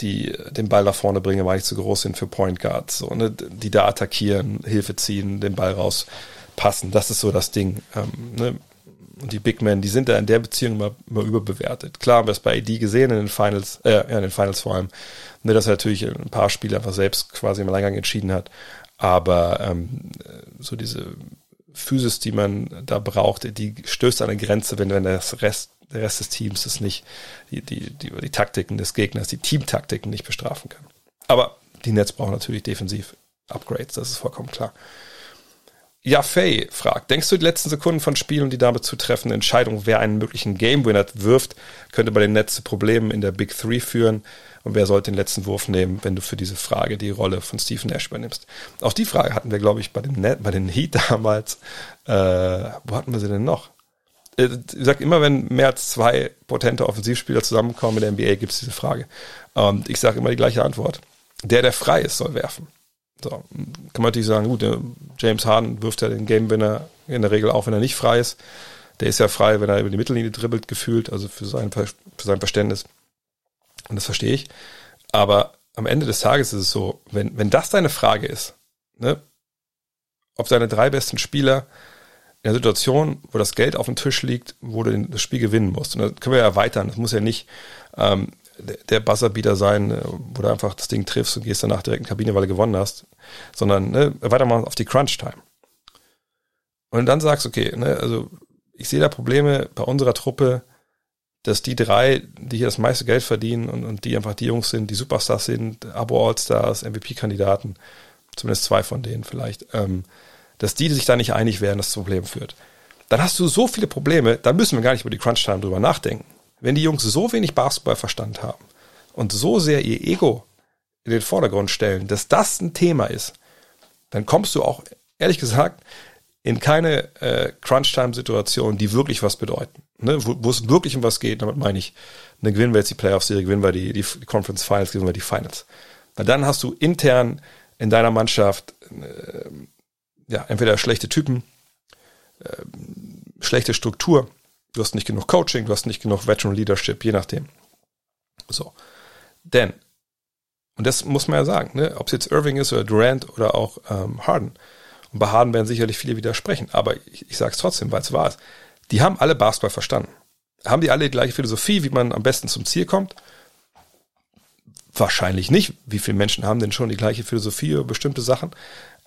die den Ball nach vorne bringen, weil nicht zu groß sind für Point Guards, so, ne, die da attackieren, Hilfe ziehen, den Ball rauspassen. Das ist so das Ding. Ähm, ne? Und die Big Men, die sind da in der Beziehung immer, immer überbewertet. Klar haben wir es bei AD gesehen in den Finals, äh, ja, in den Finals vor allem, ne, dass er natürlich ein paar Spiele einfach selbst quasi im Alleingang entschieden hat. Aber ähm, so diese Physis, die man da braucht, die stößt an eine Grenze, wenn, wenn das Rest, der Rest des Teams es nicht, die, die, die, die Taktiken des Gegners, die Teamtaktiken nicht bestrafen kann. Aber die Nets brauchen natürlich defensiv Upgrades, das ist vollkommen klar. Ja, Faye fragt, denkst du, die letzten Sekunden von Spielen und die damit zutreffende Entscheidung, wer einen möglichen Game Winner wirft, könnte bei den Nets zu Problemen in der Big Three führen? Und wer sollte den letzten Wurf nehmen, wenn du für diese Frage die Rolle von Stephen Nash übernimmst? Auch die Frage hatten wir, glaube ich, bei den, Net, bei den Heat damals. Äh, wo hatten wir sie denn noch? Äh, ich sag immer, wenn mehr als zwei potente Offensivspieler zusammenkommen in der NBA, gibt es diese Frage. Und ich sage immer die gleiche Antwort. Der, der frei ist, soll werfen. So, kann man natürlich sagen, gut, James Harden wirft ja den Game Winner in der Regel auch, wenn er nicht frei ist. Der ist ja frei, wenn er über die Mittellinie dribbelt, gefühlt, also für sein, für sein Verständnis. Und das verstehe ich. Aber am Ende des Tages ist es so, wenn, wenn das deine Frage ist, ne, ob deine drei besten Spieler in der Situation, wo das Geld auf dem Tisch liegt, wo du das Spiel gewinnen musst. Und das können wir ja erweitern. Das muss ja nicht ähm, der Buzzerbeater sein, äh, wo du einfach das Ding triffst und gehst danach direkt in die Kabine, weil du gewonnen hast, sondern ne, mal auf die Crunch-Time. Und dann sagst, okay, ne, also ich sehe da Probleme bei unserer Truppe, dass die drei, die hier das meiste Geld verdienen und, und die einfach die Jungs sind, die Superstars sind, Abo-Allstars, MVP-Kandidaten, zumindest zwei von denen vielleicht, ähm, dass die sich da nicht einig werden, das zum Problem führt. Dann hast du so viele Probleme, da müssen wir gar nicht über die Crunch-Time drüber nachdenken. Wenn die Jungs so wenig Basketballverstand haben und so sehr ihr Ego in den Vordergrund stellen, dass das ein Thema ist, dann kommst du auch, ehrlich gesagt, in keine äh, Crunch-Time-Situation, die wirklich was bedeuten. Ne? Wo, es wirklich um was geht, damit meine ich, ne, gewinnen wir jetzt die Playoff-Serie, gewinnen wir die, die Conference Finals, gewinnen wir die Finals. Weil dann hast du intern in deiner Mannschaft äh, ja entweder schlechte Typen, äh, schlechte Struktur, du hast nicht genug Coaching, du hast nicht genug Veteran Leadership, je nachdem. So. Denn, und das muss man ja sagen, ne, ob es jetzt Irving ist oder Durant oder auch ähm, Harden, und bei Harden werden sicherlich viele widersprechen, aber ich, ich sage es trotzdem, weil es wahr ist. Die haben alle Basketball verstanden. Haben die alle die gleiche Philosophie, wie man am besten zum Ziel kommt? Wahrscheinlich nicht. Wie viele Menschen haben denn schon die gleiche Philosophie über bestimmte Sachen?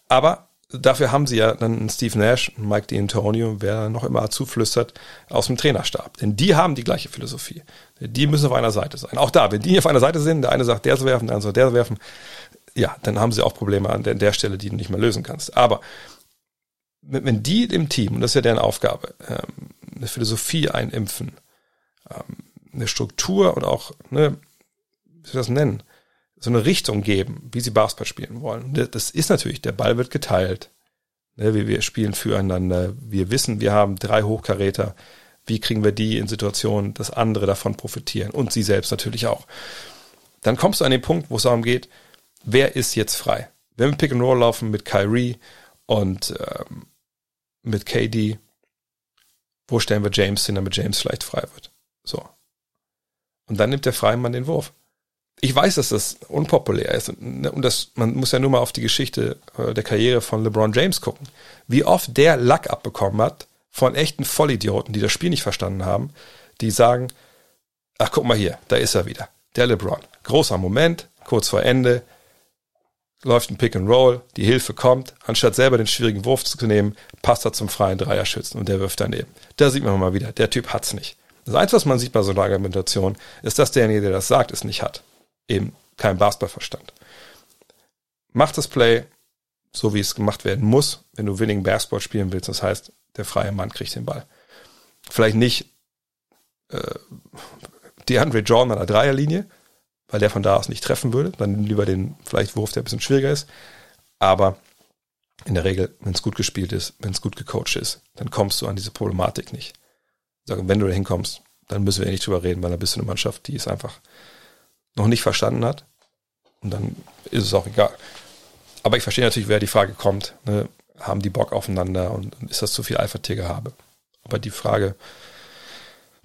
Aber dafür haben sie ja dann Steve Nash, Mike D'Antonio, wer noch immer zuflüstert, aus dem Trainerstab. Denn die haben die gleiche Philosophie. Die müssen auf einer Seite sein. Auch da, wenn die auf einer Seite sind, der eine sagt, der soll werfen, der andere sagt, der soll werfen, ja, dann haben sie auch Probleme an der, der Stelle, die du nicht mehr lösen kannst. Aber wenn die im Team, und das ist ja deren Aufgabe, ähm, eine Philosophie einimpfen, ähm, eine Struktur und auch, ne, wie soll das nennen, so eine Richtung geben, wie sie Basketball spielen wollen. Das ist natürlich, der Ball wird geteilt. Ne, wir, wir spielen füreinander. Wir wissen, wir haben drei Hochkaräter. Wie kriegen wir die in Situationen, dass andere davon profitieren und sie selbst natürlich auch. Dann kommst du an den Punkt, wo es darum geht, wer ist jetzt frei? Wenn wir Pick and Roll laufen mit Kyrie und ähm, mit KD, wo stellen wir James hin, damit James vielleicht frei wird? So. Und dann nimmt der freie Mann den Wurf. Ich weiß, dass das unpopulär ist und, und das, man muss ja nur mal auf die Geschichte äh, der Karriere von LeBron James gucken. Wie oft der Lack abbekommen hat von echten Vollidioten, die das Spiel nicht verstanden haben, die sagen, ach guck mal hier, da ist er wieder, der LeBron. Großer Moment, kurz vor Ende, läuft ein Pick and Roll, die Hilfe kommt, anstatt selber den schwierigen Wurf zu nehmen, passt er zum freien Dreierschützen und der wirft daneben. Da sieht man mal wieder, der Typ hat's nicht. Das Einzige, was man sieht bei so einer Argumentation, ist, dass derjenige, der das sagt, es nicht hat. Eben kein Basketballverstand. Mach das Play so, wie es gemacht werden muss, wenn du Winning Basketball spielen willst. Das heißt, der freie Mann kriegt den Ball. Vielleicht nicht äh, DeAndre Jordan an der Dreierlinie, weil der von da aus nicht treffen würde. Dann lieber den vielleicht Wurf, der ein bisschen schwieriger ist. Aber in der Regel, wenn es gut gespielt ist, wenn es gut gecoacht ist, dann kommst du an diese Problematik nicht. Sagen, wenn du da hinkommst, dann müssen wir nicht drüber reden, weil dann bist du eine Mannschaft, die es einfach noch nicht verstanden hat. Und dann ist es auch egal. Aber ich verstehe natürlich, wer die Frage kommt. Ne? Haben die Bock aufeinander und, ist das zu viel Eifertiergehabe? Aber die Frage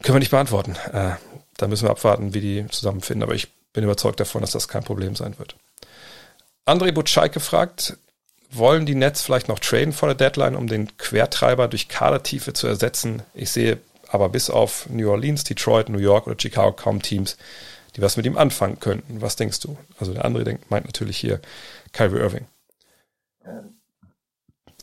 können wir nicht beantworten. Äh, da müssen wir abwarten, wie die zusammenfinden. Aber ich bin überzeugt davon, dass das kein Problem sein wird. André Butscheik gefragt, wollen die Nets vielleicht noch traden vor der Deadline, um den Quertreiber durch Kadertiefe zu ersetzen? Ich sehe aber bis auf New Orleans, Detroit, New York oder Chicago kaum Teams, die was mit ihm anfangen könnten. Was denkst du? Also der andere denkt, meint natürlich hier Kyrie Irving.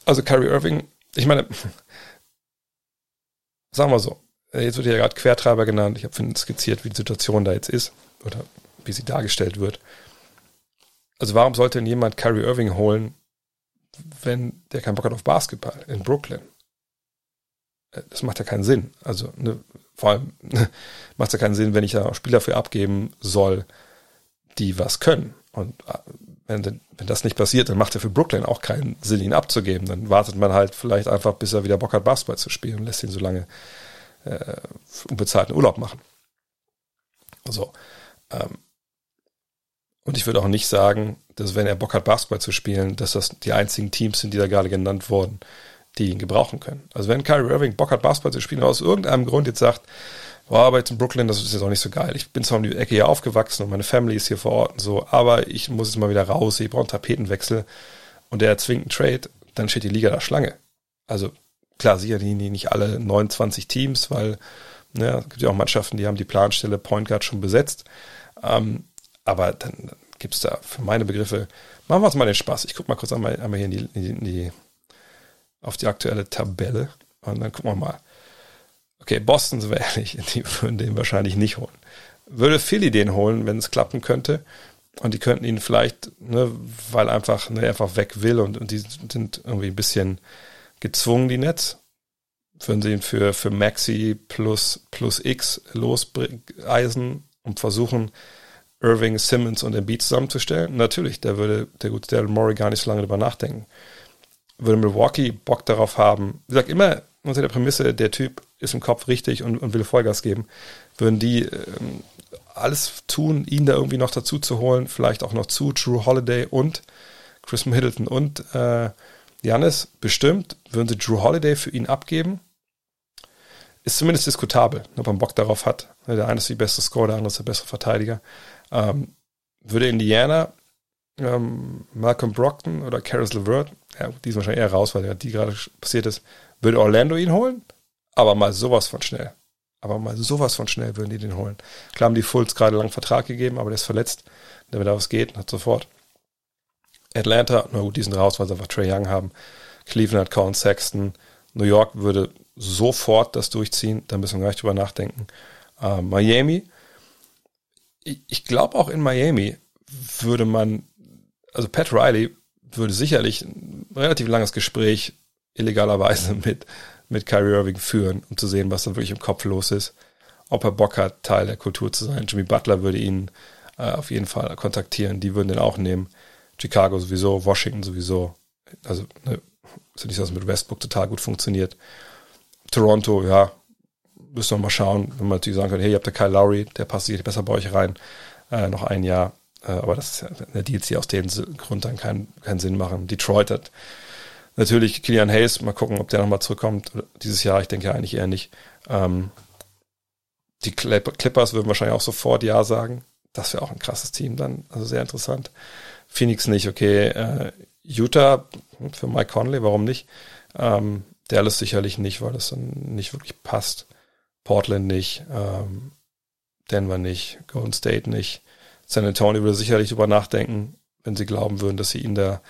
Also Kyrie Irving, ich meine, sagen wir so, jetzt wird ja gerade Quertreiber genannt. Ich habe skizziert, wie die Situation da jetzt ist oder wie sie dargestellt wird. Also warum sollte denn jemand Kyrie Irving holen, wenn der keinen Bock hat auf Basketball in Brooklyn? Äh, das macht ja keinen Sinn. Also ne, vor allem ne, macht es ja keinen Sinn, wenn ich da Spieler für abgeben soll, die was können. Und äh, wenn, wenn das nicht passiert, dann macht er für Brooklyn auch keinen Sinn, ihn abzugeben. Dann wartet man halt vielleicht einfach, bis er wieder Bock hat, Basketball zu spielen und lässt ihn so lange äh, unbezahlten Urlaub machen. So. Ähm, und ich würde auch nicht sagen, dass wenn er Bock hat, Basketball zu spielen, dass das die einzigen Teams sind, die da gerade genannt wurden, die ihn gebrauchen können. Also wenn Kyrie Irving Bock hat, Basketball zu spielen, aus irgendeinem Grund jetzt sagt, boah, aber jetzt in Brooklyn, das ist jetzt auch nicht so geil. Ich bin zwar um die Ecke hier aufgewachsen und meine Family ist hier vor Ort und so, aber ich muss jetzt mal wieder raus, ich brauche einen Tapetenwechsel und der zwingt einen Trade, dann steht die Liga da Schlange. Also klar, sicher die nicht alle 29 Teams, weil ne, es gibt ja auch Mannschaften, die haben die Planstelle Point Guard schon besetzt. Ähm, aber dann gibt es da für meine Begriffe, machen wir uns mal den Spaß. Ich gucke mal kurz einmal, einmal hier in die, in die, auf die aktuelle Tabelle und dann gucken wir mal. Okay, Boston, so ehrlich, die würden den wahrscheinlich nicht holen. Würde Philly den holen, wenn es klappen könnte. Und die könnten ihn vielleicht, ne, weil einfach, ne, einfach weg will und, und die sind irgendwie ein bisschen gezwungen, die Nets. Würden sie ihn für, für Maxi plus, plus X loseisen und versuchen, Irving, Simmons und Embiid zusammenzustellen? Natürlich, da würde der gute Daryl Morey gar nicht so lange drüber nachdenken. Würde Milwaukee Bock darauf haben, wie gesagt, immer unter der Prämisse, der Typ ist im Kopf richtig und, und will Vollgas geben, würden die ähm, alles tun, ihn da irgendwie noch dazu zu holen, vielleicht auch noch zu Drew Holiday und Chris Middleton und äh, bestimmt, würden sie Drew Holiday für ihn abgeben. Ist zumindest diskutabel, ob man Bock darauf hat. Der eine ist die beste Score, der andere ist der bessere Verteidiger. Ähm, würde Indiana ähm, Malcolm Brockton oder Karis LeVert, ja, die ist wahrscheinlich eher raus, weil die gerade passiert ist, würde Orlando ihn holen, aber mal sowas von schnell. Aber mal sowas von schnell würden die den holen. Klar haben die Fulls gerade lang Vertrag gegeben, aber der ist verletzt. Wenn da was geht, hat sofort. Atlanta, na gut, die sind raus, weil sie einfach Trey Young haben. Cleveland hat Colin Sexton. New York würde sofort das durchziehen, da müssen wir gar nicht drüber nachdenken. Uh, Miami, ich, ich glaube auch in Miami würde man, also Pat Riley würde sicherlich ein relativ langes Gespräch illegalerweise mit, mit Kyrie Irving führen, um zu sehen, was da wirklich im Kopf los ist. ob er Bock hat, Teil der Kultur zu sein. Jimmy Butler würde ihn äh, auf jeden Fall kontaktieren, die würden den auch nehmen. Chicago sowieso, Washington sowieso. Also ne, ist nicht so, dass mit Westbrook total gut funktioniert. Toronto, ja, müssen wir mal schauen, wenn man natürlich sagen kann, hey, ihr habt da Kyle Lowry, der passt sich besser bei euch rein, äh, noch ein Jahr. Äh, aber das ist ja der Deals, die aus dem Grund dann keinen keinen Sinn machen. Detroit hat natürlich Killian Hayes, mal gucken, ob der nochmal zurückkommt. Dieses Jahr, ich denke eigentlich eher nicht. Ähm, die Clippers würden wahrscheinlich auch sofort Ja sagen. Das wäre auch ein krasses Team dann, also sehr interessant. Phoenix nicht, okay. Äh, Utah für Mike Conley, warum nicht? Ähm, Dallas sicherlich nicht, weil das dann nicht wirklich passt. Portland nicht, ähm, Denver nicht, Golden State nicht. San Antonio würde sicherlich darüber nachdenken, wenn sie glauben würden, dass sie ihn da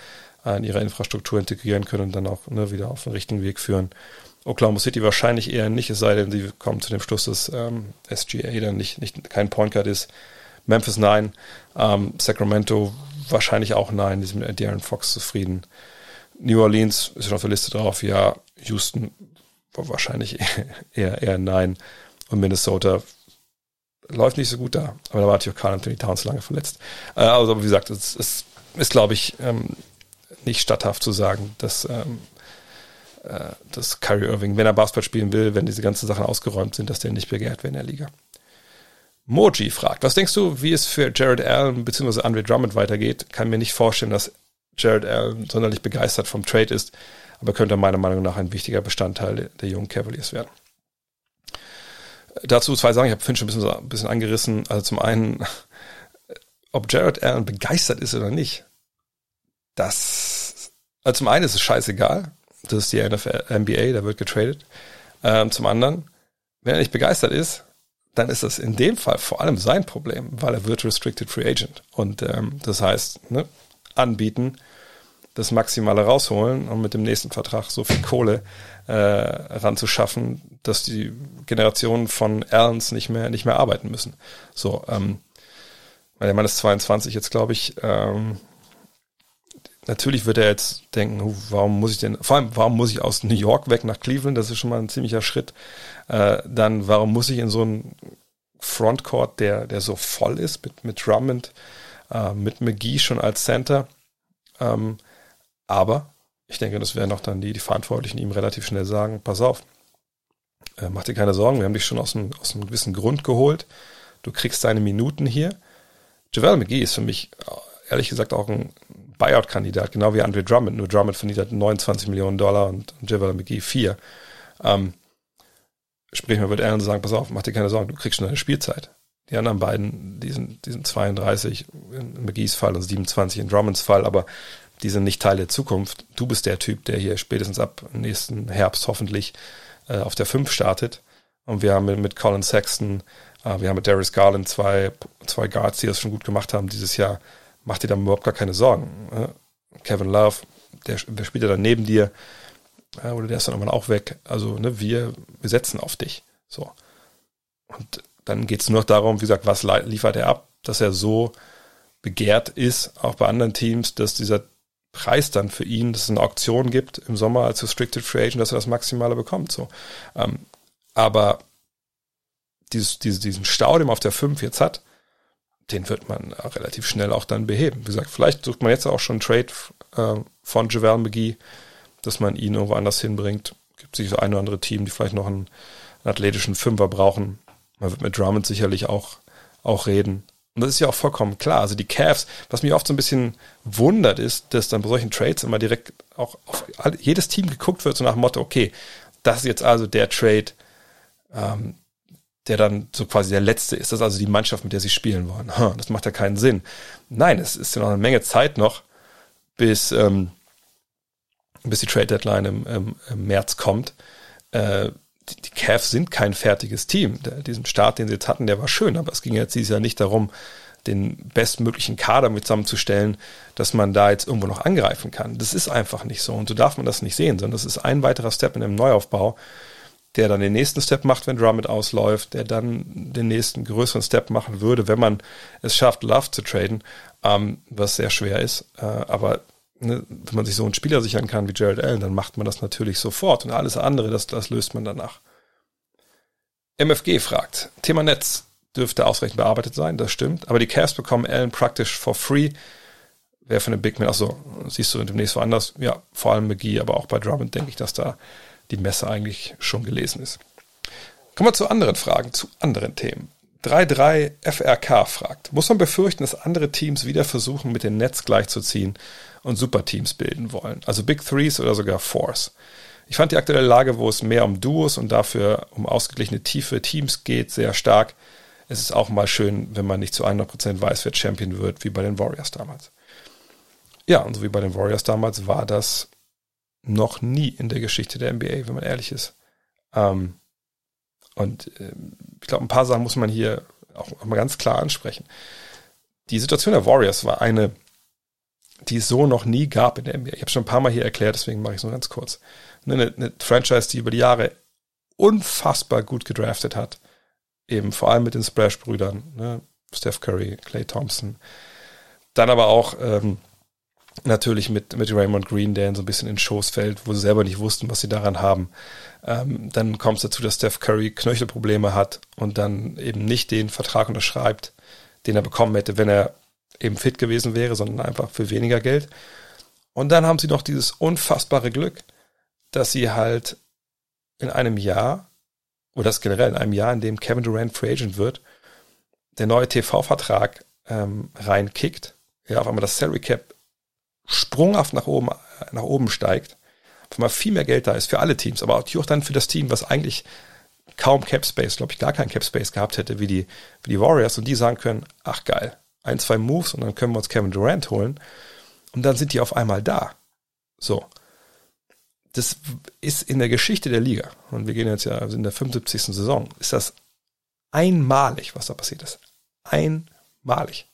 in ihrer Infrastruktur integrieren können und dann auch ne, wieder auf den richtigen Weg führen. Oklahoma City wahrscheinlich eher nicht, es sei denn, sie kommen zu dem Schluss, dass ähm, SGA dann nicht, nicht kein Point Guard ist. Memphis nein, ähm, Sacramento wahrscheinlich auch nein, die sind mit Darren Fox zufrieden. New Orleans ist schon auf der Liste drauf, ja. Houston wahrscheinlich eher, eher nein. Und Minnesota läuft nicht so gut da. Aber da war natürlich auch Carl Anthony Towns lange verletzt. Äh, also, wie gesagt, es, es ist, glaube ich, ähm, nicht statthaft zu sagen, dass, ähm, äh, dass Kyrie Irving, wenn er Basketball spielen will, wenn diese ganzen Sachen ausgeräumt sind, dass der nicht begehrt wird in der Liga. Moji fragt, was denkst du, wie es für Jared Allen bzw. Andre Drummond weitergeht? Kann mir nicht vorstellen, dass Jared Allen sonderlich begeistert vom Trade ist, aber könnte meiner Meinung nach ein wichtiger Bestandteil der jungen Cavaliers werden. Dazu zwei Sachen, ich habe Finn schon ein bisschen, ein bisschen angerissen. Also zum einen, ob Jared Allen begeistert ist oder nicht, das, also zum einen ist es scheißegal, das ist die NFL, NBA, da wird getradet. Ähm, zum anderen, wenn er nicht begeistert ist, dann ist das in dem Fall vor allem sein Problem, weil er wird Restricted Free Agent. Und ähm, das heißt, ne, anbieten, das Maximale rausholen und mit dem nächsten Vertrag so viel Kohle äh, ranzuschaffen, dass die Generationen von Allens nicht mehr nicht mehr arbeiten müssen. So, ähm, weil der Mann ist 22 jetzt, glaube ich. Ähm, natürlich wird er jetzt denken, warum muss ich denn, vor allem, warum muss ich aus New York weg nach Cleveland? Das ist schon mal ein ziemlicher Schritt. Äh, dann, warum muss ich in so einen Frontcourt, der, der so voll ist mit, mit Drummond, äh, mit McGee schon als Center? Ähm, aber ich denke, das werden auch dann die, die Verantwortlichen ihm relativ schnell sagen, pass auf, äh, mach dir keine Sorgen, wir haben dich schon aus einem, aus einem gewissen Grund geholt. Du kriegst deine Minuten hier. Javel McGee ist für mich ehrlich gesagt auch ein Buyout-Kandidat, genau wie Andre Drummond. Nur Drummond verdient halt 29 Millionen Dollar und Javel McGee 4. Ähm, sprich, man wird Allen sagen, pass auf, mach dir keine Sorgen, du kriegst schon deine Spielzeit. Die anderen beiden, die sind, die sind 32 in McGees Fall und 27 in Drummonds Fall, aber die sind nicht Teil der Zukunft. Du bist der Typ, der hier spätestens ab nächsten Herbst hoffentlich äh, auf der 5 startet. Und wir haben mit, Colin Sexton, äh, wir haben mit Darius Garland zwei, zwei Guards, die das schon gut gemacht haben dieses Jahr. Mach dir da überhaupt gar keine Sorgen. Äh? Kevin Love, der, der spielt ja dann neben dir, äh, oder der ist dann irgendwann auch weg. Also, ne, wir, wir setzen auf dich. So. Und dann geht es nur noch darum, wie gesagt, was liefert er ab, dass er so begehrt ist, auch bei anderen Teams, dass dieser Preis dann für ihn, dass es eine Auktion gibt im Sommer als Restricted Free Agent, dass er das Maximale bekommt. So. Ähm, aber dieses, dieses, diesen Stau, den man auf der 5 jetzt hat, den wird man relativ schnell auch dann beheben. Wie gesagt, vielleicht sucht man jetzt auch schon einen Trade äh, von Javel McGee, dass man ihn irgendwo anders hinbringt. Gibt sich so ein oder andere Team, die vielleicht noch einen, einen athletischen Fünfer brauchen. Man wird mit Drummond sicherlich auch, auch reden. Und das ist ja auch vollkommen klar. Also die Cavs, was mich oft so ein bisschen wundert, ist, dass dann bei solchen Trades immer direkt auch auf jedes Team geguckt wird, so nach dem Motto, okay, das ist jetzt also der Trade, ähm, der dann so quasi der letzte ist. Das ist also die Mannschaft, mit der sie spielen wollen. Das macht ja keinen Sinn. Nein, es ist ja noch eine Menge Zeit noch, bis, ähm, bis die Trade Deadline im, im, im März kommt. Äh, die, Cavs sind kein fertiges Team. Der, diesen Start, den sie jetzt hatten, der war schön, aber es ging jetzt dieses Jahr nicht darum, den bestmöglichen Kader mit zusammenzustellen, dass man da jetzt irgendwo noch angreifen kann. Das ist einfach nicht so und so darf man das nicht sehen, sondern das ist ein weiterer Step in einem Neuaufbau, der dann den nächsten Step macht, wenn Drummond ausläuft, der dann den nächsten größeren Step machen würde, wenn man es schafft, Love zu traden, ähm, was sehr schwer ist. Äh, aber ne, wenn man sich so einen Spieler sichern kann wie Jared Allen, dann macht man das natürlich sofort und alles andere, das, das löst man danach. MFG fragt, Thema Netz dürfte ausreichend bearbeitet sein, das stimmt, aber die Cavs bekommen Allen praktisch for free. Wer von den Big Men, achso, siehst du demnächst woanders, ja, vor allem McGee, aber auch bei Drummond denke ich, dass da die Messe eigentlich schon gelesen ist. Kommen wir zu anderen Fragen, zu anderen Themen. 33 FRK fragt, muss man befürchten, dass andere Teams wieder versuchen, mit dem Netz gleichzuziehen und Superteams bilden wollen? Also Big Threes oder sogar Fours? Ich fand die aktuelle Lage, wo es mehr um Duos und dafür um ausgeglichene tiefe Teams geht, sehr stark. Es ist auch mal schön, wenn man nicht zu 100% weiß, wer Champion wird, wie bei den Warriors damals. Ja, und so wie bei den Warriors damals war das noch nie in der Geschichte der NBA, wenn man ehrlich ist. Ähm, und äh, ich glaube, ein paar Sachen muss man hier auch, auch mal ganz klar ansprechen. Die Situation der Warriors war eine, die es so noch nie gab in der NBA. Ich habe schon ein paar Mal hier erklärt, deswegen mache ich es nur ganz kurz. Eine, eine Franchise, die über die Jahre unfassbar gut gedraftet hat. Eben vor allem mit den Splash-Brüdern, ne? Steph Curry, Clay Thompson. Dann aber auch ähm, natürlich mit, mit Raymond Green, der so ein bisschen in Shows fällt, wo sie selber nicht wussten, was sie daran haben. Ähm, dann kommt es dazu, dass Steph Curry Knöchelprobleme hat und dann eben nicht den Vertrag unterschreibt, den er bekommen hätte, wenn er eben fit gewesen wäre, sondern einfach für weniger Geld. Und dann haben sie noch dieses unfassbare Glück, dass sie halt in einem Jahr, oder das generell in einem Jahr, in dem Kevin Durant Free Agent wird, der neue TV-Vertrag ähm, reinkickt, ja, auf einmal das Salary Cap sprunghaft nach oben, nach oben steigt, auf einmal viel mehr Geld da ist für alle Teams, aber auch dann für das Team, was eigentlich kaum Cap Space, glaube ich, gar keinen Cap Space gehabt hätte, wie die, wie die Warriors, und die sagen können, ach geil, ein, zwei Moves und dann können wir uns Kevin Durant holen. Und dann sind die auf einmal da. So. Das ist in der Geschichte der Liga, und wir gehen jetzt ja in der 75. Saison, ist das einmalig, was da passiert ist. Einmalig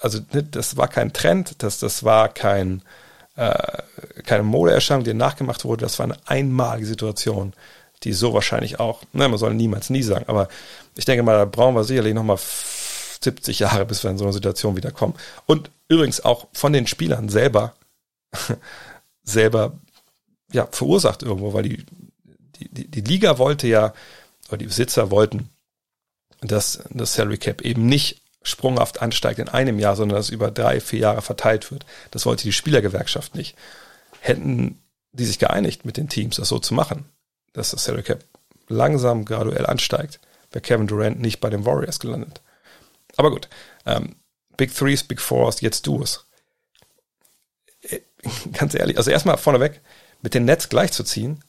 also ne, das war kein Trend, das, das war kein, äh, keine Modeerscheinung, die nachgemacht wurde, das war eine einmalige Situation, die so wahrscheinlich auch, ne, man soll niemals nie sagen, aber ich denke mal, da brauchen wir sicherlich nochmal 70 Jahre, bis wir in so eine Situation wieder kommen. Und übrigens auch von den Spielern selber, selber, ja, verursacht irgendwo, weil die, die, die Liga wollte ja, oder die Besitzer wollten, dass das Salary Cap eben nicht sprunghaft ansteigt in einem Jahr, sondern dass über drei, vier Jahre verteilt wird. Das wollte die Spielergewerkschaft nicht. Hätten die sich geeinigt mit den Teams, das so zu machen, dass das Salary Cap langsam graduell ansteigt, wäre Kevin Durant nicht bei den Warriors gelandet. Aber gut, ähm, Big Threes, Big Fours, jetzt Duos. Äh, ganz ehrlich, also erstmal vorneweg, mit den Nets gleichzuziehen,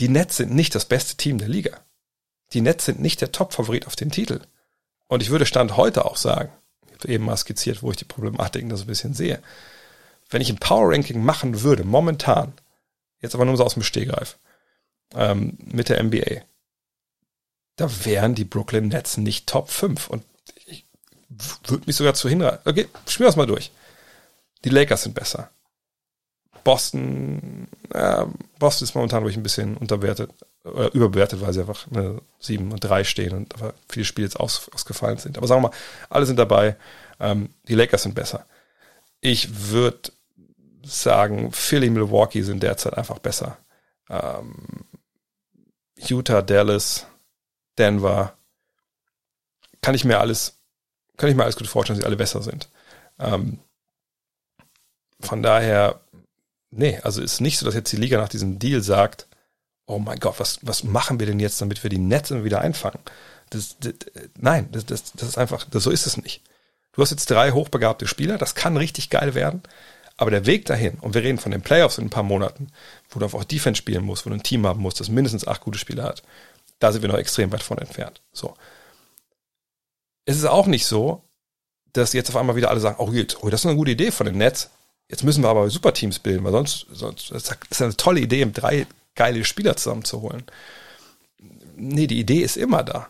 die Nets sind nicht das beste Team der Liga. Die Nets sind nicht der Top-Favorit auf den Titel. Und ich würde Stand heute auch sagen, ich habe eben mal skizziert, wo ich die Problematiken da so ein bisschen sehe. Wenn ich ein Power Ranking machen würde, momentan, jetzt aber nur so aus dem Stehgreif, ähm, mit der NBA, da wären die Brooklyn Nets nicht Top 5. Und würde mich sogar zu hinreißen. Okay, spielen wir es mal durch. Die Lakers sind besser. Boston, äh, Boston ist momentan ruhig ein bisschen unterwertet oder überbewertet, weil sie einfach eine 7 und 3 stehen und viele Spiele jetzt aus, ausgefallen sind. Aber sagen wir mal, alle sind dabei. Ähm, die Lakers sind besser. Ich würde sagen, Philly, Milwaukee sind derzeit einfach besser. Ähm, Utah, Dallas, Denver, kann ich mir alles, kann ich mir alles gut vorstellen, dass sie alle besser sind. Ähm, von daher, nee, also ist nicht so, dass jetzt die Liga nach diesem Deal sagt, oh mein Gott, was, was machen wir denn jetzt, damit wir die Netze wieder einfangen? Das, das, nein, das, das, das ist einfach, das, so ist es nicht. Du hast jetzt drei hochbegabte Spieler, das kann richtig geil werden, aber der Weg dahin, und wir reden von den Playoffs in ein paar Monaten, wo du auch Defense spielen musst, wo du ein Team haben musst, das mindestens acht gute Spieler hat, da sind wir noch extrem weit von entfernt. So. Es ist auch nicht so, dass jetzt auf einmal wieder alle sagen, oh, oh das ist eine gute Idee von den Nets. Jetzt müssen wir aber Superteams bilden, weil sonst, sonst das ist eine tolle Idee, drei geile Spieler zusammenzuholen. Nee, die Idee ist immer da.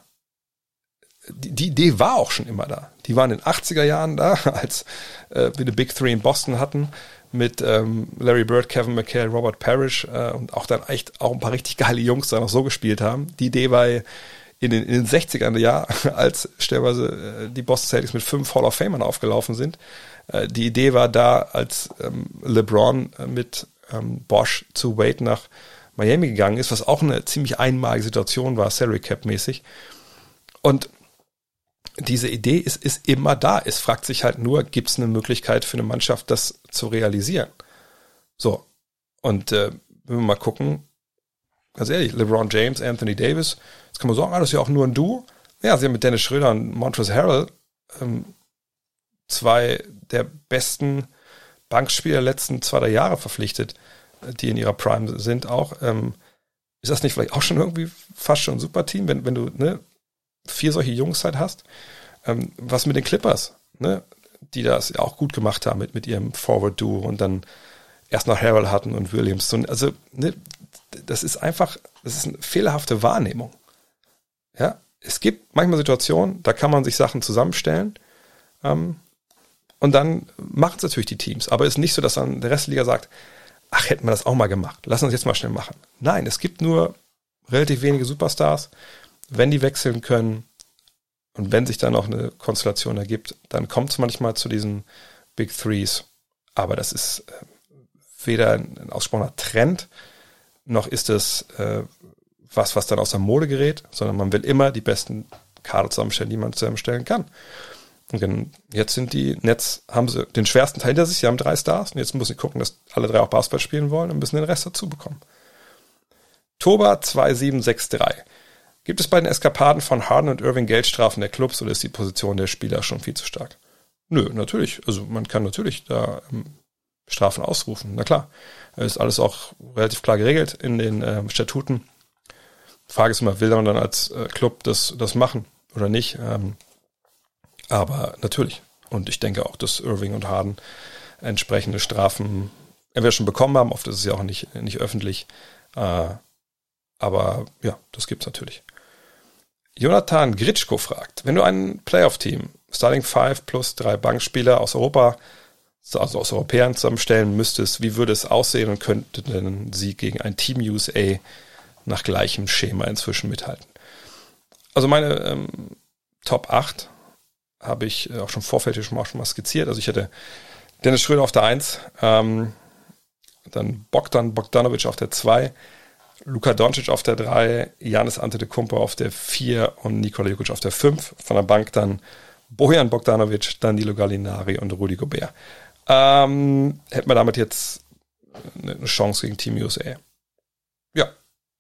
Die, die, Idee war auch schon immer da. Die waren in den 80er Jahren da, als äh, wir eine Big Three in Boston hatten mit ähm, Larry Bird, Kevin McHale, Robert Parrish äh, und auch dann echt auch ein paar richtig geile Jungs da noch so gespielt haben. Die Idee war in den, in den 60ern ja, als stellweise äh, die Boston Celtics mit fünf Hall of Famern aufgelaufen sind. Äh, die Idee war da, als ähm, LeBron äh, mit ähm, Bosch zu Wade nach Miami gegangen ist, was auch eine ziemlich einmalige Situation war, Salary Cap mäßig. Und diese Idee ist, ist immer da. Es fragt sich halt nur, gibt es eine Möglichkeit für eine Mannschaft, das zu realisieren? So. Und äh, wenn wir mal gucken, ganz ehrlich, LeBron James, Anthony Davis, jetzt kann man sagen, ah, das ist ja auch nur ein Duo. Ja, sie haben mit Dennis Schröder und Montrezl Harrell ähm, zwei der besten Bankspieler der letzten zwei, drei Jahre verpflichtet, die in ihrer Prime sind auch. Ähm, ist das nicht vielleicht auch schon irgendwie fast schon ein super Team, wenn, wenn du ne, vier solche Jungs halt hast? Ähm, was mit den Clippers, ne, die das auch gut gemacht haben mit, mit ihrem Forward-Duo und dann erst noch Harrell hatten und Williams. Also, ne, das ist einfach, das ist eine fehlerhafte Wahrnehmung. Ja, es gibt manchmal Situationen, da kann man sich Sachen zusammenstellen. Ähm, und dann machen es natürlich die Teams. Aber es ist nicht so, dass dann der Rest der Liga sagt, ach, hätten wir das auch mal gemacht. Lass uns jetzt mal schnell machen. Nein, es gibt nur relativ wenige Superstars. Wenn die wechseln können und wenn sich dann auch eine Konstellation ergibt, dann kommt es manchmal zu diesen Big Threes. Aber das ist äh, weder ein ausgesprochener Trend, noch ist es äh, was, was dann aus der Mode gerät, sondern man will immer die besten Kader zusammenstellen, die man zusammenstellen kann. Und jetzt sind die Nets, haben sie den schwersten Teil hinter sich, sie haben drei Stars und jetzt müssen sie gucken, dass alle drei auch Basketball spielen wollen und müssen den Rest dazu bekommen. Toba 2763. Gibt es bei den Eskapaden von Harden und Irving Geldstrafen der Clubs oder ist die Position der Spieler schon viel zu stark? Nö, natürlich. Also man kann natürlich da ähm, Strafen ausrufen. Na klar. Ist alles auch relativ klar geregelt in den ähm, Statuten. Frage ist immer, will man dann als äh, Club das, das machen oder nicht? Ähm, aber natürlich. Und ich denke auch, dass Irving und Harden entsprechende Strafen entweder schon bekommen haben, oft ist es ja auch nicht, nicht öffentlich. Äh, aber ja, das gibt's natürlich. Jonathan Gritschko fragt, wenn du ein Playoff-Team, Starting 5 plus drei Bankspieler aus Europa, also aus Europäern zusammenstellen müsstest, wie würde es aussehen und könnten sie gegen ein Team USA nach gleichem Schema inzwischen mithalten? Also meine ähm, Top 8 habe ich äh, auch schon vorfältig schon mal, schon mal skizziert. Also ich hätte Dennis Schröder auf der 1, ähm, dann Bogdan Bogdanovic auf der 2, Luka Doncic auf der 3, Janis Antetokounmpo auf der 4 und Nikola Jokic auf der 5. Von der Bank dann Bojan Bogdanovic, Danilo Gallinari und Rudi Gobert. Ähm, hätten wir damit jetzt eine Chance gegen Team USA? Ja,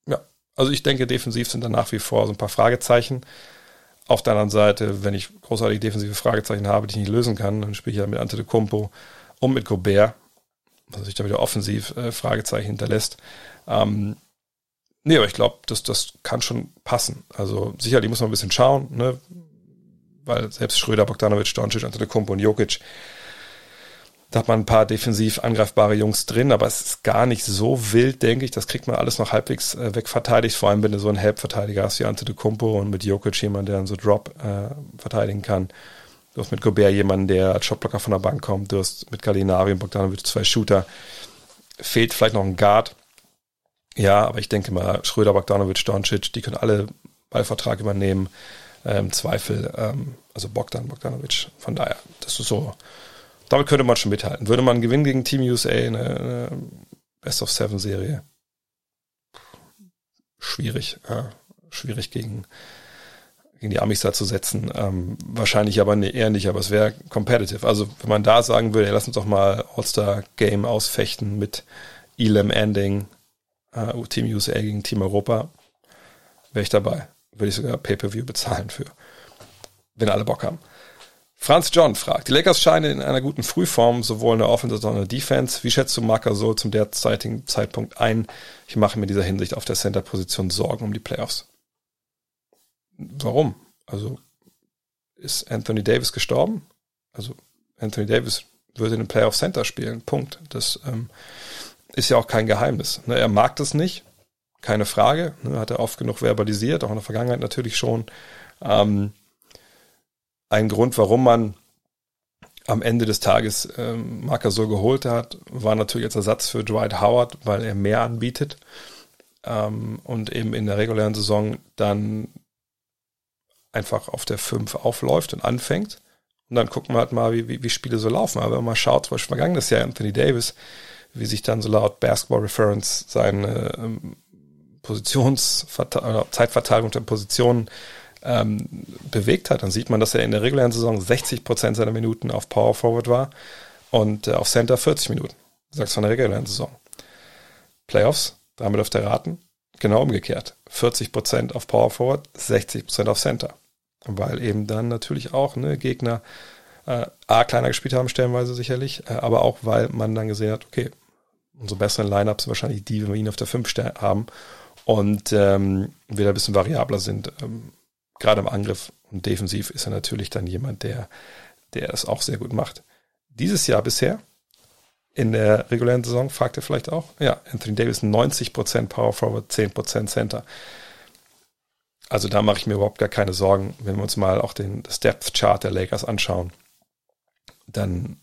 ja. Also ich denke, defensiv sind da nach wie vor so ein paar Fragezeichen. Auf der anderen Seite, wenn ich großartige defensive Fragezeichen habe, die ich nicht lösen kann, dann spiele ich ja mit Ante de Kumpo und mit Gobert, was sich da wieder offensiv äh, Fragezeichen hinterlässt. Ähm, nee, aber ich glaube, das, das kann schon passen. Also sicherlich muss man ein bisschen schauen, ne? weil selbst Schröder, Bogdanovic, Doncic, Ante de Kumpo und Jokic da hat man ein paar defensiv angreifbare Jungs drin, aber es ist gar nicht so wild, denke ich. Das kriegt man alles noch halbwegs äh, wegverteidigt, vor allem wenn du so einen Help-Verteidiger hast wie Ante de Kumpo und mit Jokic jemand, der dann so Drop äh, verteidigen kann. Du hast mit Gobert jemanden, der als Shotblocker von der Bank kommt. Du hast mit Gallinari und Bogdanovic zwei Shooter. Fehlt vielleicht noch ein Guard. Ja, aber ich denke mal, Schröder, Bogdanovic, Doncic, die können alle Ballvertrag übernehmen. Äh, Im Zweifel, ähm, also Bogdan, Bogdanovic. Von daher, das ist so damit könnte man schon mithalten. Würde man gewinnen gegen Team USA, eine, eine Best of Seven Serie, schwierig, äh, schwierig gegen, gegen die Amis da zu setzen. Ähm, wahrscheinlich aber ne, eher nicht, aber es wäre competitive. Also wenn man da sagen würde, ja, lass uns doch mal All-Star Game ausfechten mit Elam Ending, äh, Team USA gegen Team Europa, wäre ich dabei. Würde ich sogar Pay-Per-View bezahlen für, wenn alle Bock haben. Franz John fragt, die Lakers scheinen in einer guten Frühform, sowohl in der Offense als auch in der Defense. Wie schätzt du Marker so zum derzeitigen Zeitpunkt ein? Ich mache mir in dieser Hinsicht auf der Center-Position Sorgen um die Playoffs. Warum? Also ist Anthony Davis gestorben? Also Anthony Davis würde in den Playoff Center spielen. Punkt. Das ähm, ist ja auch kein Geheimnis. Ne, er mag das nicht, keine Frage. Ne, hat er oft genug verbalisiert, auch in der Vergangenheit natürlich schon. Ähm, ein Grund, warum man am Ende des Tages ähm, Marker so geholt hat, war natürlich als Ersatz für Dwight Howard, weil er mehr anbietet ähm, und eben in der regulären Saison dann einfach auf der 5 aufläuft und anfängt. Und dann gucken wir halt mal, wie, wie, wie Spiele so laufen. Aber wenn man schaut, zum Beispiel vergangenes Jahr Anthony Davis, wie sich dann so laut Basketball Reference seine ähm, Positionsverteilung, Zeitverteilung der Positionen ähm, bewegt hat, dann sieht man, dass er in der regulären Saison 60 Prozent seiner Minuten auf Power Forward war und äh, auf Center 40 Minuten. Sagst von der regulären Saison. Playoffs, damit auf der raten, genau umgekehrt. 40 Prozent auf Power Forward, 60 Prozent auf Center. Weil eben dann natürlich auch ne, Gegner äh, A kleiner gespielt haben, stellenweise sicherlich, äh, aber auch, weil man dann gesehen hat, okay, unsere besseren Lineups sind wahrscheinlich die, wenn wir ihn auf der 5 haben und ähm, wieder ein bisschen variabler sind. Ähm, gerade im Angriff und defensiv ist er natürlich dann jemand, der, der es auch sehr gut macht. Dieses Jahr bisher, in der regulären Saison, fragt ihr vielleicht auch, ja, Anthony Davis 90% Power Forward, 10% Center. Also da mache ich mir überhaupt gar keine Sorgen, wenn wir uns mal auch den, Depth Chart der Lakers anschauen. Dann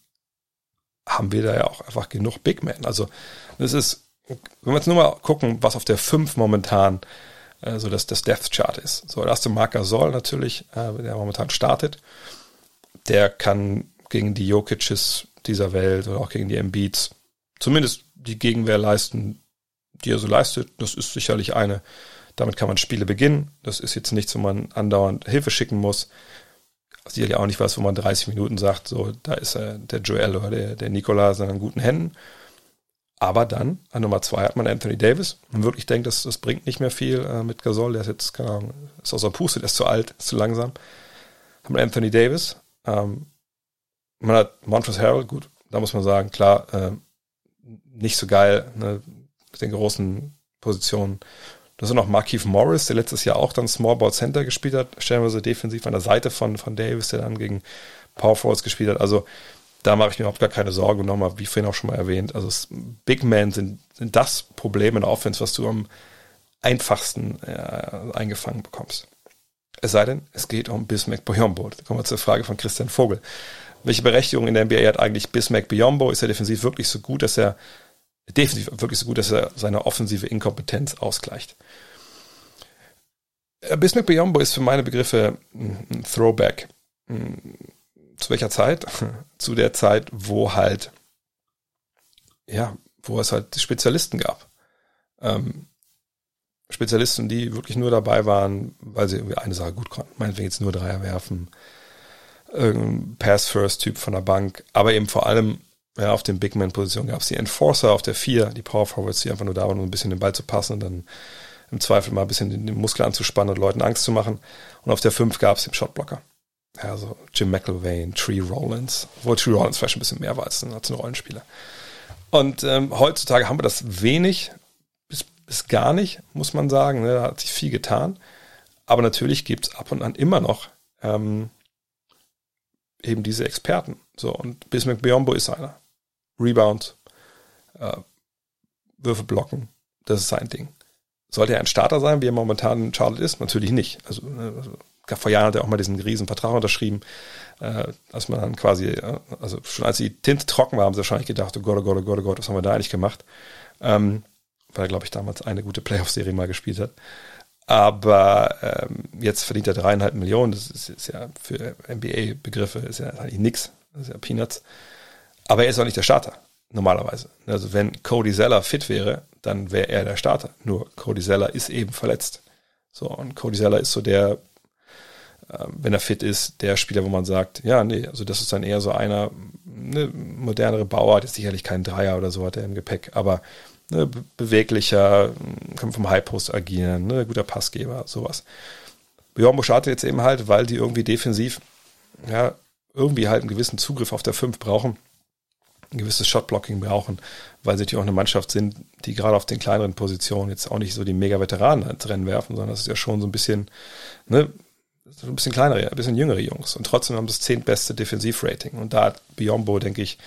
haben wir da ja auch einfach genug Big Men. Also das ist, wenn wir jetzt nur mal gucken, was auf der 5 momentan äh, so dass das Death Chart ist. So, der erste Marker soll natürlich, äh, der momentan startet, der kann gegen die Jokic's dieser Welt oder auch gegen die Embiids zumindest die Gegenwehr leisten, die er so leistet. Das ist sicherlich eine, damit kann man Spiele beginnen. Das ist jetzt nichts, wo man andauernd Hilfe schicken muss. Sicherlich auch nicht was, wo man 30 Minuten sagt, so, da ist äh, der Joel oder der, der Nikola in guten Händen. Aber dann, an Nummer zwei hat man Anthony Davis. Man wirklich denkt, das, das bringt nicht mehr viel äh, mit Gasol. Der ist jetzt, keine Ahnung, ist aus der Puste, der ist zu alt, ist zu langsam. Hat man Anthony Davis. Ähm, man hat Montrezl Harrell, gut, da muss man sagen, klar, äh, nicht so geil, ne, mit den großen Positionen. Das ist noch Markeith Morris, der letztes Jahr auch dann Small Ball Center gespielt hat, stellenweise defensiv an der Seite von, von Davis, der dann gegen Power Forwards gespielt hat. Also da mache ich mir überhaupt gar keine Sorgen. Und nochmal, wie vorhin auch schon mal erwähnt, also Big Men sind, sind das Problem in der Offense, was du am einfachsten äh, eingefangen bekommst. Es sei denn, es geht um Bismack Biombo. Da kommen wir zur Frage von Christian Vogel. Welche Berechtigung in der NBA hat eigentlich Bismack Biombo? Ist er defensiv wirklich so gut, dass er defensiv wirklich so gut, dass er seine offensive Inkompetenz ausgleicht? Äh, Bismack Biombo ist für meine Begriffe ein Throwback zu welcher Zeit? zu der Zeit, wo halt, ja, wo es halt Spezialisten gab. Ähm, Spezialisten, die wirklich nur dabei waren, weil sie irgendwie eine Sache gut konnten. Meinetwegen jetzt nur Dreier werfen, irgendein Pass-First-Typ von der Bank, aber eben vor allem ja, auf den Big-Man-Positionen gab es die Enforcer auf der 4, die Power Forwards, die einfach nur da waren, um ein bisschen den Ball zu passen und dann im Zweifel mal ein bisschen den Muskel anzuspannen und Leuten Angst zu machen. Und auf der 5 gab es den Shotblocker ja, so Jim McElvain, Tree Rollins, obwohl Tree Rollins vielleicht ein bisschen mehr war als ein, als ein Rollenspieler. Und ähm, heutzutage haben wir das wenig, bis, bis gar nicht, muss man sagen. Ne? Da hat sich viel getan. Aber natürlich gibt es ab und an immer noch ähm, eben diese Experten. So, und Bismarck Biombo ist einer. Rebound, äh, Würfe blocken, das ist sein Ding. Sollte er ein Starter sein, wie er momentan in Charlotte ist? Natürlich nicht. Also, ne, also vor Jahren hat er auch mal diesen riesen Vertrag unterschrieben, äh, als man dann quasi, äh, also schon als die Tinte trocken war, haben sie wahrscheinlich gedacht, oh Gott, oh Gott, oh Gott, oh Gott, was haben wir da eigentlich gemacht? Ähm, weil er, glaube ich, damals eine gute Playoff-Serie mal gespielt hat. Aber ähm, jetzt verdient er dreieinhalb Millionen, das ist, ist ja für NBA-Begriffe ist ja eigentlich nix, das ist ja Peanuts. Aber er ist auch nicht der Starter, normalerweise. Also wenn Cody Zeller fit wäre, dann wäre er der Starter. Nur Cody Zeller ist eben verletzt. So, und Cody Zeller ist so der wenn er fit ist, der Spieler, wo man sagt, ja, nee, also das ist dann eher so einer, ne, modernere Bauart, ist sicherlich kein Dreier oder so hat er im Gepäck, aber ne, beweglicher, kann vom High Post agieren, ne, guter Passgeber, sowas. Biombo startet jetzt eben halt, weil die irgendwie defensiv, ja, irgendwie halt einen gewissen Zugriff auf der 5 brauchen, ein gewisses Shotblocking brauchen, weil sie natürlich auch eine Mannschaft sind, die gerade auf den kleineren Positionen jetzt auch nicht so die Mega-Veteranen ins Rennen werfen, sondern das ist ja schon so ein bisschen, ne, so ein bisschen kleinere, ein bisschen jüngere Jungs. Und trotzdem haben das zehntbeste Defensivrating. Und da hat Biombo, denke ich,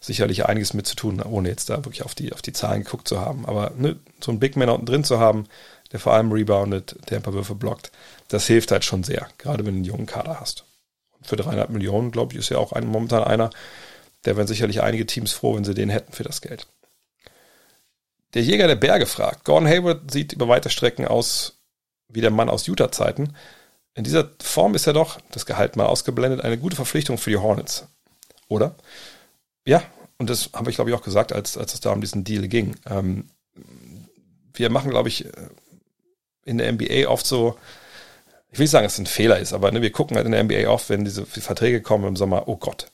sicherlich einiges mit zu tun, ohne jetzt da wirklich auf die, auf die Zahlen geguckt zu haben. Aber ne, so einen Big Man unten drin zu haben, der vor allem reboundet, der ein paar Würfe blockt, das hilft halt schon sehr, gerade wenn du einen jungen Kader hast. Und für dreieinhalb Millionen, glaube ich, ist ja auch ein, momentan einer, der wären sicherlich einige Teams froh, wenn sie den hätten für das Geld. Der Jäger der Berge fragt, Gordon Hayward sieht über weite Strecken aus wie der Mann aus Utah-Zeiten. In dieser Form ist ja doch, das Gehalt mal ausgeblendet, eine gute Verpflichtung für die Hornets. Oder? Ja, und das habe ich, glaube ich, auch gesagt, als, als es da um diesen Deal ging. Ähm, wir machen, glaube ich, in der NBA oft so, ich will nicht sagen, dass es ein Fehler ist, aber ne, wir gucken halt in der NBA oft, wenn diese Verträge kommen im Sommer, oh Gott,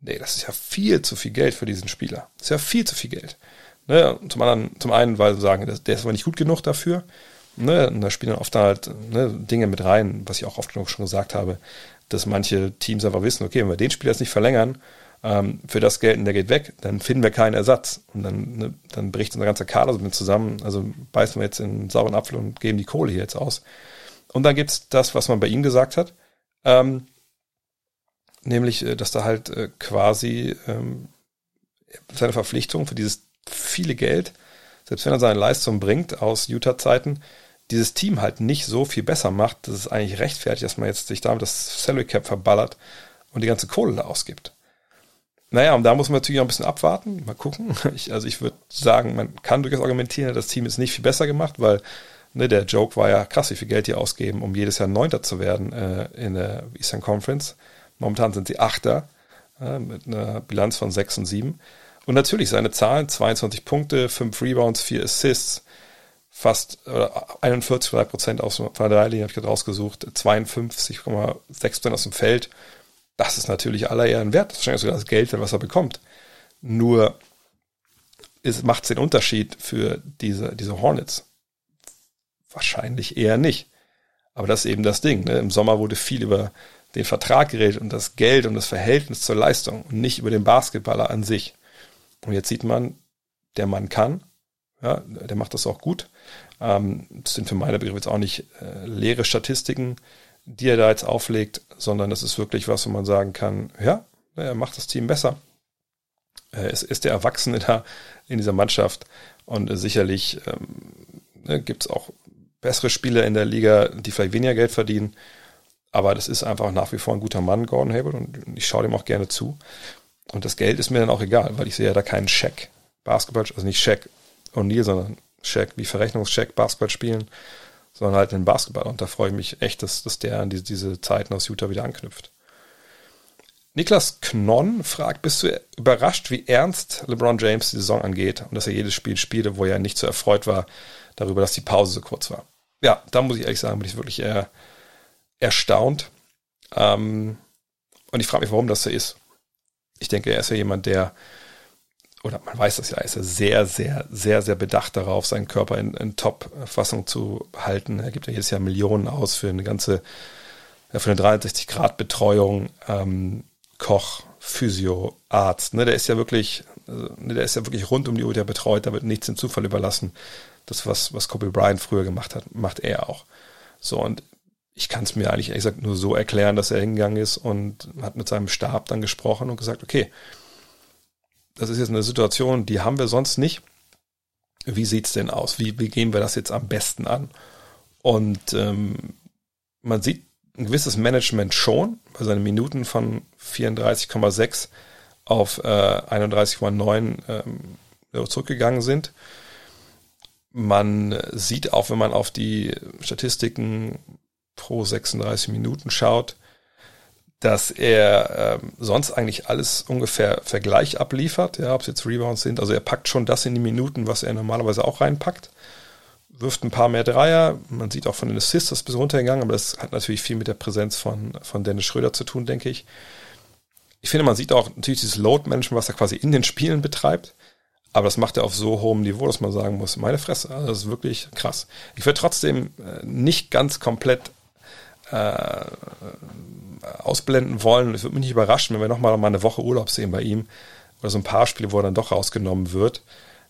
nee, das ist ja viel zu viel Geld für diesen Spieler. Das ist ja viel zu viel Geld. Ne, zum anderen, zum einen, weil sie sagen, der ist aber nicht gut genug dafür. Ne, und da spielen dann oft halt ne, Dinge mit rein, was ich auch oft genug schon gesagt habe, dass manche Teams einfach wissen, okay, wenn wir den Spieler jetzt nicht verlängern, ähm, für das Geld und der geht weg, dann finden wir keinen Ersatz. Und dann, ne, dann bricht unser ganzer Kader so mit zusammen. Also beißen wir jetzt in einen sauren Apfel und geben die Kohle hier jetzt aus. Und dann gibt's das, was man bei ihm gesagt hat, ähm, nämlich, äh, dass da halt äh, quasi ähm, seine Verpflichtung für dieses viele Geld, selbst wenn er seine Leistung bringt aus Utah-Zeiten, dieses Team halt nicht so viel besser macht, dass es eigentlich rechtfertigt, dass man jetzt sich damit das Salary Cap verballert und die ganze Kohle da ausgibt. Naja, und da muss man natürlich auch ein bisschen abwarten, mal gucken. Ich, also ich würde sagen, man kann durchaus argumentieren, das Team ist nicht viel besser gemacht, weil ne, der Joke war ja krass, wie viel Geld die ausgeben, um jedes Jahr Neunter zu werden äh, in der Eastern Conference. Momentan sind sie Achter äh, mit einer Bilanz von 6 und 7. Und natürlich seine Zahlen, 22 Punkte, 5 Rebounds, 4 Assists, fast äh, 41,3 Prozent aus der Dreilinie habe ich gerade rausgesucht, 52,6 Prozent aus dem Feld. Das ist natürlich aller Ehren wert. Das ist wahrscheinlich sogar das Geld, was er bekommt. Nur macht es den Unterschied für diese, diese Hornets. Wahrscheinlich eher nicht. Aber das ist eben das Ding. Ne? Im Sommer wurde viel über den Vertrag geredet und das Geld und das Verhältnis zur Leistung und nicht über den Basketballer an sich. Und jetzt sieht man, der Mann kann, ja, der macht das auch gut. Ähm, das sind für meine Begriffe jetzt auch nicht äh, leere Statistiken, die er da jetzt auflegt, sondern das ist wirklich was, wo man sagen kann, ja, er macht das Team besser. Es ist der Erwachsene da in dieser Mannschaft und sicherlich ähm, ne, gibt es auch bessere Spieler in der Liga, die vielleicht weniger Geld verdienen, aber das ist einfach nach wie vor ein guter Mann, Gordon Hayward, und ich schaue dem auch gerne zu. Und das Geld ist mir dann auch egal, weil ich sehe ja da keinen Scheck. Basketball, also nicht Scheck O'Neal, sondern Scheck wie Verrechnungscheck Basketball spielen, sondern halt den Basketball. Und da freue ich mich echt, dass, dass der an diese, diese Zeiten aus Utah wieder anknüpft. Niklas Knon fragt, bist du überrascht, wie ernst LeBron James die Saison angeht und dass er jedes Spiel spielte, wo er nicht so erfreut war darüber, dass die Pause so kurz war? Ja, da muss ich ehrlich sagen, bin ich wirklich eher erstaunt. Ähm, und ich frage mich, warum das so ist ich denke, er ist ja jemand, der, oder man weiß das ja, ist ja sehr, sehr, sehr, sehr bedacht darauf, seinen Körper in, in Top-Fassung zu halten. Er gibt ja jedes Jahr Millionen aus für eine ganze, für eine 360-Grad-Betreuung, ähm, Koch, Physio, Arzt. Ne, der ist ja wirklich, ne, der ist ja wirklich rund um die Uhr der betreut, da wird nichts dem Zufall überlassen. Das, was, was Kobe Bryant früher gemacht hat, macht er auch. So, und ich kann es mir eigentlich ehrlich gesagt nur so erklären, dass er hingegangen ist und hat mit seinem Stab dann gesprochen und gesagt, okay, das ist jetzt eine Situation, die haben wir sonst nicht. Wie sieht's denn aus? Wie, wie gehen wir das jetzt am besten an? Und ähm, man sieht ein gewisses Management schon, bei seinen Minuten von 34,6 auf äh, 31,9 ähm, zurückgegangen sind. Man sieht auch, wenn man auf die Statistiken pro 36 Minuten schaut, dass er ähm, sonst eigentlich alles ungefähr Vergleich abliefert, ja, ob es jetzt Rebounds sind. Also er packt schon das in die Minuten, was er normalerweise auch reinpackt. Wirft ein paar mehr Dreier. Man sieht auch von den Assists, das ist bis runtergegangen, aber das hat natürlich viel mit der Präsenz von, von Dennis Schröder zu tun, denke ich. Ich finde, man sieht auch natürlich dieses Load-Management, was er quasi in den Spielen betreibt. Aber das macht er auf so hohem Niveau, dass man sagen muss, meine Fresse, also das ist wirklich krass. Ich würde trotzdem äh, nicht ganz komplett äh, ausblenden wollen. Es würde mich nicht überraschen, wenn wir nochmal mal eine Woche Urlaub sehen bei ihm oder so ein paar Spiele, wo er dann doch rausgenommen wird.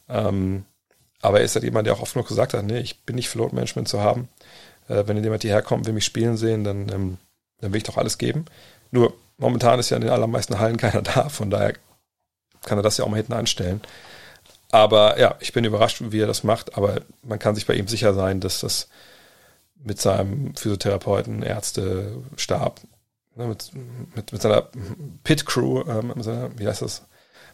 Ähm, aber er ist halt jemand, der auch oft noch gesagt hat, nee, ich bin nicht für Load Management zu haben. Äh, wenn jemand hierher kommt, will mich spielen sehen, dann, ähm, dann will ich doch alles geben. Nur momentan ist ja in den allermeisten Hallen keiner da, von daher kann er das ja auch mal hinten anstellen. Aber ja, ich bin überrascht, wie er das macht, aber man kann sich bei ihm sicher sein, dass das mit seinem Physiotherapeuten, Ärzte, Stab, ne, mit, mit, mit seiner Pit-Crew, ähm, seiner, wie heißt das,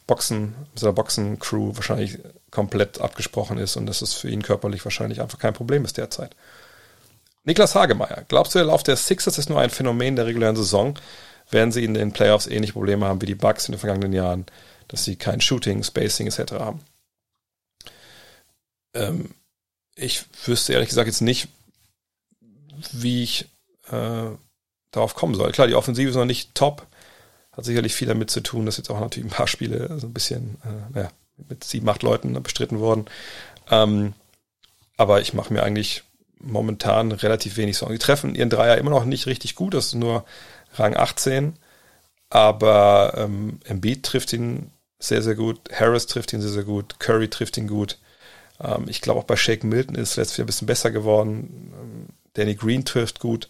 Boxen, mit seiner Boxen-Crew wahrscheinlich komplett abgesprochen ist und dass es für ihn körperlich wahrscheinlich einfach kein Problem ist derzeit. Niklas Hagemeyer, glaubst du, der Lauf der Sixers ist nur ein Phänomen der regulären Saison? Werden sie in den Playoffs ähnliche Probleme haben wie die Bucks in den vergangenen Jahren, dass sie kein Shooting, Spacing etc. haben? Ähm, ich wüsste ehrlich gesagt jetzt nicht, wie ich äh, darauf kommen soll. Klar, die Offensive ist noch nicht top. Hat sicherlich viel damit zu tun, dass jetzt auch natürlich ein paar Spiele so ein bisschen, äh, naja, mit sieben, acht Leuten bestritten worden. Ähm, aber ich mache mir eigentlich momentan relativ wenig Sorgen. Die treffen ihren Dreier immer noch nicht richtig gut, das ist nur Rang 18. Aber ähm, Embiid trifft ihn sehr, sehr gut. Harris trifft ihn sehr, sehr gut. Curry trifft ihn gut. Ähm, ich glaube auch bei Shake Milton ist es letztes Jahr ein bisschen besser geworden. Danny Green trifft gut.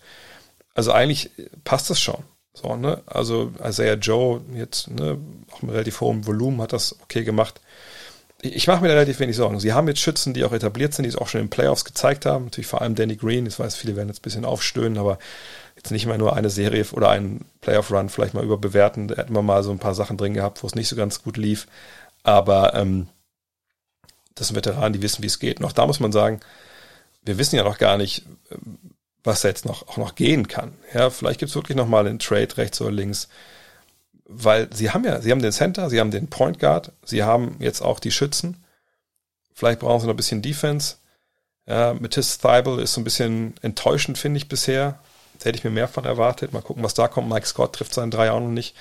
Also eigentlich passt das schon. So, ne? Also Isaiah Joe jetzt ne, auch mit relativ hohem Volumen hat das okay gemacht. Ich, ich mache mir relativ wenig Sorgen. Sie haben jetzt Schützen, die auch etabliert sind, die es auch schon in den Playoffs gezeigt haben. Natürlich vor allem Danny Green. Ich weiß, viele werden jetzt ein bisschen aufstöhnen, aber jetzt nicht mehr nur eine Serie oder einen Playoff-Run vielleicht mal überbewerten. Da hätten wir mal so ein paar Sachen drin gehabt, wo es nicht so ganz gut lief. Aber ähm, das sind Veteranen, die wissen, wie es geht. Auch da muss man sagen, wir wissen ja noch gar nicht, was da jetzt noch, auch noch gehen kann. Ja, vielleicht gibt es wirklich noch mal einen Trade rechts oder links. Weil sie haben ja, sie haben den Center, sie haben den Point Guard, sie haben jetzt auch die Schützen. Vielleicht brauchen sie noch ein bisschen Defense. Ja, Matisse Thibel ist so ein bisschen enttäuschend, finde ich bisher. Da hätte ich mir mehr von erwartet. Mal gucken, was da kommt. Mike Scott trifft seinen Drei auch noch nicht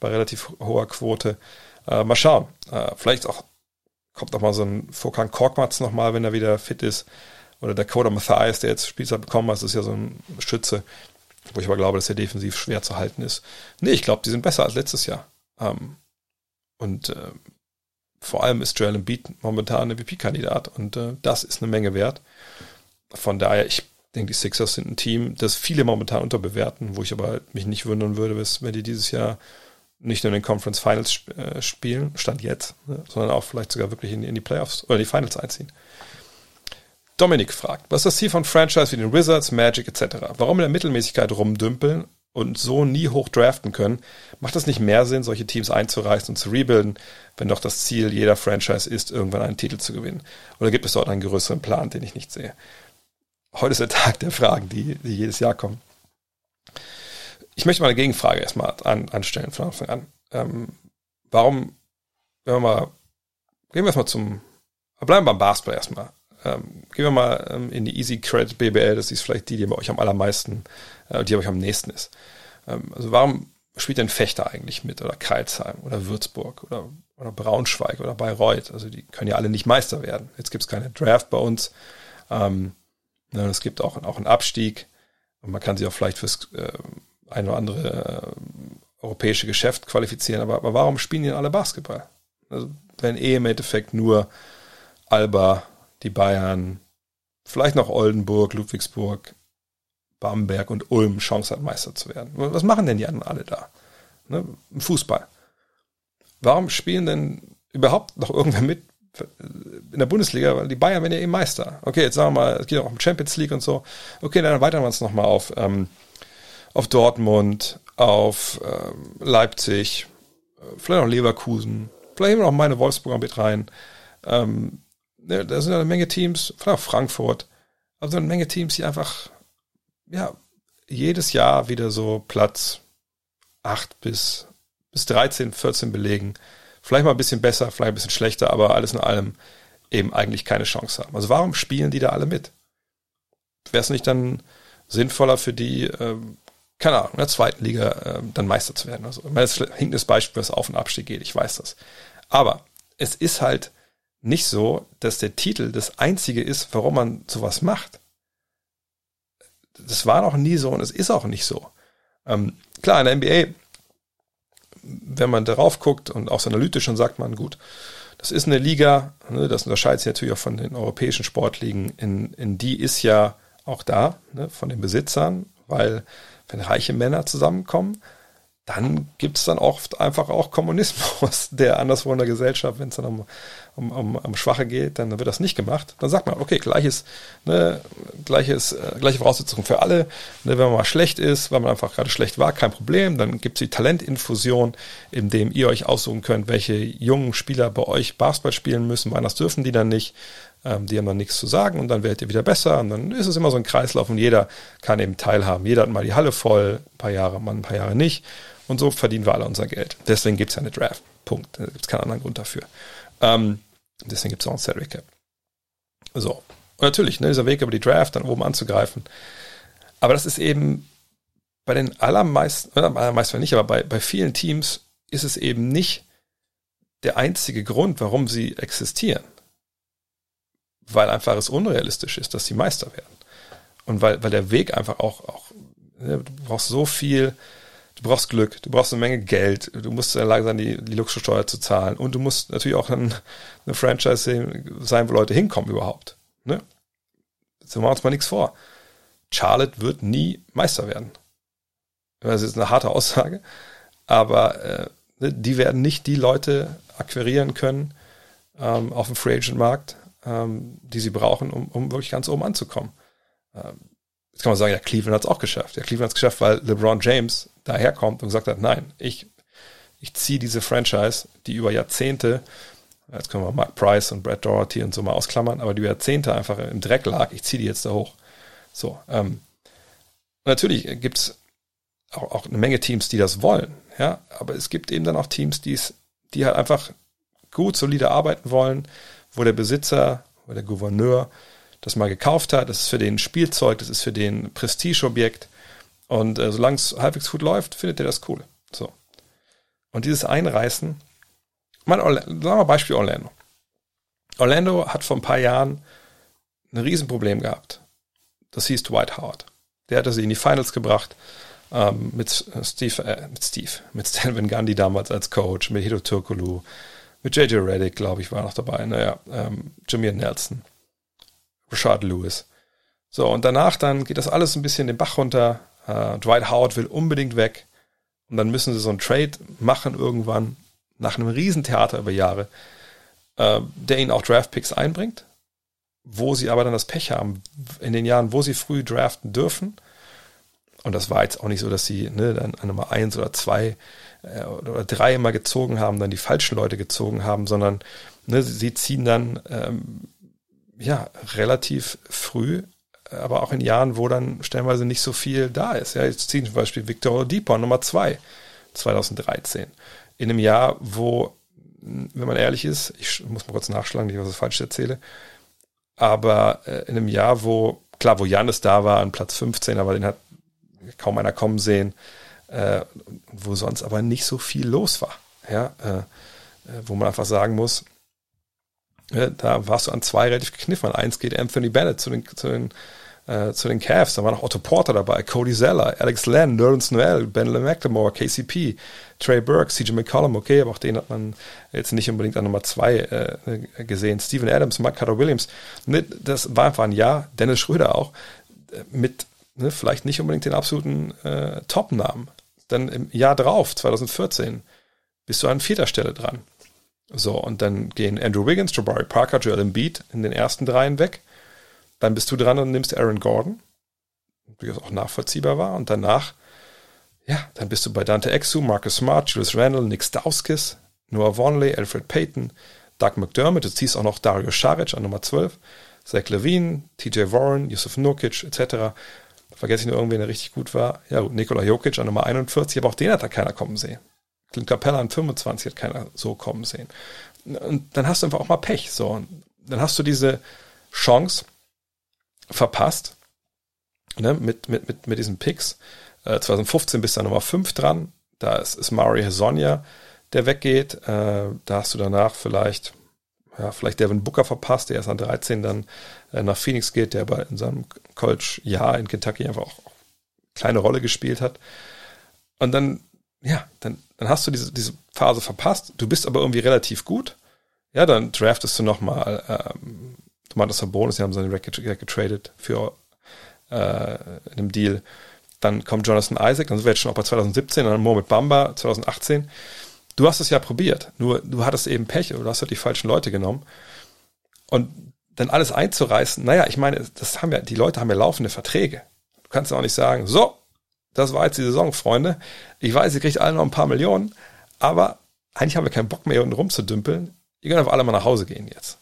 bei relativ hoher Quote. Äh, mal schauen. Äh, vielleicht auch kommt auch mal so ein Vorkan Korkmaz nochmal, wenn er wieder fit ist. Oder Dakota Mathias, der jetzt Spielzeit bekommen hat, ist ja so ein Schütze, wo ich aber glaube, dass er defensiv schwer zu halten ist. Nee, ich glaube, die sind besser als letztes Jahr. Ähm, und äh, vor allem ist Joel Embiid momentan ein MVP-Kandidat und äh, das ist eine Menge wert. Von daher, ich denke, die Sixers sind ein Team, das viele momentan unterbewerten, wo ich aber mich nicht wundern würde, wenn die dieses Jahr nicht nur in den Conference Finals sp äh, spielen, stand jetzt, ne, sondern auch vielleicht sogar wirklich in, in, die Playoffs oder die Finals einziehen. Dominik fragt, was ist das Ziel von Franchise wie den Wizards, Magic etc.? Warum in der Mittelmäßigkeit rumdümpeln und so nie hoch draften können? Macht es nicht mehr Sinn, solche Teams einzureißen und zu rebuilden, wenn doch das Ziel jeder Franchise ist, irgendwann einen Titel zu gewinnen? Oder gibt es dort einen größeren Plan, den ich nicht sehe? Heute ist der Tag der Fragen, die, die jedes Jahr kommen. Ich möchte mal eine Gegenfrage erstmal an, anstellen von Anfang an. Ähm, warum, wenn wir mal, gehen wir erstmal zum, bleiben wir beim Basketball erstmal. Ähm, gehen wir mal ähm, in die Easy Credit BBL, das ist vielleicht die, die bei euch am allermeisten, äh, die bei euch am nächsten ist. Ähm, also warum spielt denn Fechter eigentlich mit oder Kreilsheim oder Würzburg oder, oder Braunschweig oder Bayreuth? Also die können ja alle nicht Meister werden. Jetzt gibt es keine Draft bei uns. Ähm, ne, es gibt auch, auch einen Abstieg und man kann sich auch vielleicht fürs äh, ein oder andere äh, europäische Geschäft qualifizieren. Aber, aber warum spielen die alle Basketball? Also wenn eh im Endeffekt nur Alba, die Bayern, vielleicht noch Oldenburg, Ludwigsburg, Bamberg und Ulm Chance hat, Meister zu werden. Was machen denn die anderen alle da? Ne? Fußball. Warum spielen denn überhaupt noch irgendwer mit in der Bundesliga? Weil die Bayern werden ja eben Meister. Okay, jetzt sagen wir mal, es geht auch um Champions League und so. Okay, dann erweitern wir uns nochmal auf, ähm, auf Dortmund, auf ähm, Leipzig, äh, vielleicht auch Leverkusen, vielleicht immer noch meine Wolfsburger mit rein. Ähm, da sind eine Menge Teams, Frankfurt, also eine Menge Teams, die einfach, ja, jedes Jahr wieder so Platz 8 bis, bis 13, 14 belegen. Vielleicht mal ein bisschen besser, vielleicht ein bisschen schlechter, aber alles in allem eben eigentlich keine Chance haben. Also warum spielen die da alle mit? Wäre es nicht dann sinnvoller für die, ähm, keine Ahnung, in der zweiten Liga ähm, dann Meister zu werden? Also, ich meine, das hinkt das Beispiel, was auf und Abstieg geht, ich weiß das. Aber es ist halt nicht so, dass der Titel das einzige ist, warum man sowas macht. Das war noch nie so und es ist auch nicht so. Ähm, klar, in der NBA, wenn man darauf guckt und auch so analytisch, dann sagt man, gut, das ist eine Liga, ne, das unterscheidet sich natürlich auch von den europäischen Sportligen, in, in die ist ja auch da, ne, von den Besitzern, weil wenn reiche Männer zusammenkommen, dann gibt es dann oft einfach auch Kommunismus, der anderswo in der Gesellschaft, wenn es dann um, um, um, um Schwache geht, dann wird das nicht gemacht. Dann sagt man, okay, gleiches, ne, gleiches, äh, gleiche Voraussetzungen für alle. Ne, wenn man mal schlecht ist, weil man einfach gerade schlecht war, kein Problem. Dann gibt es die Talentinfusion, in dem ihr euch aussuchen könnt, welche jungen Spieler bei euch Basketball spielen müssen. Anders dürfen die dann nicht. Ähm, die haben dann nichts zu sagen und dann werdet ihr wieder besser. Und dann ist es immer so ein Kreislauf und jeder kann eben teilhaben. Jeder hat mal die Halle voll, ein paar Jahre, mal ein paar Jahre nicht. Und so verdienen wir alle unser Geld. Deswegen gibt es ja eine Draft. Punkt. Da gibt es keinen anderen Grund dafür. Ähm, deswegen gibt es auch ein Salary Cap. So. Und natürlich, ne, dieser Weg über die Draft dann oben anzugreifen. Aber das ist eben bei den allermeisten, oder allermeisten nicht, aber bei, bei vielen Teams ist es eben nicht der einzige Grund, warum sie existieren. Weil einfach es unrealistisch ist, dass sie Meister werden. Und weil, weil der Weg einfach auch, auch ne, du brauchst so viel, du brauchst Glück, du brauchst eine Menge Geld, du musst in der Lage sein, die, die Luxussteuer zu zahlen und du musst natürlich auch ein, eine Franchise sein, wo Leute hinkommen überhaupt. Ne? Jetzt machen wir uns mal nichts vor. Charlotte wird nie Meister werden. Das ist eine harte Aussage, aber äh, ne, die werden nicht die Leute akquirieren können ähm, auf dem Free Agent Markt, ähm, die sie brauchen, um, um wirklich ganz oben anzukommen. Ähm, jetzt kann man sagen, ja, Cleveland hat es auch geschafft. Ja, Cleveland hat es geschafft, weil LeBron James daherkommt und gesagt hat, nein, ich, ich ziehe diese Franchise, die über Jahrzehnte, jetzt können wir Mark Price und Brad Doherty und so mal ausklammern, aber die über Jahrzehnte einfach im Dreck lag, ich ziehe die jetzt da hoch. So, ähm, natürlich gibt's auch, auch eine Menge Teams, die das wollen, ja, aber es gibt eben dann auch Teams, die's, die halt einfach gut, solide arbeiten wollen, wo der Besitzer oder der Gouverneur das mal gekauft hat, das ist für den Spielzeug, das ist für den Prestigeobjekt und äh, solange es halbwegs gut läuft, findet er das cool. So. Und dieses Einreißen, mal, sagen wir Beispiel Orlando. Orlando hat vor ein paar Jahren ein Riesenproblem gehabt. Das hieß Dwight Howard. Der hatte sie in die Finals gebracht ähm, mit Steve, äh, mit Steve, mit Stan Van damals als Coach, mit Hito Turkoglu, mit JJ Reddick, glaube ich, war noch dabei. Naja, ähm, Jameer Nelson, Rashad Lewis. So, und danach dann geht das alles ein bisschen den Bach runter. Äh, Dwight Howard will unbedingt weg. Und dann müssen sie so einen Trade machen irgendwann, nach einem Riesentheater über Jahre, äh, der ihnen auch Draftpicks einbringt, wo sie aber dann das Pech haben, in den Jahren, wo sie früh draften dürfen. Und das war jetzt auch nicht so, dass sie ne, dann an Nummer eins oder zwei äh, oder drei immer gezogen haben, dann die falschen Leute gezogen haben, sondern ne, sie ziehen dann ähm, ja relativ früh, aber auch in Jahren, wo dann stellenweise nicht so viel da ist. Ja, jetzt ziehen zum Beispiel Victor Oladipo Nummer zwei 2013 in einem Jahr, wo, wenn man ehrlich ist, ich muss mal kurz nachschlagen, nicht, was ich falsch erzähle, aber äh, in einem Jahr, wo, klar, wo Janis da war, an Platz 15, aber den hat kaum einer kommen sehen, äh, wo sonst aber nicht so viel los war. Ja, äh, äh wo man einfach sagen muss, äh, da warst du an zwei relativ gekniffen. An eins geht Anthony Bennett zu den, zu den, äh, zu den Cavs. Da war noch Otto Porter dabei, Cody Zeller, Alex Len, Nerlens Noel, Ben McLemore, KCP, Trey Burke, CJ McCollum. Okay, aber auch den hat man jetzt nicht unbedingt an Nummer zwei äh, gesehen. Steven Adams, Mike Carter Williams. Ne, das war einfach ein Jahr. Dennis Schröder auch mit ne, vielleicht nicht unbedingt den absoluten äh, Top-Namen. Dann im Jahr drauf, 2014, bist du an vierter Stelle dran. So, und dann gehen Andrew Wiggins, Jabari Parker, Joel Embiid in den ersten dreien weg. Dann bist du dran und nimmst Aaron Gordon, wie das auch nachvollziehbar war. Und danach, ja, dann bist du bei Dante Exu, Marcus Smart, Julius Randle, Nick Stauskis, Noah Vonley, Alfred Payton, Doug McDermott, du ziehst auch noch Dario Saric an Nummer 12, Zach Levine, TJ Warren, Yusuf Nurkic, etc vergesse ich nur irgendwen, der richtig gut war. Ja, Nikola Jokic an Nummer 41, aber auch den hat da keiner kommen sehen. Clint Capella an 25 hat keiner so kommen sehen. Und dann hast du einfach auch mal Pech. So, und dann hast du diese Chance verpasst, ne, mit, mit, mit, mit diesen Picks. Äh, 2015 bist du Nummer 5 dran. Da ist, ist Mario Hezonja, der weggeht. Äh, da hast du danach vielleicht ja, vielleicht Devin Booker verpasst, der erst an 13 dann äh, nach Phoenix geht, der aber in seinem College-Jahr in Kentucky einfach auch kleine Rolle gespielt hat. Und dann, ja, dann, dann hast du diese, diese Phase verpasst. Du bist aber irgendwie relativ gut. Ja, dann draftest du nochmal ähm, Domantas Sabonis, sie haben seine Record getradet für äh, einem Deal. Dann kommt Jonathan Isaac, dann sind wir jetzt schon auch bei 2017, dann Mohamed Bamba 2018 du hast es ja probiert, nur du hattest eben Pech oder du hast halt die falschen Leute genommen. Und dann alles einzureißen, naja, ich meine, das haben ja, die Leute haben ja laufende Verträge. Du kannst ja auch nicht sagen, so, das war jetzt die Saison, Freunde. Ich weiß, ihr kriegt alle noch ein paar Millionen, aber eigentlich haben wir keinen Bock mehr, hier unten rumzudümpeln. Ihr könnt einfach alle mal nach Hause gehen jetzt.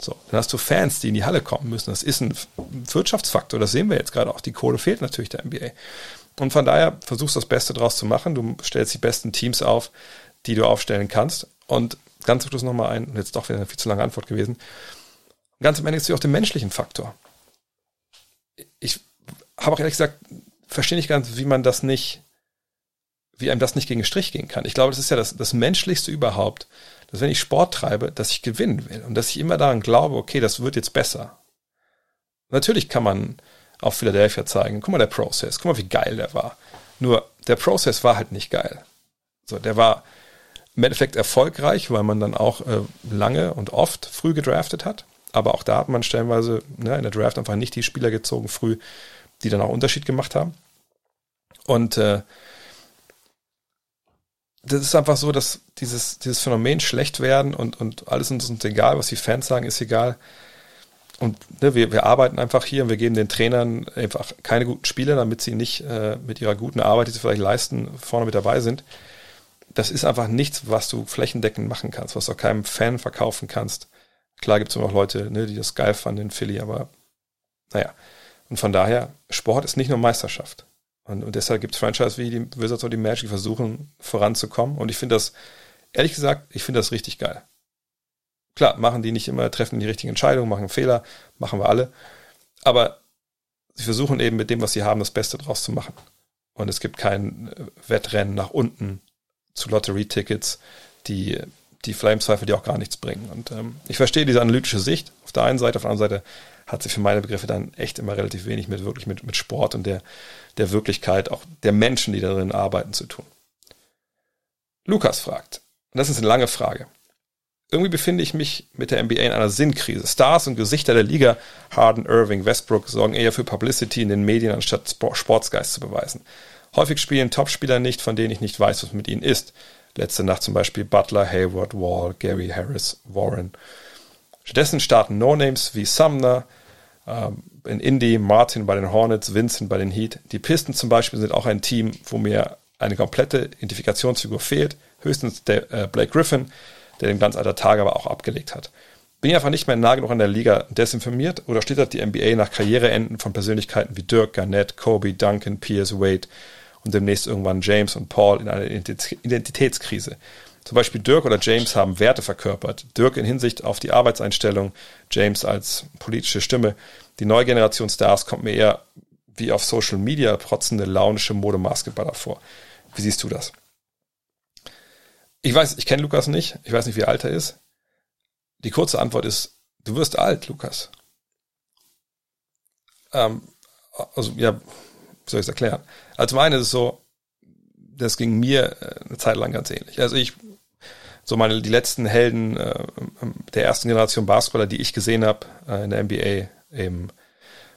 So, dann hast du Fans, die in die Halle kommen müssen. Das ist ein Wirtschaftsfaktor, das sehen wir jetzt gerade auch. Die Kohle fehlt natürlich der NBA. Und von daher versuchst du das Beste draus zu machen. Du stellst die besten Teams auf, die du aufstellen kannst. Und ganz zum Schluss nochmal ein, jetzt doch wieder eine viel zu lange Antwort gewesen. Ganz am Ende ist auch den menschlichen Faktor. Ich habe auch ehrlich gesagt, verstehe nicht ganz, wie man das nicht, wie einem das nicht gegen den Strich gehen kann. Ich glaube, das ist ja das, das Menschlichste überhaupt, dass wenn ich Sport treibe, dass ich gewinnen will und dass ich immer daran glaube, okay, das wird jetzt besser. Natürlich kann man auf Philadelphia zeigen, guck mal der Prozess, guck mal, wie geil der war. Nur der Prozess war halt nicht geil. So, der war im Endeffekt erfolgreich, weil man dann auch äh, lange und oft früh gedraftet hat. Aber auch da hat man stellenweise ne, in der Draft einfach nicht die Spieler gezogen früh, die dann auch Unterschied gemacht haben. Und äh, das ist einfach so, dass dieses, dieses Phänomen schlecht werden und, und alles ist uns egal, was die Fans sagen, ist egal. Und ne, wir, wir arbeiten einfach hier und wir geben den Trainern einfach keine guten Spiele, damit sie nicht äh, mit ihrer guten Arbeit, die sie vielleicht leisten, vorne mit dabei sind. Das ist einfach nichts, was du flächendeckend machen kannst, was du auch keinem Fan verkaufen kannst. Klar gibt es immer noch Leute, ne, die das geil fanden in Philly, aber naja. Und von daher, Sport ist nicht nur Meisterschaft. Und, und deshalb gibt es Franchise wie die Wizards oder die Magic, die versuchen voranzukommen. Und ich finde das, ehrlich gesagt, ich finde das richtig geil. Klar, machen die nicht immer, treffen die richtigen Entscheidungen, machen Fehler, machen wir alle. Aber sie versuchen eben mit dem, was sie haben, das Beste draus zu machen. Und es gibt kein äh, Wettrennen nach unten zu Lottery-Tickets, die, die Flamezweifel, die auch gar nichts bringen. Und ähm, ich verstehe diese analytische Sicht auf der einen Seite, auf der anderen Seite hat sie für meine Begriffe dann echt immer relativ wenig mit wirklich mit, mit Sport und der, der Wirklichkeit auch der Menschen, die darin arbeiten, zu tun. Lukas fragt, und das ist eine lange Frage. Irgendwie befinde ich mich mit der NBA in einer Sinnkrise. Stars und Gesichter der Liga, Harden, Irving, Westbrook, sorgen eher für Publicity in den Medien, anstatt Sportsgeist zu beweisen. Häufig spielen Topspieler nicht, von denen ich nicht weiß, was mit ihnen ist. Letzte Nacht zum Beispiel Butler, Hayward, Wall, Gary Harris, Warren. Stattdessen starten No-Names wie Sumner, ähm, in Indy, Martin bei den Hornets, Vincent bei den Heat. Die Pisten zum Beispiel sind auch ein Team, wo mir eine komplette Identifikationsfigur fehlt. Höchstens der äh, Blake Griffin, der den Glanz alter Tage aber auch abgelegt hat. Bin ich einfach nicht mehr nah genug an der Liga desinformiert oder schlittert die NBA nach Karriereenden von Persönlichkeiten wie Dirk, Garnett, Kobe, Duncan, Pierce, Wade und demnächst irgendwann James und Paul in eine Identitätskrise? Zum Beispiel Dirk oder James haben Werte verkörpert. Dirk in Hinsicht auf die Arbeitseinstellung, James als politische Stimme. Die neue Generation Stars kommt mir eher wie auf Social Media protzende, launische Modemasketballer vor. Wie siehst du das? Ich weiß, ich kenne Lukas nicht. Ich weiß nicht, wie alt er ist. Die kurze Antwort ist, du wirst alt, Lukas. Ähm, also, ja, wie soll ich es erklären? Also, meine ist es so, das ging mir äh, eine Zeit lang ganz ähnlich. Also, ich, so meine, die letzten Helden äh, der ersten Generation Basketballer, die ich gesehen habe äh, in der NBA, eben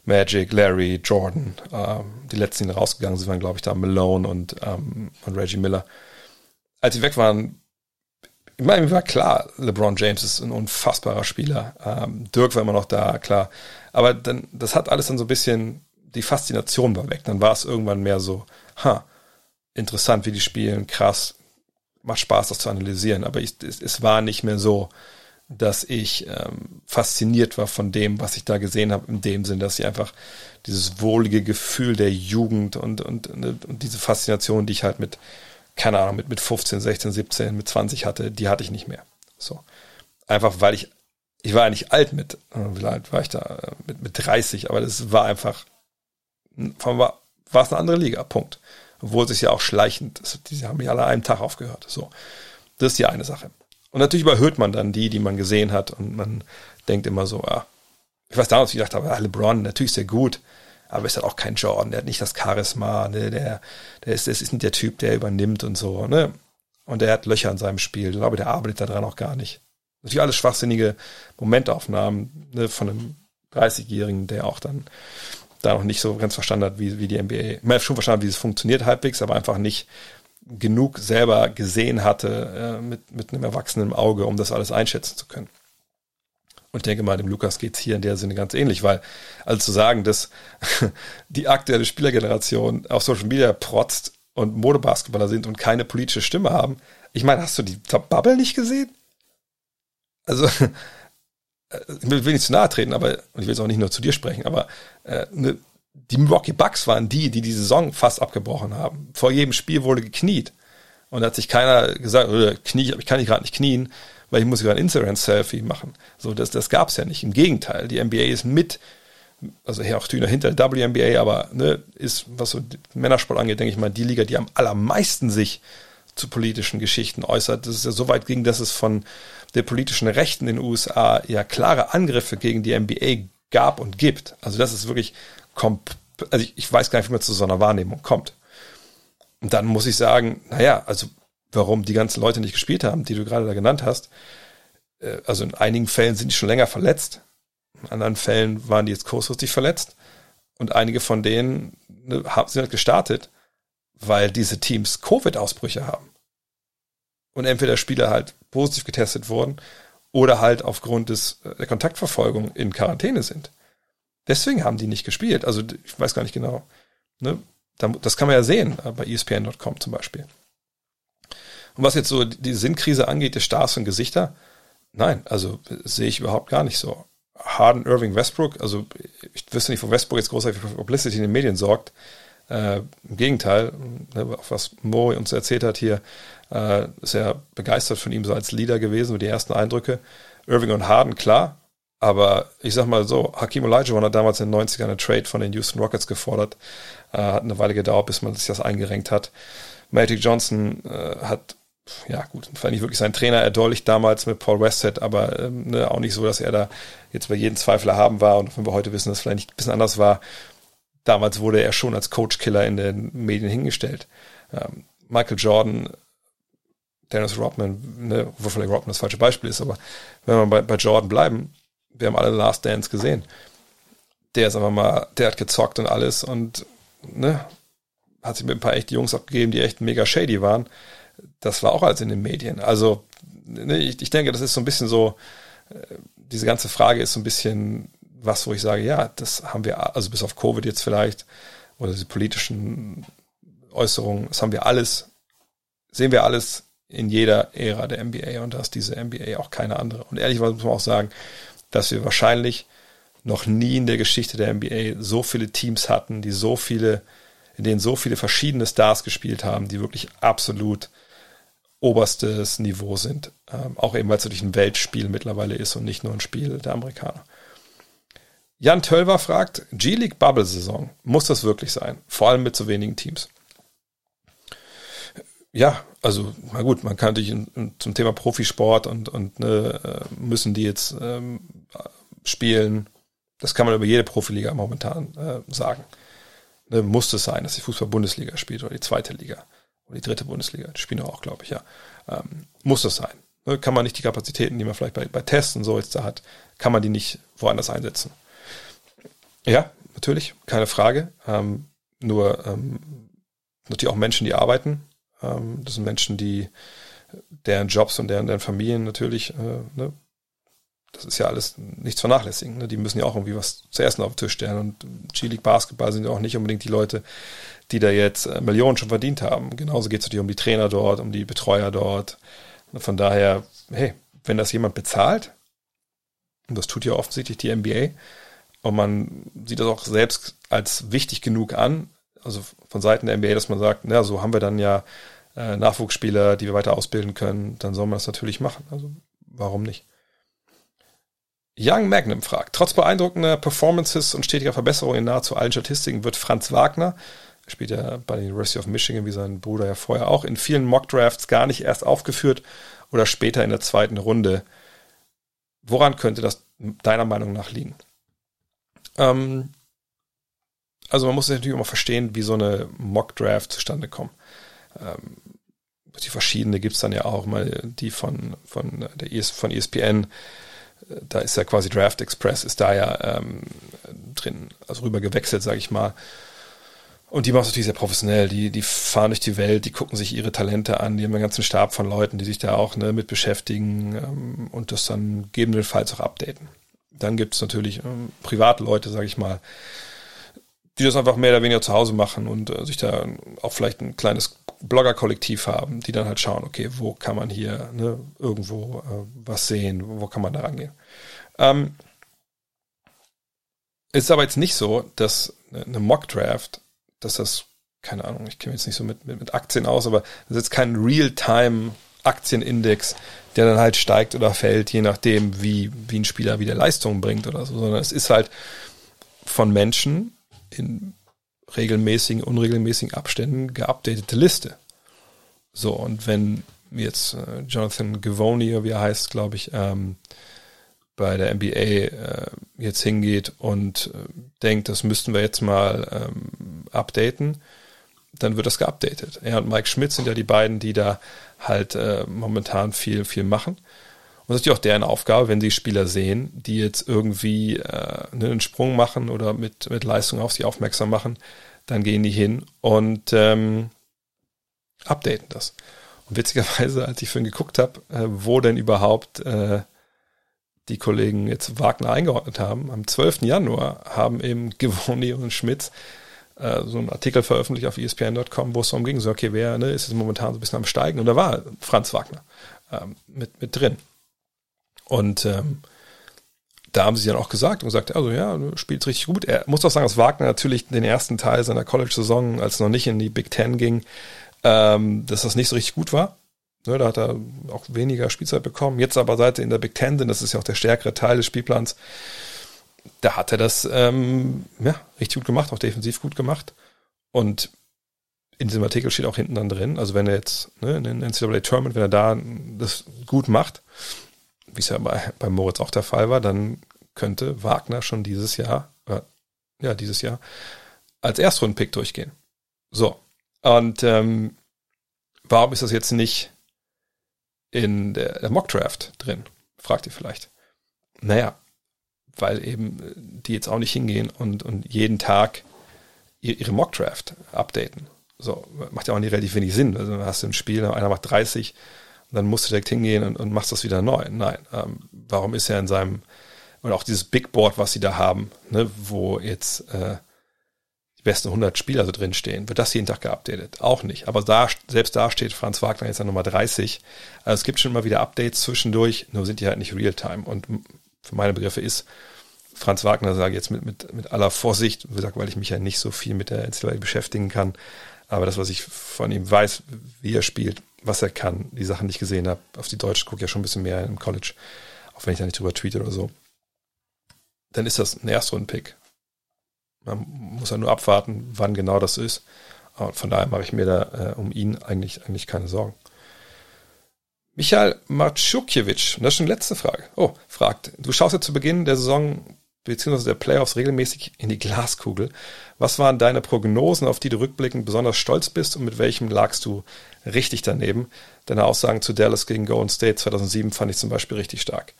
Magic, Larry, Jordan, äh, die letzten, die rausgegangen sind, waren, glaube ich, da Malone und, ähm, und Reggie Miller als sie weg waren, ich meine, mir war klar, LeBron James ist ein unfassbarer Spieler. Ähm, Dirk war immer noch da, klar. Aber dann, das hat alles dann so ein bisschen, die Faszination war weg. Dann war es irgendwann mehr so, ha, interessant, wie die spielen, krass, macht Spaß, das zu analysieren. Aber ich, es, es, war nicht mehr so, dass ich ähm, fasziniert war von dem, was ich da gesehen habe, in dem Sinn, dass sie einfach dieses wohlige Gefühl der Jugend und, und, und diese Faszination, die ich halt mit keine Ahnung, mit, mit 15, 16, 17, mit 20 hatte, die hatte ich nicht mehr. So. Einfach weil ich, ich war nicht alt mit, äh, wie alt war ich da? Äh, mit, mit 30, aber das war einfach, war, war es eine andere Liga, Punkt. Obwohl es ist ja auch schleichend, das, die haben mich alle an einem Tag aufgehört. So. Das ist die eine Sache. Und natürlich überhöht man dann die, die man gesehen hat und man denkt immer so, ah, ich weiß damals, wie ich dachte, ah, LeBron, natürlich ist er gut, aber ist halt auch kein Jordan, der hat nicht das Charisma, ne, der, der ist, das ist nicht der Typ, der übernimmt und so, ne? Und der hat Löcher in seinem Spiel. Ich glaube, der arbeitet daran auch gar nicht. Natürlich alles schwachsinnige Momentaufnahmen ne, von einem 30-Jährigen, der auch dann da noch nicht so ganz verstanden hat, wie, wie die NBA. Man hat schon verstanden, wie es funktioniert halbwegs, aber einfach nicht genug selber gesehen hatte äh, mit, mit einem erwachsenen Auge, um das alles einschätzen zu können. Und ich denke mal, dem Lukas geht es hier in der Sinne ganz ähnlich, weil also zu sagen, dass die aktuelle Spielergeneration auf Social Media protzt und Modebasketballer sind und keine politische Stimme haben, ich meine, hast du die Bubble nicht gesehen? Also, ich will nicht zu nahe treten, aber und ich will jetzt auch nicht nur zu dir sprechen, aber äh, ne, die Milwaukee Bucks waren die, die die Saison fast abgebrochen haben. Vor jedem Spiel wurde gekniet. Und da hat sich keiner gesagt, äh, Knie, ich kann nicht gerade nicht knien weil ich muss gerade ein Instagram-Selfie machen. So, das, das gab es ja nicht. Im Gegenteil, die NBA ist mit also hier auch hinter der WNBA, aber ne, ist, was so Männersport angeht, denke ich mal, die Liga, die am allermeisten sich zu politischen Geschichten äußert. Das ist ja so weit ging, dass es von der politischen Rechten in den USA ja klare Angriffe gegen die NBA gab und gibt. Also das ist wirklich, also ich, ich weiß gar nicht, wie man zu so einer Wahrnehmung kommt. Und dann muss ich sagen, naja, also warum die ganzen Leute nicht gespielt haben, die du gerade da genannt hast, äh, also in einigen Fällen sind die schon länger verletzt, in anderen Fällen waren die jetzt kurzfristig verletzt und einige von denen ne, sind halt gestartet, weil diese Teams Covid-Ausbrüche haben. Und entweder Spieler halt positiv getestet wurden oder halt aufgrund des, äh, der Kontaktverfolgung in Quarantäne sind. Deswegen haben die nicht gespielt. Also ich weiß gar nicht genau. Ne? Das kann man ja sehen äh, bei ESPN.com zum Beispiel. Und was jetzt so die Sinnkrise angeht, die Stars und Gesichter, nein, also sehe ich überhaupt gar nicht so. Harden, Irving, Westbrook, also ich wüsste nicht, wo Westbrook jetzt großartig für Publicity in den Medien sorgt. Äh, Im Gegenteil, ne, was Mo uns erzählt hat hier, äh, ist er begeistert von ihm so als Leader gewesen, mit die ersten Eindrücke. Irving und Harden, klar, aber ich sag mal so, Hakim Olajuwon hat damals in den 90ern eine Trade von den Houston Rockets gefordert. Äh, hat eine Weile gedauert, bis man sich das eingerenkt hat. Magic Johnson äh, hat ja gut, war nicht wirklich sein Trainer erdolcht damals mit Paul Westhead, aber ähm, ne, auch nicht so, dass er da jetzt bei jedem Zweifel haben war und wenn wir heute wissen, dass es vielleicht ein bisschen anders war, damals wurde er schon als Coach-Killer in den Medien hingestellt. Ähm, Michael Jordan, Dennis Rodman, ne, wo vielleicht Rodman das falsche Beispiel ist, aber wenn wir bei, bei Jordan bleiben, wir haben alle Last Dance gesehen. Der ist einfach mal, der hat gezockt und alles und ne, hat sich mit ein paar echte Jungs abgegeben, die echt mega shady waren das war auch alles in den Medien. Also ne, ich, ich denke, das ist so ein bisschen so, äh, diese ganze Frage ist so ein bisschen was, wo ich sage, ja, das haben wir, also bis auf Covid jetzt vielleicht, oder diese politischen Äußerungen, das haben wir alles, sehen wir alles in jeder Ära der NBA und da ist diese NBA auch keine andere. Und ehrlich muss man auch sagen, dass wir wahrscheinlich noch nie in der Geschichte der NBA so viele Teams hatten, die so viele, in denen so viele verschiedene Stars gespielt haben, die wirklich absolut oberstes Niveau sind. Ähm, auch eben, weil es natürlich ein Weltspiel mittlerweile ist und nicht nur ein Spiel der Amerikaner. Jan Tölver fragt, G-League Bubble Saison, muss das wirklich sein? Vor allem mit so wenigen Teams. Ja, also, na gut, man kann natürlich zum Thema Profisport und, und ne, äh, müssen die jetzt ähm, spielen. Das kann man über jede Profiliga momentan äh, sagen. Ne, muss es sein, dass die Fußball-Bundesliga spielt oder die zweite Liga oder die dritte Bundesliga, die spielen auch, glaube ich, ja. Ähm, muss das sein. Ne? Kann man nicht die Kapazitäten, die man vielleicht bei, bei Tests und so jetzt da hat, kann man die nicht woanders einsetzen. Ja, natürlich, keine Frage. Ähm, nur ähm, natürlich auch Menschen, die arbeiten. Ähm, das sind Menschen, die deren Jobs und deren, deren Familien natürlich, äh, ne, das ist ja alles nichts vernachlässigen. Ne? Die müssen ja auch irgendwie was zu essen auf den Tisch stellen. Und G-League Basketball sind ja auch nicht unbedingt die Leute, die da jetzt äh, Millionen schon verdient haben. Genauso geht es natürlich um die Trainer dort, um die Betreuer dort. Von daher, hey, wenn das jemand bezahlt, und das tut ja offensichtlich die NBA, und man sieht das auch selbst als wichtig genug an, also von Seiten der NBA, dass man sagt, na, so haben wir dann ja äh, Nachwuchsspieler, die wir weiter ausbilden können, dann soll man das natürlich machen. Also warum nicht? Young Magnum fragt, trotz beeindruckender Performances und stetiger Verbesserungen in nahezu allen Statistiken wird Franz Wagner spielt ja bei der University of Michigan, wie sein Bruder ja vorher auch, in vielen Mock-Drafts gar nicht erst aufgeführt oder später in der zweiten Runde. Woran könnte das deiner Meinung nach liegen? Ähm, also man muss natürlich immer verstehen, wie so eine Mock-Draft zustande kommt. Ähm, die verschiedene gibt es dann ja auch mal, die von, von, der ES, von ESPN, da ist ja quasi Draft Express, ist da ja ähm, drin, also rüber gewechselt, sage ich mal. Und die machen es natürlich sehr professionell. Die, die fahren durch die Welt, die gucken sich ihre Talente an, die haben einen ganzen Stab von Leuten, die sich da auch ne, mit beschäftigen ähm, und das dann gegebenenfalls auch updaten. Dann gibt es natürlich ähm, Privatleute, sage ich mal, die das einfach mehr oder weniger zu Hause machen und äh, sich da auch vielleicht ein kleines Blogger-Kollektiv haben, die dann halt schauen, okay, wo kann man hier ne, irgendwo äh, was sehen, wo kann man da rangehen. Ähm, ist aber jetzt nicht so, dass eine Mock-Draft dass das, keine Ahnung, ich kenne mich jetzt nicht so mit, mit, mit Aktien aus, aber das ist jetzt kein Real-Time-Aktienindex, der dann halt steigt oder fällt, je nachdem, wie, wie ein Spieler wieder Leistung bringt oder so, sondern es ist halt von Menschen in regelmäßigen, unregelmäßigen Abständen geupdatete Liste. So, und wenn jetzt äh, Jonathan Givoni, wie er heißt, glaube ich, ähm, bei der NBA äh, jetzt hingeht und äh, denkt, das müssten wir jetzt mal ähm, updaten, dann wird das geupdatet. Er und Mike Schmidt sind ja die beiden, die da halt äh, momentan viel, viel machen. Und das ist ja auch deren Aufgabe, wenn sie Spieler sehen, die jetzt irgendwie äh, einen Sprung machen oder mit, mit Leistung auf sie aufmerksam machen, dann gehen die hin und ähm, updaten das. Und witzigerweise, als ich vorhin geguckt habe, äh, wo denn überhaupt äh, die Kollegen jetzt Wagner eingeordnet haben, am 12. Januar haben eben Givoni und Schmitz äh, so einen Artikel veröffentlicht auf ESPN.com, wo es darum ging, so, okay, wer ne, ist jetzt momentan so ein bisschen am Steigen? Und da war Franz Wagner ähm, mit, mit drin. Und ähm, da haben sie dann auch gesagt und gesagt, also ja, spielt richtig gut. Er muss auch sagen, dass Wagner natürlich den ersten Teil seiner College-Saison, als es noch nicht in die Big Ten ging, ähm, dass das nicht so richtig gut war. Ne, da hat er auch weniger Spielzeit bekommen. Jetzt aber seit er in der Big Ten sind, das ist ja auch der stärkere Teil des Spielplans, da hat er das ähm, ja, richtig gut gemacht, auch defensiv gut gemacht. Und in diesem Artikel steht auch hinten dann drin, also wenn er jetzt ne, in den NCAA Tournament, wenn er da das gut macht, wie es ja bei, bei Moritz auch der Fall war, dann könnte Wagner schon dieses Jahr, äh, ja, dieses Jahr als Erstrundenpick durchgehen. So. Und ähm, warum ist das jetzt nicht in der, der Mock-Draft drin? Fragt ihr vielleicht. Naja, weil eben äh, die jetzt auch nicht hingehen und, und jeden Tag ihre Mock-Draft updaten. So, macht ja auch nicht relativ wenig Sinn. Also hast du ein Spiel, einer macht 30 und dann musst du direkt hingehen und, und machst das wieder neu. Nein, ähm, warum ist er in seinem, oder auch dieses Big Board, was sie da haben, ne, wo jetzt äh, die besten 100 Spieler so drin stehen, wird das jeden Tag geupdatet? Auch nicht. Aber da, selbst da steht Franz Wagner jetzt an Nummer 30. Also es gibt schon immer wieder Updates zwischendurch, nur sind die halt nicht real-time. Und für meine Begriffe ist Franz Wagner, sage jetzt mit, mit, mit aller Vorsicht, gesagt, weil ich mich ja nicht so viel mit der NCAA beschäftigen kann, aber das, was ich von ihm weiß, wie er spielt, was er kann, die Sachen, die ich gesehen habe, auf die Deutschen gucke ich ja schon ein bisschen mehr im College, auch wenn ich da nicht drüber tweete oder so, dann ist das ein Erstrunden-Pick. Man muss ja nur abwarten, wann genau das ist. Und von daher mache ich mir da äh, um ihn eigentlich, eigentlich keine Sorgen. Michael Marczukjewitsch, das ist schon die letzte Frage. Oh, fragt, du schaust ja zu Beginn der Saison beziehungsweise der Playoffs regelmäßig in die Glaskugel. Was waren deine Prognosen, auf die du rückblickend besonders stolz bist und mit welchem lagst du richtig daneben? Deine Aussagen zu Dallas gegen Golden State 2007 fand ich zum Beispiel richtig stark.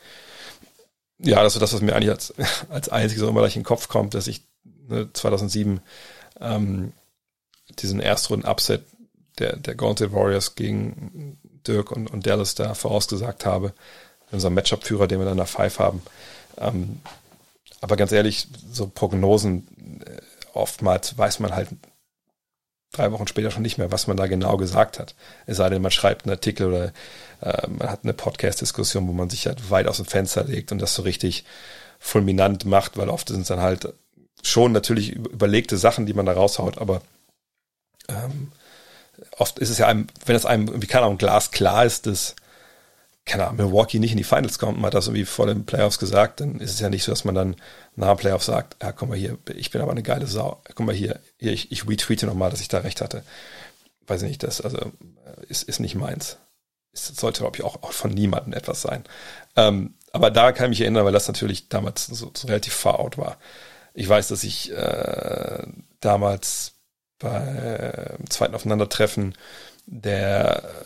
Ja, das ist das, was mir eigentlich als, als einziges immer gleich in den Kopf kommt, dass ich ne, 2007 ähm, diesen Erstrunden-Upset der, der Golden State Warriors gegen Dirk und, und Dallas da vorausgesagt habe. Unser Matchup-Führer, den wir dann nach Five haben. Ähm, aber ganz ehrlich, so Prognosen, äh, oftmals weiß man halt drei Wochen später schon nicht mehr, was man da genau gesagt hat. Es sei denn, man schreibt einen Artikel oder äh, man hat eine Podcast-Diskussion, wo man sich halt weit aus dem Fenster legt und das so richtig fulminant macht, weil oft sind es dann halt schon natürlich überlegte Sachen, die man da raushaut, aber ähm, oft ist es ja einem, wenn es einem irgendwie keine Ahnung, Glas klar ist, dass keine Ahnung, Milwaukee nicht in die Finals kommt, man hat das irgendwie vor den Playoffs gesagt, dann ist es ja nicht so, dass man dann nach dem Playoff sagt, ja, komm mal hier, ich bin aber eine geile Sau, komm mal hier, hier ich, ich retweete nochmal, dass ich da recht hatte. Weiß ich nicht, das also äh, ist, ist nicht meins. Es sollte, glaube ich, auch, auch von niemandem etwas sein. Ähm, aber da kann ich mich erinnern, weil das natürlich damals so, so relativ far out war. Ich weiß, dass ich äh, damals beim zweiten Aufeinandertreffen der,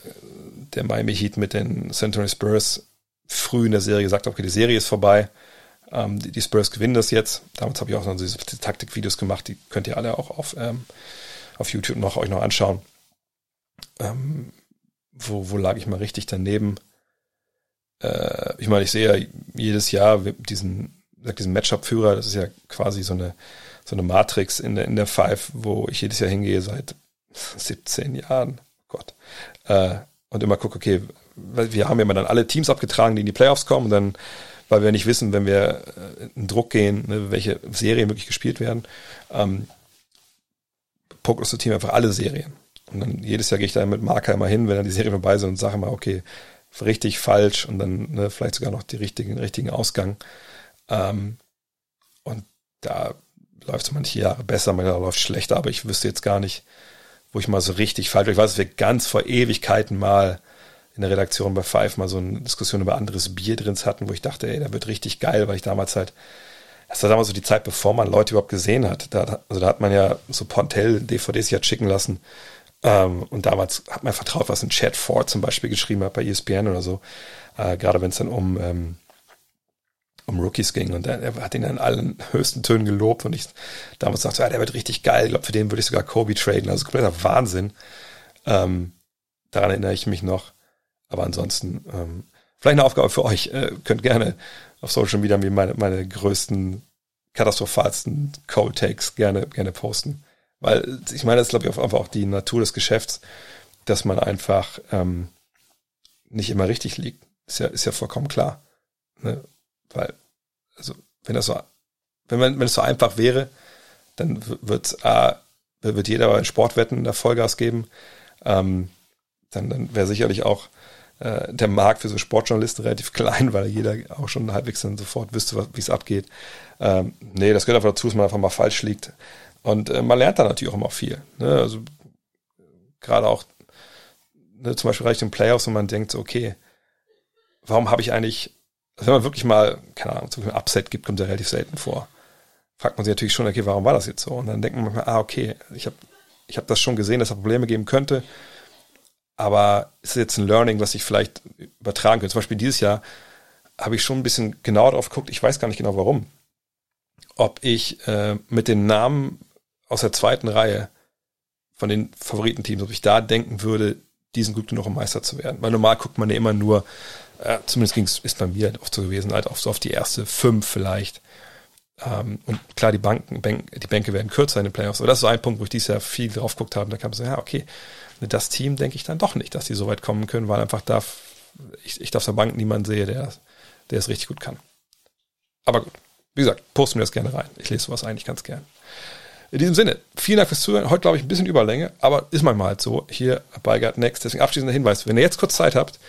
der Miami Heat mit den Antonio Spurs früh in der Serie gesagt habe, okay, die Serie ist vorbei. Ähm, die, die, Spurs gewinnen das jetzt. Damals habe ich auch noch diese, diese Taktikvideos gemacht, die könnt ihr alle auch auf, ähm, auf YouTube noch euch noch anschauen. Ähm, wo, wo lag ich mal richtig daneben? Äh, ich meine, ich sehe ja jedes Jahr diesen, diesen Matchup-Führer, das ist ja quasi so eine so eine Matrix in der, in der Five, wo ich jedes Jahr hingehe seit 17 Jahren. Gott. Äh, und immer gucke, okay, wir haben ja immer dann alle Teams abgetragen, die in die Playoffs kommen und dann, weil wir nicht wissen, wenn wir äh, in Druck gehen, ne, welche Serien wirklich gespielt werden, ähm, Team einfach alle Serien. Und dann jedes Jahr gehe ich da mit Marker immer hin, wenn dann die Serien vorbei sind und sage mal, okay, richtig, falsch und dann ne, vielleicht sogar noch die richtigen, den richtigen Ausgang. Ähm, und da läuft es manche Jahre besser, manche Jahre läuft schlechter, aber ich wüsste jetzt gar nicht, wo ich mal so richtig falsch war. Ich weiß, dass wir ganz vor Ewigkeiten mal in der Redaktion bei Five mal so eine Diskussion über anderes Bier drin hatten, wo ich dachte, ey, da wird richtig geil, weil ich damals halt, das war damals so die Zeit, bevor man Leute überhaupt gesehen hat. Da, also da hat man ja so Pontel-DVDs ja schicken lassen. Ähm, und damals hat man vertraut, was ein Chad Ford zum Beispiel geschrieben hat bei ESPN oder so. Äh, gerade wenn es dann um, ähm, um Rookies ging. Und er, hat ihn in allen höchsten Tönen gelobt. Und ich damals dachte, ja, der wird richtig geil. Ich glaube, für den würde ich sogar Kobe traden. Also kompletter Wahnsinn. Ähm, daran erinnere ich mich noch. Aber ansonsten, ähm, vielleicht eine Aufgabe für euch. Äh, könnt gerne auf Social Media mir meine, meine größten, katastrophalsten Cold Takes gerne, gerne posten. Weil ich meine, das ist, glaube ich, einfach auch die Natur des Geschäfts, dass man einfach ähm, nicht immer richtig liegt. Ist ja, ist ja vollkommen klar. Ne? Weil, also, wenn das so, wenn man, wenn es so einfach wäre, dann wird, äh, wird jeder bei Sportwetten der Vollgas geben. Ähm, dann, dann wäre sicherlich auch äh, der Markt für so Sportjournalisten relativ klein, weil jeder auch schon halbwegs dann sofort wüsste, wie es abgeht. Ähm, nee, das gehört einfach dazu, dass man einfach mal falsch liegt. Und äh, man lernt da natürlich auch immer viel. Ne? Also gerade auch ne, zum Beispiel reicht in Playoffs, wo man denkt, okay, warum habe ich eigentlich, also wenn man wirklich mal, keine Ahnung, zum Beispiel ein Upset gibt, kommt ja relativ selten vor. Fragt man sich natürlich schon, okay, warum war das jetzt so? Und dann denkt man manchmal, ah, okay, ich habe ich hab das schon gesehen, dass es Probleme geben könnte aber ist jetzt ein Learning, was ich vielleicht übertragen könnte. Zum Beispiel dieses Jahr habe ich schon ein bisschen genauer drauf geguckt, ich weiß gar nicht genau warum. Ob ich äh, mit den Namen aus der zweiten Reihe von den Favoritenteams, ob ich da denken würde, diesen gut genug, um Meister zu werden. Weil normal guckt man ja immer nur, äh, zumindest ging's, ist bei mir oft so gewesen, halt auf, so auf die erste fünf vielleicht. Ähm, und klar, die Banken, Bank, die Bänke werden kürzer in den Playoffs. Aber das ist so ein Punkt, wo ich dieses Jahr viel drauf geguckt habe. Da kam so, ja, okay, das Team denke ich dann doch nicht, dass die so weit kommen können, weil einfach da, ich, ich auf der Bank niemanden sehe, der, der es richtig gut kann. Aber gut, wie gesagt, posten wir das gerne rein. Ich lese sowas eigentlich ganz gern. In diesem Sinne, vielen Dank fürs Zuhören. Heute glaube ich ein bisschen Überlänge, aber ist manchmal halt so hier bei Gut Next. Deswegen abschließender Hinweis, wenn ihr jetzt kurz Zeit habt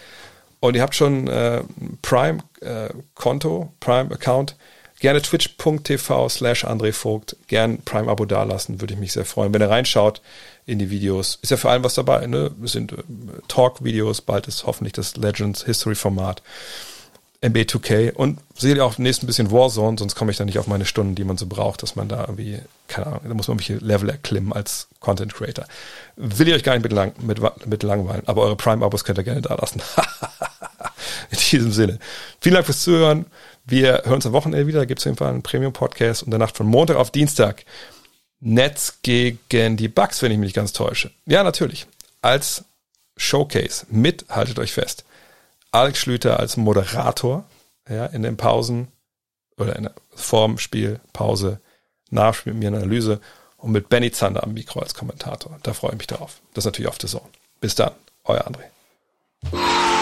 und ihr habt schon äh, Prime-Konto, äh, Prime-Account, gerne twitch.tv slash André Vogt, gern Prime-Abo dalassen, würde ich mich sehr freuen. Wenn ihr reinschaut, in die Videos. Ist ja für allem was dabei, ne? Es sind äh, Talk-Videos, bald ist hoffentlich das Legends History-Format. NBA 2K und seht ihr auch demnächst ein bisschen Warzone, sonst komme ich da nicht auf meine Stunden, die man so braucht, dass man da irgendwie, keine Ahnung, da muss man irgendwelche Level erklimmen als Content Creator. Will ich euch gar nicht mit, lang, mit, mit langweilen, aber eure Prime-Abos könnt ihr gerne da lassen. In diesem Sinne. Vielen Dank fürs Zuhören. Wir hören uns am Wochenende wieder. Da gibt es auf jeden Fall einen Premium-Podcast und der Nacht von Montag auf Dienstag Nets gegen die Bucks, wenn ich mich nicht ganz täusche. Ja, natürlich. Als Showcase mit, haltet euch fest, Alex Schlüter als Moderator, ja, in den Pausen oder in der Form, Spiel, Pause, Nachspiel mit mir eine Analyse und mit Benny Zander am Mikro als Kommentator. Da freue ich mich darauf. Das ist natürlich auf der Zone. Bis dann, euer André.